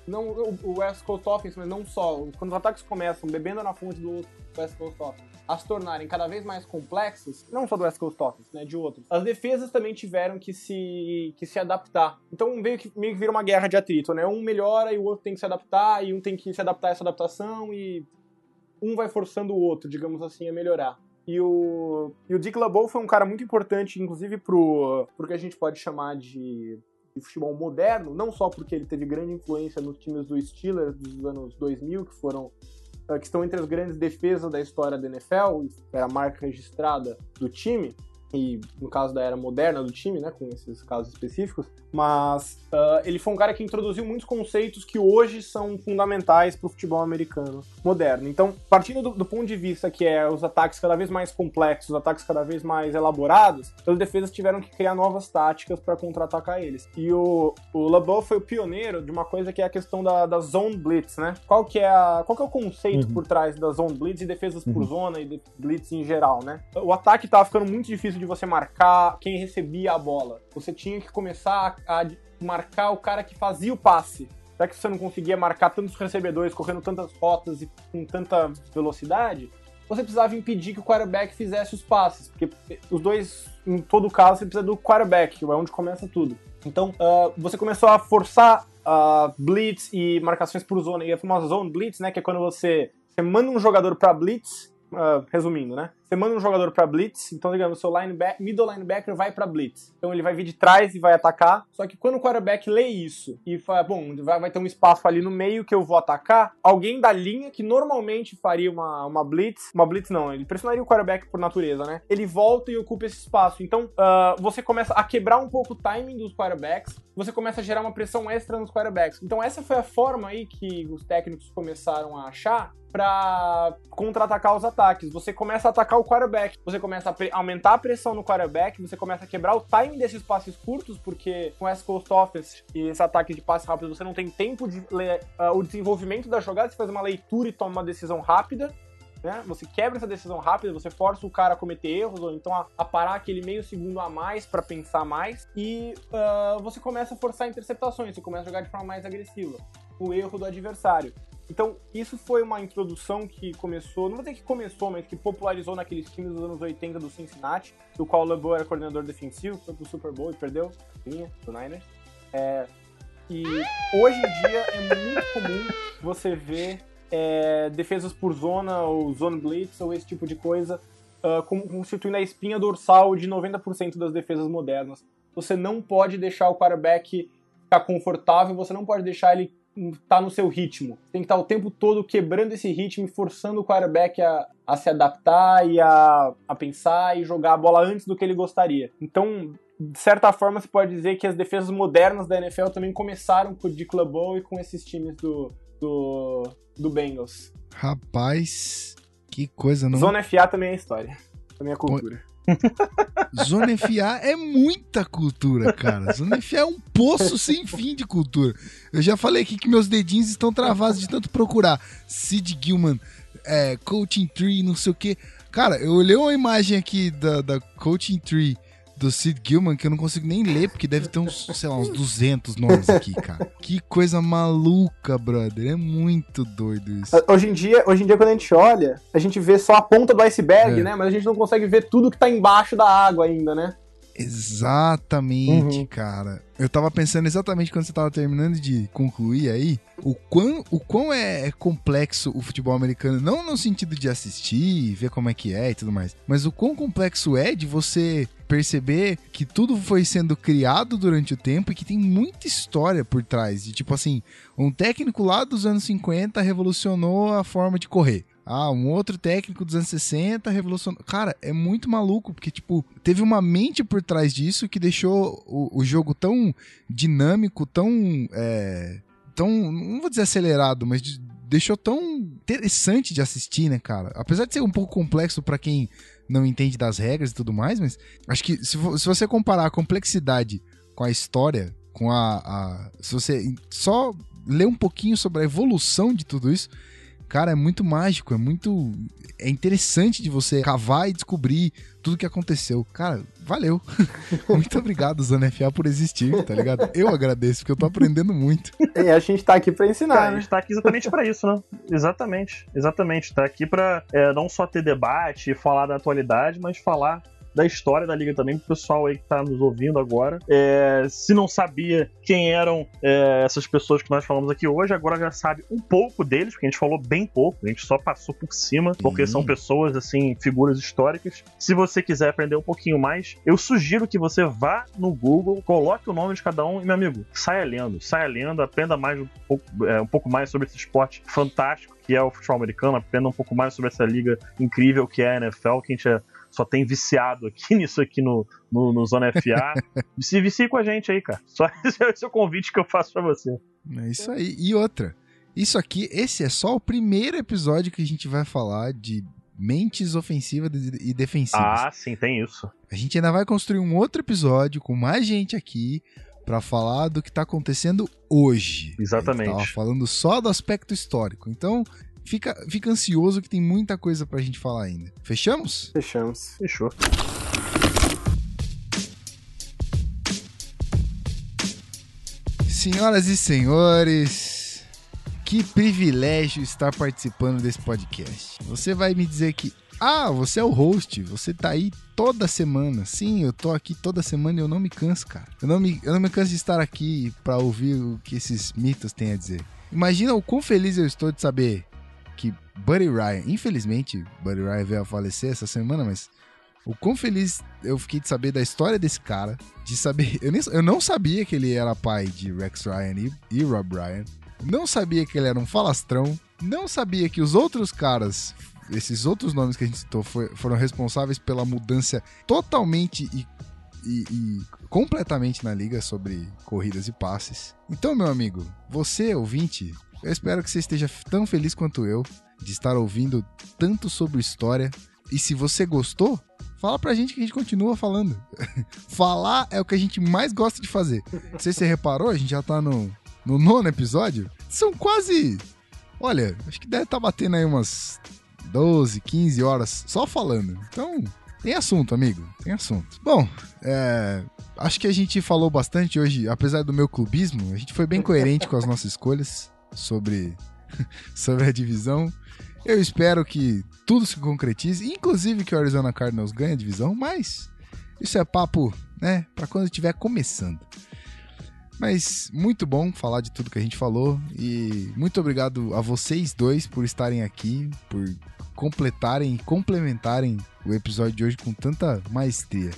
não o West Coast Offense, mas não só, quando os ataques começam bebendo na fonte do West Coast Offense, a se tornarem cada vez mais complexos, não só do West Coast Offense, né, de outros, as defesas também tiveram que se, que se adaptar. Então meio que, meio que vira uma guerra de atrito, né? Um melhora e o outro tem que se adaptar, e um tem que se adaptar a essa adaptação, e um vai forçando o outro, digamos assim, a melhorar. E o, e o Dick LeBeau foi um cara muito importante, inclusive pro, pro que a gente pode chamar de, de futebol moderno, não só porque ele teve grande influência nos times do Steelers dos anos 2000, que foram que estão entre as grandes defesas da história da NFL, é a marca registrada do time, e no caso da era moderna do time, né, com esses casos específicos, mas uh, ele foi um cara que introduziu muitos conceitos que hoje são fundamentais para o futebol americano moderno. Então, partindo do, do, ponto de vista que é os ataques cada vez mais complexos, os ataques cada vez mais elaborados, as defesas tiveram que criar novas táticas para contra-atacar eles. E o, o LeBeau foi o pioneiro de uma coisa que é a questão da, da zone blitz, né? Qual que é, a, qual que é o conceito uhum. por trás da zone blitz e defesas uhum. por zona e de blitz em geral, né? O ataque estava ficando muito difícil de você marcar quem recebia a bola. Você tinha que começar a, a marcar o cara que fazia o passe. Já que você não conseguia marcar tantos recebedores correndo tantas rotas e com tanta velocidade, você precisava impedir que o quarterback fizesse os passes, porque os dois, em todo caso, você precisa do quarterback, é onde começa tudo. Então, uh, você começou a forçar uh, blitz e marcações por zona, e a famosa zone blitz, né, que é quando você, você manda um jogador para blitz, uh, resumindo, né, você manda um jogador para blitz, então digamos, seu linebacker, middle linebacker vai para blitz. Então ele vai vir de trás e vai atacar. Só que quando o quarterback lê isso e fala, bom, vai, vai ter um espaço ali no meio que eu vou atacar, alguém da linha que normalmente faria uma, uma blitz, uma blitz não, ele pressionaria o quarterback por natureza, né? Ele volta e ocupa esse espaço. Então uh, você começa a quebrar um pouco o timing dos quarterbacks, você começa a gerar uma pressão extra nos quarterbacks. Então essa foi a forma aí que os técnicos começaram a achar para contra-atacar os ataques. Você começa a atacar o quarterback. Você começa a aumentar a pressão no quarterback, você começa a quebrar o time desses passes curtos, porque com esse Coast Office e esse ataque de passe rápido, você não tem tempo de ler uh, o desenvolvimento da jogada, você faz uma leitura e toma uma decisão rápida. Né? Você quebra essa decisão rápida, você força o cara a cometer erros, ou então a, a parar aquele meio segundo a mais para pensar mais, e uh, você começa a forçar interceptações, você começa a jogar de forma mais agressiva, o erro do adversário. Então, isso foi uma introdução que começou, não vou dizer que começou, mas que popularizou naqueles times dos anos 80 do Cincinnati, do qual o LeBeau era coordenador defensivo, foi pro Super Bowl e perdeu, vinha, do Niners. É, e hoje em dia é muito comum você ver é, defesas por zona, ou zone blitz, ou esse tipo de coisa, uh, constituindo a espinha dorsal de 90% das defesas modernas. Você não pode deixar o quarterback ficar confortável, você não pode deixar ele tá no seu ritmo. Tem que estar tá o tempo todo quebrando esse ritmo e forçando o quarterback a, a se adaptar e a, a pensar e jogar a bola antes do que ele gostaria. Então, de certa forma, você pode dizer que as defesas modernas da NFL também começaram com o Dick LeBeau e com esses times do, do, do Bengals. Rapaz, que coisa, não... Zona FA também é história. Também é cultura. Zona FA é muita cultura, cara. Zona FA é um poço sem fim de cultura. Eu já falei aqui que meus dedinhos estão travados de tanto procurar. Sid Gilman, é, Coaching Tree, não sei o que. Cara, eu olhei uma imagem aqui da, da Coaching Tree do Sid Gilman que eu não consigo nem ler, porque deve ter uns, sei lá, uns 200 nomes aqui, cara. Que coisa maluca, brother. É muito doido isso. Hoje em dia, hoje em dia quando a gente olha, a gente vê só a ponta do iceberg, é. né? Mas a gente não consegue ver tudo que tá embaixo da água ainda, né? Exatamente, uhum. cara. Eu tava pensando exatamente quando você tava terminando de concluir aí, o quão, o quão é complexo o futebol americano, não no sentido de assistir, ver como é que é e tudo mais, mas o quão complexo é de você perceber que tudo foi sendo criado durante o tempo e que tem muita história por trás. De tipo assim, um técnico lá dos anos 50 revolucionou a forma de correr. Ah, um outro técnico dos anos 60 revolucionou. Cara, é muito maluco, porque, tipo, teve uma mente por trás disso que deixou o, o jogo tão dinâmico, tão. É, tão. Não vou dizer acelerado, mas de, deixou tão interessante de assistir, né, cara? Apesar de ser um pouco complexo para quem não entende das regras e tudo mais, mas acho que se, se você comparar a complexidade com a história, com a, a. Se você só ler um pouquinho sobre a evolução de tudo isso cara, é muito mágico, é muito. É interessante de você cavar e descobrir tudo que aconteceu. Cara, valeu. muito obrigado, Zona FA, por existir, tá ligado? Eu agradeço, porque eu tô aprendendo muito. E a gente tá aqui pra ensinar. Cara, a gente tá aqui exatamente pra isso, né? Exatamente. Exatamente. Tá aqui pra é, não só ter debate e falar da atualidade, mas falar da história da liga também, pro pessoal aí que tá nos ouvindo agora. É, se não sabia quem eram é, essas pessoas que nós falamos aqui hoje, agora já sabe um pouco deles, porque a gente falou bem pouco, a gente só passou por cima, porque são pessoas, assim, figuras históricas. Se você quiser aprender um pouquinho mais, eu sugiro que você vá no Google, coloque o nome de cada um e, meu amigo, saia lendo, saia lendo, aprenda mais um pouco, é, um pouco mais sobre esse esporte fantástico que é o futebol americano, aprenda um pouco mais sobre essa liga incrível que é a NFL, que a gente é só tem viciado aqui nisso aqui no, no, no Zona FA. Se vicie com a gente aí, cara. Só esse é o convite que eu faço pra você. É isso aí. E outra, isso aqui, esse é só o primeiro episódio que a gente vai falar de mentes ofensivas e defensivas. Ah, sim, tem isso. A gente ainda vai construir um outro episódio com mais gente aqui pra falar do que tá acontecendo hoje. Exatamente. A gente tava falando só do aspecto histórico. Então, fica, fica ansioso que tem muita coisa pra gente falar ainda. Fechamos? Fechamos. Fechou. Senhoras e senhores, que privilégio estar participando desse podcast. Você vai me dizer que, ah, você é o host, você tá aí toda semana. Sim, eu tô aqui toda semana e eu não me canso, cara. Eu não me, eu não me canso de estar aqui pra ouvir o que esses mitos têm a dizer. Imagina o quão feliz eu estou de saber que Buddy Ryan, infelizmente, Buddy Ryan veio a falecer essa semana, mas o quão feliz eu fiquei de saber da história desse cara, de saber. Eu, nem, eu não sabia que ele era pai de Rex Ryan e, e Rob Ryan. Não sabia que ele era um falastrão. Não sabia que os outros caras, esses outros nomes que a gente citou, foi- foram responsáveis pela mudança totalmente e, e- e completamente na liga sobre corridas e passes. Então, meu amigo, você, ouvinte, eu espero que você esteja tão feliz quanto eu de estar ouvindo tanto sobre história. E se você gostou, fala pra gente que a gente continua falando. Falar é o que a gente mais gosta de fazer. Não sei se você reparou, a gente já tá no, no nono episódio. São quase. Olha, acho que deve estar batendo aí umas 12, 15 horas só falando. Então, tem assunto, amigo. Tem assunto. Bom, é, acho que a gente falou bastante hoje, apesar do meu clubismo, a gente foi bem coerente com as nossas escolhas sobre, sobre a divisão. Eu espero que tudo se concretize, inclusive que o Arizona Cardinals ganhe a divisão, mas isso é papo, né, para quando estiver começando. Mas muito bom falar de tudo que a gente falou e muito obrigado a vocês dois por estarem aqui, por completarem e complementarem o episódio de hoje com tanta maestria.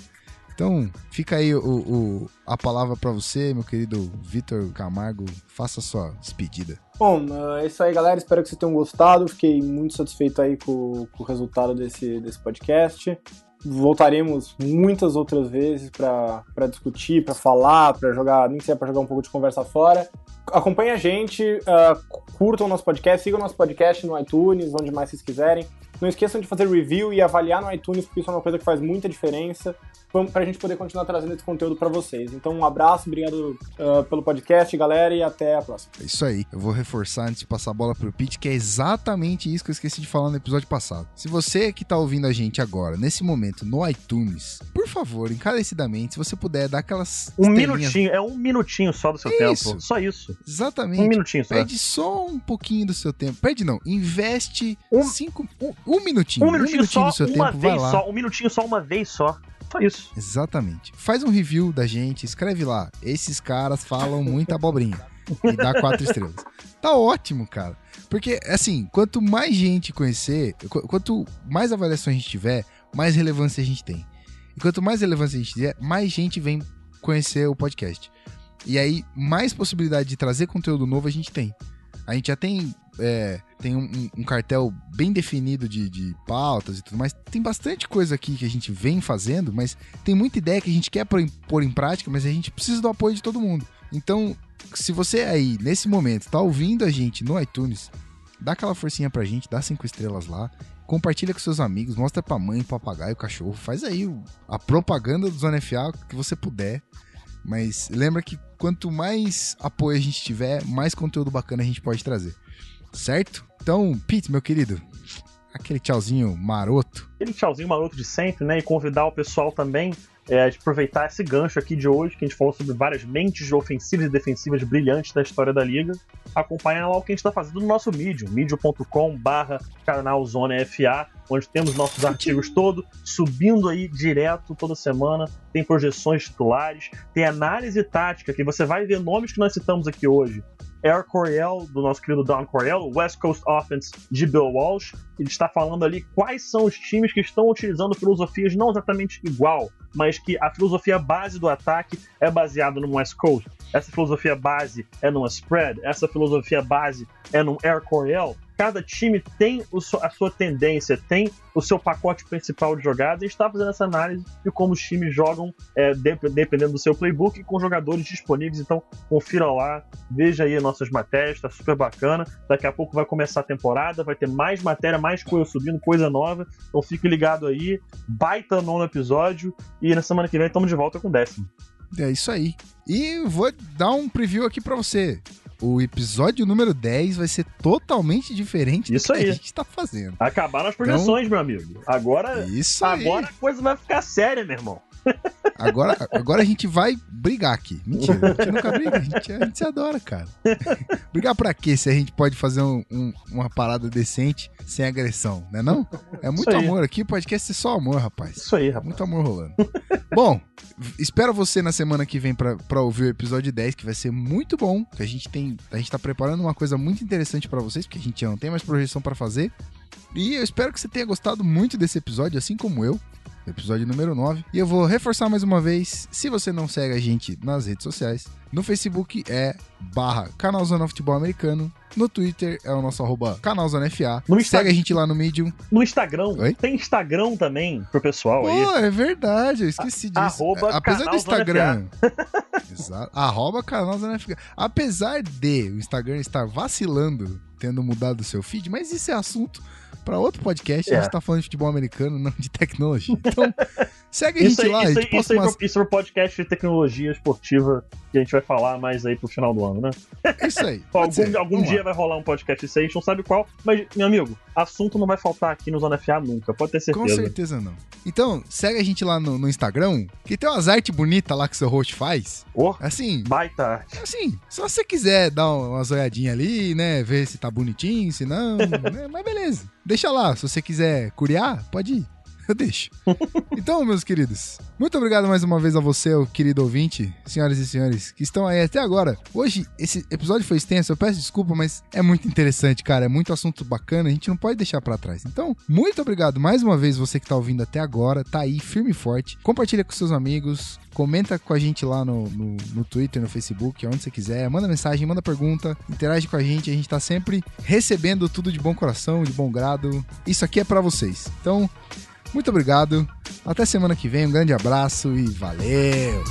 Então, fica aí o, o- a palavra para você, meu querido Vitor Camargo. Faça sua despedida. Bom, é isso aí, galera. Espero que vocês tenham gostado. Fiquei muito satisfeito aí com, com o resultado desse, desse podcast. Voltaremos muitas outras vezes para discutir, para falar, para jogar, nem que seja para jogar um pouco de conversa fora. Acompanhe a gente, ah, curtam o nosso podcast, sigam o nosso podcast no iTunes, onde mais vocês quiserem. Não esqueçam de fazer review e avaliar no iTunes, porque isso é uma coisa que faz muita diferença para a gente poder continuar trazendo esse conteúdo para vocês. Então, um abraço, obrigado ah, pelo podcast, galera, e até a próxima. É isso aí. Eu vou reforçar antes de passar a bola pro Pete, que é exatamente isso que eu esqueci de falar no episódio passado. Se você que tá ouvindo a gente agora, nesse momento, no iTunes, por favor, encarecidamente, se você puder dar aquelas Um estrelinhas- minutinho, é um minutinho só do seu Isso. tempo. Só isso. Exatamente. Um minutinho só. Perde só um pouquinho do seu tempo. Perde não, investe Um- cinco, um, um minutinho. Um minutinho, só, do seu uma tempo, vez só. Um minutinho só, uma vez só. Só isso. Exatamente. Faz um review da gente, escreve lá. Esses caras falam muita abobrinha. E dá quatro estrelas. Tá ótimo, cara. Porque, assim, quanto mais gente conhecer, qu- quanto mais avaliações a gente tiver, mais relevância a gente tem. E quanto mais relevância a gente tiver, mais gente vem conhecer o podcast. E aí, mais possibilidade de trazer conteúdo novo a gente tem. A gente já tem, é, tem um, um- cartel bem definido de, de pautas e tudo mais. Tem bastante coisa aqui que a gente vem fazendo, mas tem muita ideia que a gente quer pôr em, pôr em prática, mas a gente precisa do apoio de todo mundo. Então, se você aí, nesse momento, tá ouvindo a gente no iTunes, dá aquela forcinha pra gente, dá cinco estrelas lá, compartilha com seus amigos, mostra pra mãe, papagaio, cachorro, faz aí a propaganda do Zona FA que você puder. Mas lembra que quanto mais apoio a gente tiver, mais conteúdo bacana a gente pode trazer. Certo? Então, Pete, meu querido, aquele tchauzinho maroto. Aquele tchauzinho maroto de sempre, né? E convidar o pessoal também é, aproveitar esse gancho aqui de hoje, que a gente falou sobre várias mentes ofensivas e defensivas brilhantes da história da liga. Acompanhar lá o que a gente está fazendo no nosso Medium, medium.com barra canal Zona FA, onde temos nossos artigos todos subindo aí direto toda semana. Tem projeções titulares, tem análise tática, que você vai ver nomes que nós citamos aqui hoje. Air Coryell, do nosso querido Don Coryell, West Coast Offense de Bill Walsh. Ele está falando ali quais são os times que estão utilizando filosofias não exatamente igual, mas que a filosofia base do ataque é baseada no West Coast. Essa filosofia base é numa spread, essa filosofia base é num Air Coryell. Cada time tem so- a sua tendência, tem o seu pacote principal de jogadas. E está fazendo essa análise de como os times jogam, é, dep- dependendo do seu playbook, e com jogadores disponíveis. Então, confira lá, veja aí as nossas matérias, tá super bacana. Daqui a pouco vai começar a temporada, vai ter mais matéria, mais coisa subindo, coisa nova. Então fique ligado aí. Baita nono episódio. E na semana que vem estamos de volta com o décimo. É isso aí. E vou dar um preview aqui pra você. O episódio número 10 vai ser totalmente diferente Isso do que aí. a gente tá fazendo. Acabaram as projeções, meu amigo. Agora, Isso aí. agora a coisa vai ficar séria, meu irmão. Agora, agora a gente vai brigar aqui. Mentira, a gente nunca briga, a gente, a gente se adora, cara. Brigar pra quê se a gente pode fazer um- um- uma parada decente sem agressão, né não? É muito aí. amor aqui, o podcast é só amor, rapaz. Isso aí, rapaz. Muito amor rolando. Bom, espero você na semana que vem pra ouvir o episódio 10, que vai ser muito bom. Que a gente tem. A gente tá preparando uma coisa muito interessante pra vocês, porque a gente já não tem mais projeção pra fazer. E eu espero que você tenha gostado muito desse episódio, assim como eu. Episódio número 9. E eu vou reforçar mais uma vez: se você não segue a gente nas redes sociais, no Facebook é barra Canal Zona Futebol Americano. No Twitter é o nosso arroba Canal Zona FA. No Segue a gente lá no Medium. No Instagram, Oi? tem Instagram também pro pessoal aí. Pô, é verdade, eu esqueci disso. Arroba Apesar do Instagram. Exato. Arroba canal Zona FA. Apesar de o Instagram estar vacilando, tendo mudado o seu feed, mas isso é assunto para outro podcast. A É. gente tá falando de futebol americano, não de tecnologia. Então, segue a gente aí, lá. a isso, gente posta isso, aí umas... pro, isso pro podcast de tecnologia esportiva que a gente vai falar mais aí pro final do ano, né? Isso aí. Algum, ser. algum dia lá. vai rolar um podcast isso aí, a gente não sabe qual, mas, meu amigo, assunto não vai faltar aqui no Zona FA nunca, pode ter Com certeza. certeza não. Então, segue a gente lá no, no Instagram, que tem umas artes bonitas lá que seu host faz. Ô, Assim, baita arte. Assim, se você quiser dar umas olhadinhas ali, né? Ver se tá bonitinho, se não, né, mas beleza. Deixa lá. Se você quiser curiar, pode ir. Eu deixo. Então, meus queridos, muito obrigado mais uma vez a você, querido ouvinte, senhoras e senhores, que estão aí até agora. Hoje, esse episódio foi extenso, eu peço desculpa, mas é muito interessante, cara. É muito assunto bacana, a gente não pode deixar pra trás. Então, muito obrigado mais uma vez você que tá ouvindo até agora, tá aí firme e forte. Compartilha com seus amigos, comenta com a gente lá no, no, no Twitter, no Facebook, onde você quiser. Manda mensagem, manda pergunta, interage com a gente. A gente tá sempre recebendo tudo de bom coração, de bom grado. Isso aqui é pra vocês. Então, muito obrigado. Até semana que vem. Um grande abraço e valeu!